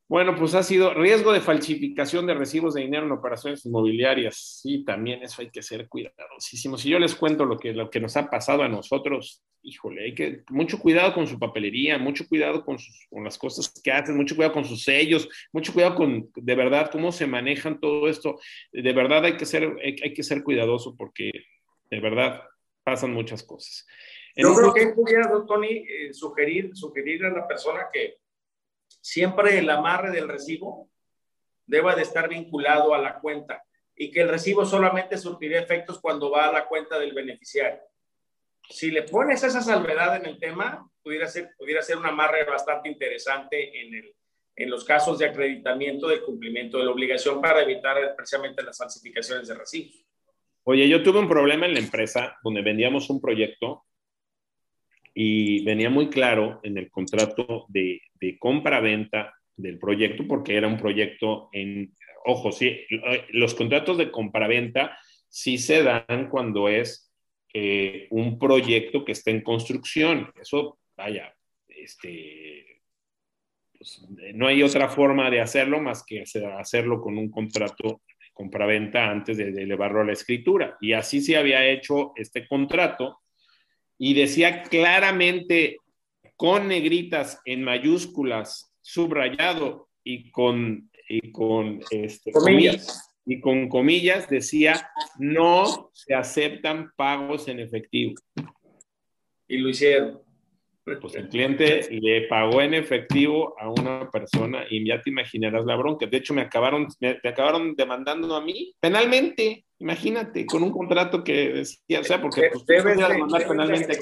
Bueno, pues ha sido riesgo de falsificación de recibos de dinero en operaciones inmobiliarias. Sí, también eso hay que ser cuidadosísimo. Si yo les cuento lo que, lo que nos ha pasado a nosotros, híjole, hay que mucho cuidado con su papelería, mucho cuidado con, sus, con las cosas que hacen, mucho cuidado con sus sellos, mucho cuidado con, de verdad, cómo se manejan todo esto. De verdad hay que ser, hay, que ser cuidadoso porque, de verdad, pasan muchas cosas. Yo creo que cuidado, Tony, eh, sugerir, sugerir a la persona que siempre el amarre del recibo deba de estar vinculado a la cuenta y que el recibo solamente surtirá efectos cuando va a la cuenta del beneficiario. Si le pones esa salvedad en el tema, pudiera ser, pudiera ser un amarre bastante interesante en, el, en los casos de acreditamiento del cumplimiento de la obligación para evitar precisamente las falsificaciones de recibos. Oye, yo tuve un problema en la empresa donde vendíamos un proyecto y venía muy claro en el contrato de, compra-venta del proyecto, porque era un proyecto en, ojo, sí, los contratos de compra-venta sí se dan cuando es eh, un proyecto que está en construcción. Eso, vaya, este, pues, no hay otra forma de hacerlo más que hacerlo con un contrato de compra-venta antes de, de elevarlo a la escritura. Y así se había hecho este contrato y decía claramente con negritas en mayúsculas, subrayado y con, y con este, comillas. y con comillas decía no se aceptan pagos en efectivo. Y lo hicieron. Pues el cliente le pagó en efectivo a una persona y ya te imaginarás la bronca. De hecho, me acabaron, me, acabaron demandando a mí penalmente, imagínate, con un contrato que decía, o sea, porque pues, debe demandar penalmente.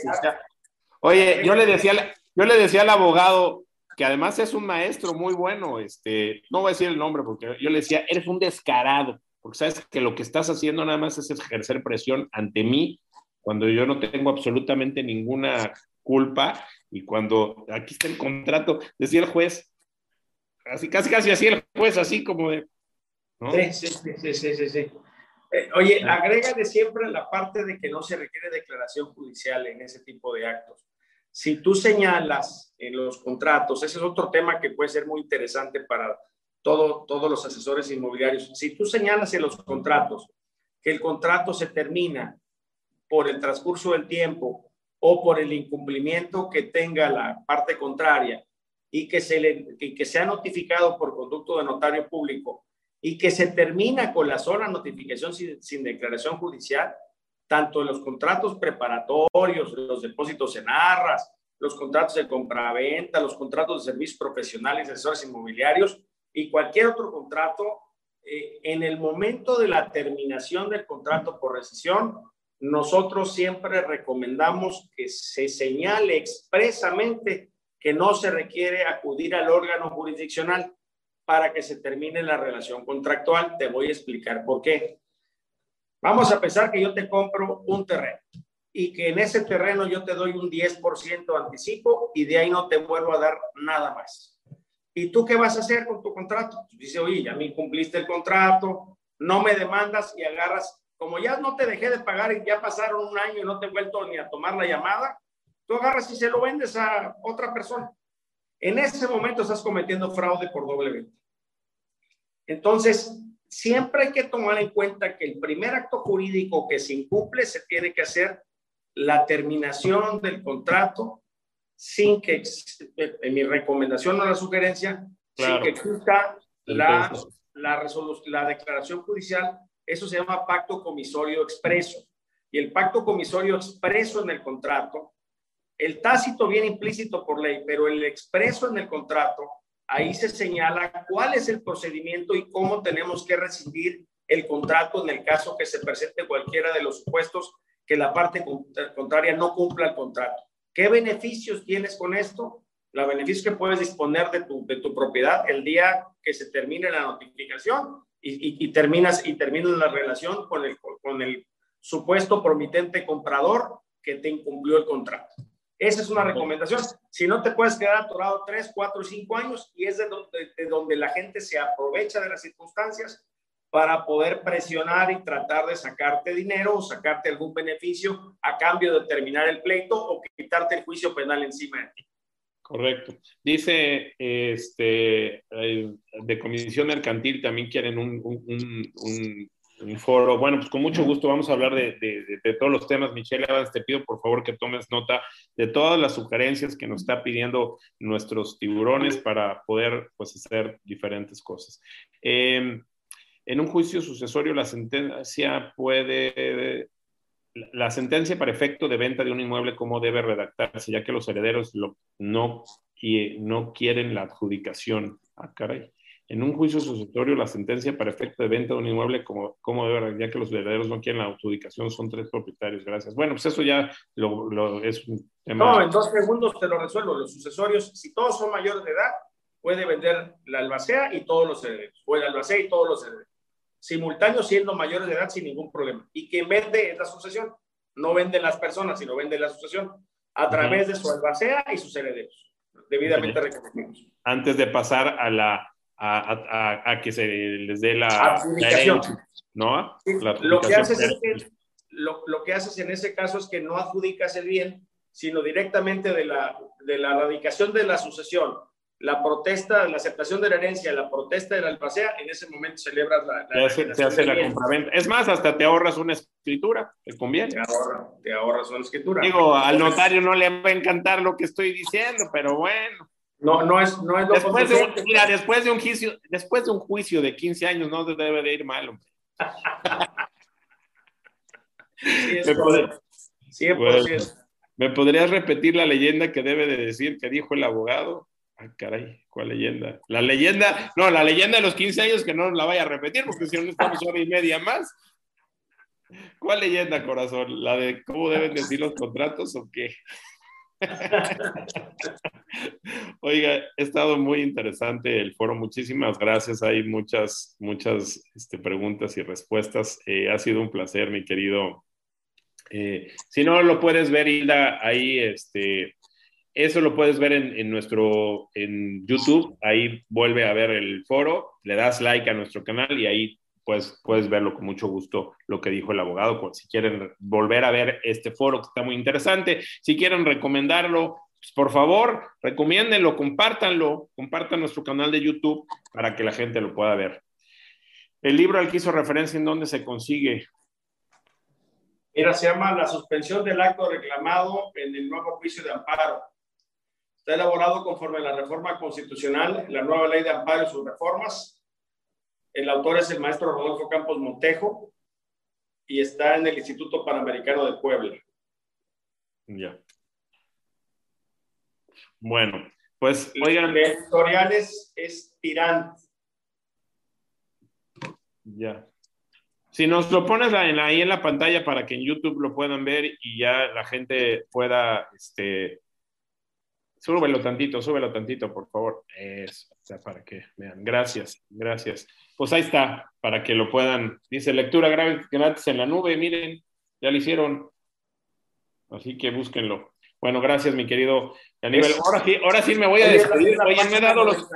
Oye, yo le decía, yo le decía al abogado, que además es un maestro muy bueno, este, no voy a decir el nombre porque yo le decía, eres un descarado, porque sabes que lo que estás haciendo nada más es ejercer presión ante mí cuando yo no tengo absolutamente ninguna culpa y cuando aquí está el contrato, decía el juez, casi casi casi así el juez, así como de... Sí, sí, sí, sí, sí, sí. Eh, oye, agrégale siempre la parte de que no se requiere declaración judicial en ese tipo de actos. Si tú señalas en los contratos, ese es otro tema que puede ser muy interesante para todo, todos los asesores inmobiliarios. Si tú señalas en los contratos que el contrato se termina por el transcurso del tiempo o por el incumplimiento que tenga la parte contraria y que se, le, que sea notificado por conducto de notario público y que se termina con la sola notificación sin, declaración judicial, tanto los contratos preparatorios, los depósitos en arras, los contratos de compraventa, los contratos de servicios profesionales, asesores inmobiliarios y cualquier otro contrato, eh, en el momento de la terminación del contrato por rescisión, nosotros siempre recomendamos que se señale expresamente que no se requiere acudir al órgano jurisdiccional para que se termine la relación contractual. Te voy a explicar por qué. Vamos a pensar que yo te compro un terreno y que en ese terreno yo te doy un 10% anticipo y de ahí no te vuelvo a dar nada más. ¿Y tú qué vas a hacer con tu contrato? Pues dice, oye, ya me cumpliste el contrato, no me demandas y agarras, como ya no te dejé de pagar y ya pasaron un año y no te he vuelto ni a tomar la llamada, tú agarras y se lo vendes a otra persona. En ese momento estás cometiendo fraude por doble venta. Entonces, siempre hay que tomar en cuenta que el primer acto jurídico que se incumple se tiene que hacer la terminación del contrato sin que, en mi recomendación o la sugerencia, sin que exista la, la, la declaración judicial, eso se llama pacto comisorio expreso. Y el pacto comisorio expreso en el contrato, el tácito viene implícito por ley, pero el expreso en el contrato Ahí se señala cuál es el procedimiento y cómo tenemos que rescindir el contrato en el caso que se presente cualquiera de los supuestos que la parte contraria no cumpla el contrato. ¿Qué beneficios tienes con esto? La beneficio que puedes disponer de tu, de tu propiedad el día que se termine la notificación y, y, terminas y terminas la relación con el, con el supuesto promitente comprador que te incumplió el contrato. Esa es una recomendación. Si no, te puedes quedar atorado tres, cuatro, cinco años y es de donde, de donde la gente se aprovecha de las circunstancias para poder presionar y tratar de sacarte dinero o sacarte algún beneficio a cambio de terminar el pleito o quitarte el juicio penal encima de ti. Correcto. Dice, este, eh, de comisión mercantil también quieren un, un un foro. Bueno, pues con mucho gusto vamos a hablar de, de, todos los temas. Michelle Evans, te pido por favor que tomes nota de todas las sugerencias que nos está pidiendo nuestros tiburones para poder pues, hacer diferentes cosas. Em, en un juicio sucesorio, la sentencia puede, la sentencia para efecto de venta de un inmueble, ¿cómo debe redactarse? Ya que los herederos no, no quieren la adjudicación. Ah, caray en un juicio sucesorio la sentencia para efecto de venta de un inmueble, como, como debe, ya que los herederos no quieren la adjudicación, son tres propietarios. Gracias. Bueno, pues eso ya lo, es un tema. No, en dos segundos te lo resuelvo. Los sucesorios, si todos son mayores de edad, puede vender la albacea y todos los herederos, o el albacea y todos los herederos. Simultáneos siendo mayores de edad sin ningún problema. Y quien vende es la sucesión. No venden las personas, sino vende la sucesión a través de su albacea y sus herederos, debidamente reconocidos. Antes de pasar a la a, que se les dé la, adjudicación. ¿no? lo, que haces es que, lo, lo, que haces en ese caso es que no adjudicas el bien, sino directamente de la, de la radicación de la sucesión, la protesta, la aceptación de la herencia, la protesta de la albacea, en ese momento celebras la, la te hace, la compraventa. Es más, hasta te ahorras una escritura, te conviene. Te, ahorra, te ahorras una escritura. Digo, al notario no le va a encantar lo que estoy diciendo, pero bueno. No, no es, no es lo después de un, Mira, después de un juicio, después de un juicio de 15 años no debe de ir mal, hombre. sí, es <laughs> 100%. ¿Me podrías repetir la leyenda que debe de decir que dijo el abogado? Ah, caray, ¿cuál leyenda? La leyenda, no, la leyenda de los 15 años que no la vaya a repetir, porque si no estamos hora y media más. ¿Cuál leyenda, corazón? ¿La de cómo deben decir los contratos o qué? <laughs> Oiga, ha estado muy interesante el foro. Muchísimas gracias. Hay muchas, muchas este, preguntas y respuestas. Eh, ha sido un placer, mi querido. Eh, si no lo puedes ver, Hilda, ahí, este, eso lo puedes ver en, en, nuestro, en YouTube. Ahí vuelve a ver el foro, le das like a nuestro canal y ahí pues puedes verlo con mucho gusto lo que dijo el abogado. Si quieren volver a ver este foro que está muy interesante, si quieren recomendarlo, pues por favor, recomiéndenlo, compártanlo, compartan nuestro canal de YouTube para que la gente lo pueda ver. El libro al que hizo referencia, ¿en dónde se consigue? Mira, se llama La suspensión del acto reclamado en el nuevo juicio de amparo. Está elaborado conforme a la reforma constitucional, la nueva ley de amparo y sus reformas, el autor es el maestro Rodolfo Campos Montejo y está en el Instituto Panamericano de Puebla. Ya. Bueno, pues oigan. El editorial es, es Tirant. Ya. Si nos lo pones ahí en la pantalla para que en YouTube lo puedan ver y ya la gente pueda este, Súbelo tantito, súbelo tantito, por favor. Eso, para que vean. Gracias, gracias. Pues ahí está, para que lo puedan. Dice lectura gratis en la nube, miren, ya lo hicieron. Así que búsquenlo. Bueno, gracias, mi querido Aníbal. Ahora sí, ahora sí me voy a despedir. Oye, me he dado los.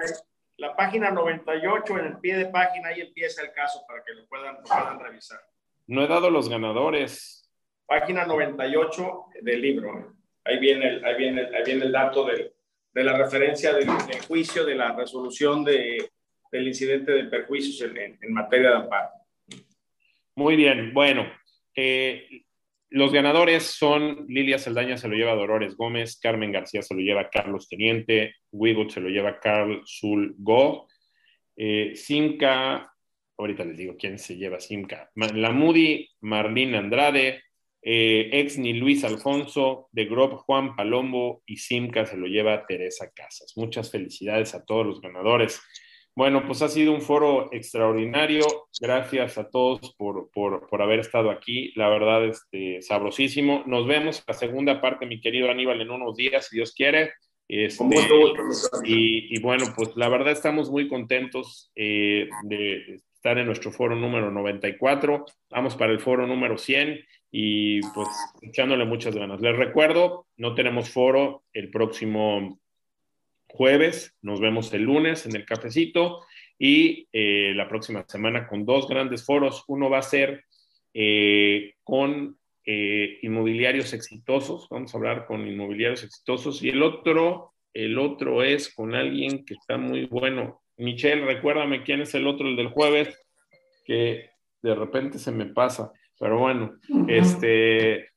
La página 98, en el pie de página, ahí empieza el caso para que lo puedan, puedan revisar. No he dado los ganadores. Página 98 del libro. Ahí viene el, ahí viene, ahí viene el dato de, de la referencia del, juicio, de la resolución de, del incidente de perjuicios en, materia de amparo. Muy bien, bueno. Eh, los ganadores son Lilia Saldaña se lo lleva Dolores Gómez, Carmen García se lo lleva Carlos Teniente, Wigot se lo lleva Carl Sul Go, eh, Simca, ahorita les digo quién se lleva Simca, La Moody, Marlene Andrade, eh, Exni Luis Alfonso, de Grob Juan Palombo y Simca se lo lleva Teresa Casas. Muchas felicidades a todos los ganadores. Bueno, pues ha sido un foro extraordinario. Gracias a todos por, por, por haber estado aquí. La verdad, este, sabrosísimo. Nos vemos la segunda parte, mi querido Aníbal, en unos días, si Dios quiere. Este, y, y, bueno, pues la verdad estamos muy contentos eh, de estar en nuestro foro número 94. Vamos para el foro número 100 y pues echándole muchas ganas. Les recuerdo, no tenemos foro el próximo jueves, nos vemos el lunes en el cafecito y eh, la próxima semana con dos grandes foros. Uno va a ser eh, con eh, inmobiliarios exitosos, vamos a hablar con inmobiliarios exitosos y el otro, el otro es con alguien que está muy bueno. Michelle, recuérdame quién es el otro, el del jueves, que de repente se me pasa. Pero bueno, este,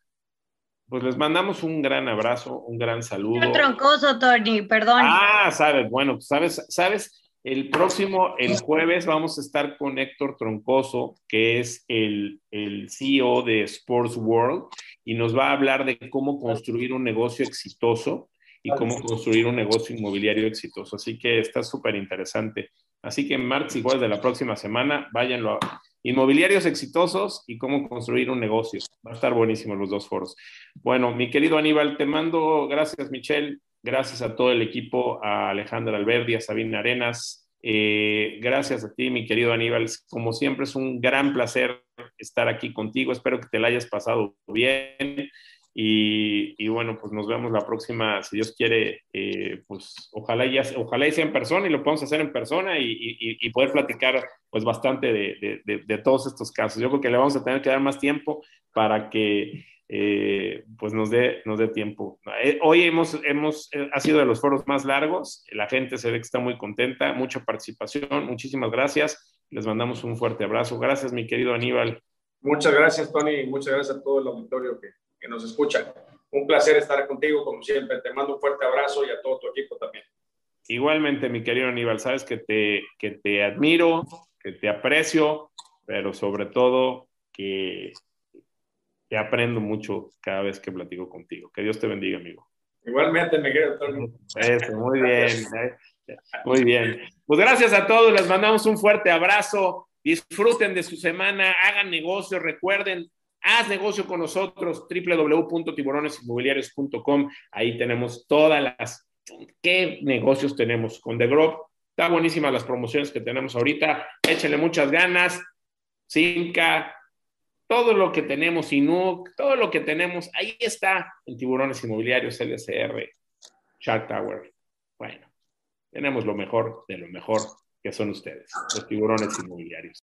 pues les mandamos un gran abrazo, un gran saludo. troncoso, Tony, perdón. Ah, sabes, bueno, pues, sabes, sabes, el próximo, el jueves, vamos a estar con Héctor Troncoso, que es el, el CEO de Sports World, y nos va a hablar de cómo construir un negocio exitoso y cómo construir un negocio inmobiliario exitoso. Así que está súper interesante. Así que en martes, igual de la próxima semana, váyanlo a Inmobiliarios exitosos y cómo construir un negocio. Va a estar buenísimo los dos foros. Bueno, mi querido Aníbal, te mando, gracias Michelle, gracias a todo el equipo, a Alejandra Alberdi, a Sabina Arenas. Eh, gracias a ti, mi querido Aníbal. Como siempre, es un gran placer estar aquí contigo. Espero que te la hayas pasado bien. Y, bueno, pues nos vemos la próxima, si Dios quiere, eh, pues ojalá, ya, ojalá sea en persona y lo podamos hacer en persona y, poder platicar pues bastante de, todos estos casos. Yo creo que le vamos a tener que dar más tiempo para que eh, pues nos dé, nos dé tiempo. Eh, hoy hemos, hemos, ha sido de los foros más largos, la gente se ve que está muy contenta, mucha participación, muchísimas gracias, les mandamos un fuerte abrazo. Gracias, mi querido Aníbal. Muchas gracias, Tony, muchas gracias a todo el auditorio que que nos escuchan. Un placer estar contigo, como siempre. Te mando un fuerte abrazo y a todo tu equipo también. Igualmente, mi querido Aníbal, sabes que te, que te admiro, que te aprecio, pero sobre todo que, que aprendo mucho cada vez que platico contigo. Que Dios te bendiga, amigo. Igualmente, me quiero Tony. Eso, muy bien. ¿eh? Muy bien. Pues gracias a todos, les mandamos un fuerte abrazo. Disfruten de su semana, hagan negocio, recuerden, haz negocio con nosotros, www.tiburonesinmobiliarios.com. Ahí tenemos todas las, qué negocios tenemos con The Grove. Está buenísimas las promociones que tenemos ahorita. Échenle muchas ganas. Cinca, todo lo que tenemos, Inuk, todo lo que tenemos, ahí está en Tiburones Inmobiliarios, LSR, Shark Tower. Bueno, tenemos lo mejor de lo mejor que son ustedes, los tiburones inmobiliarios.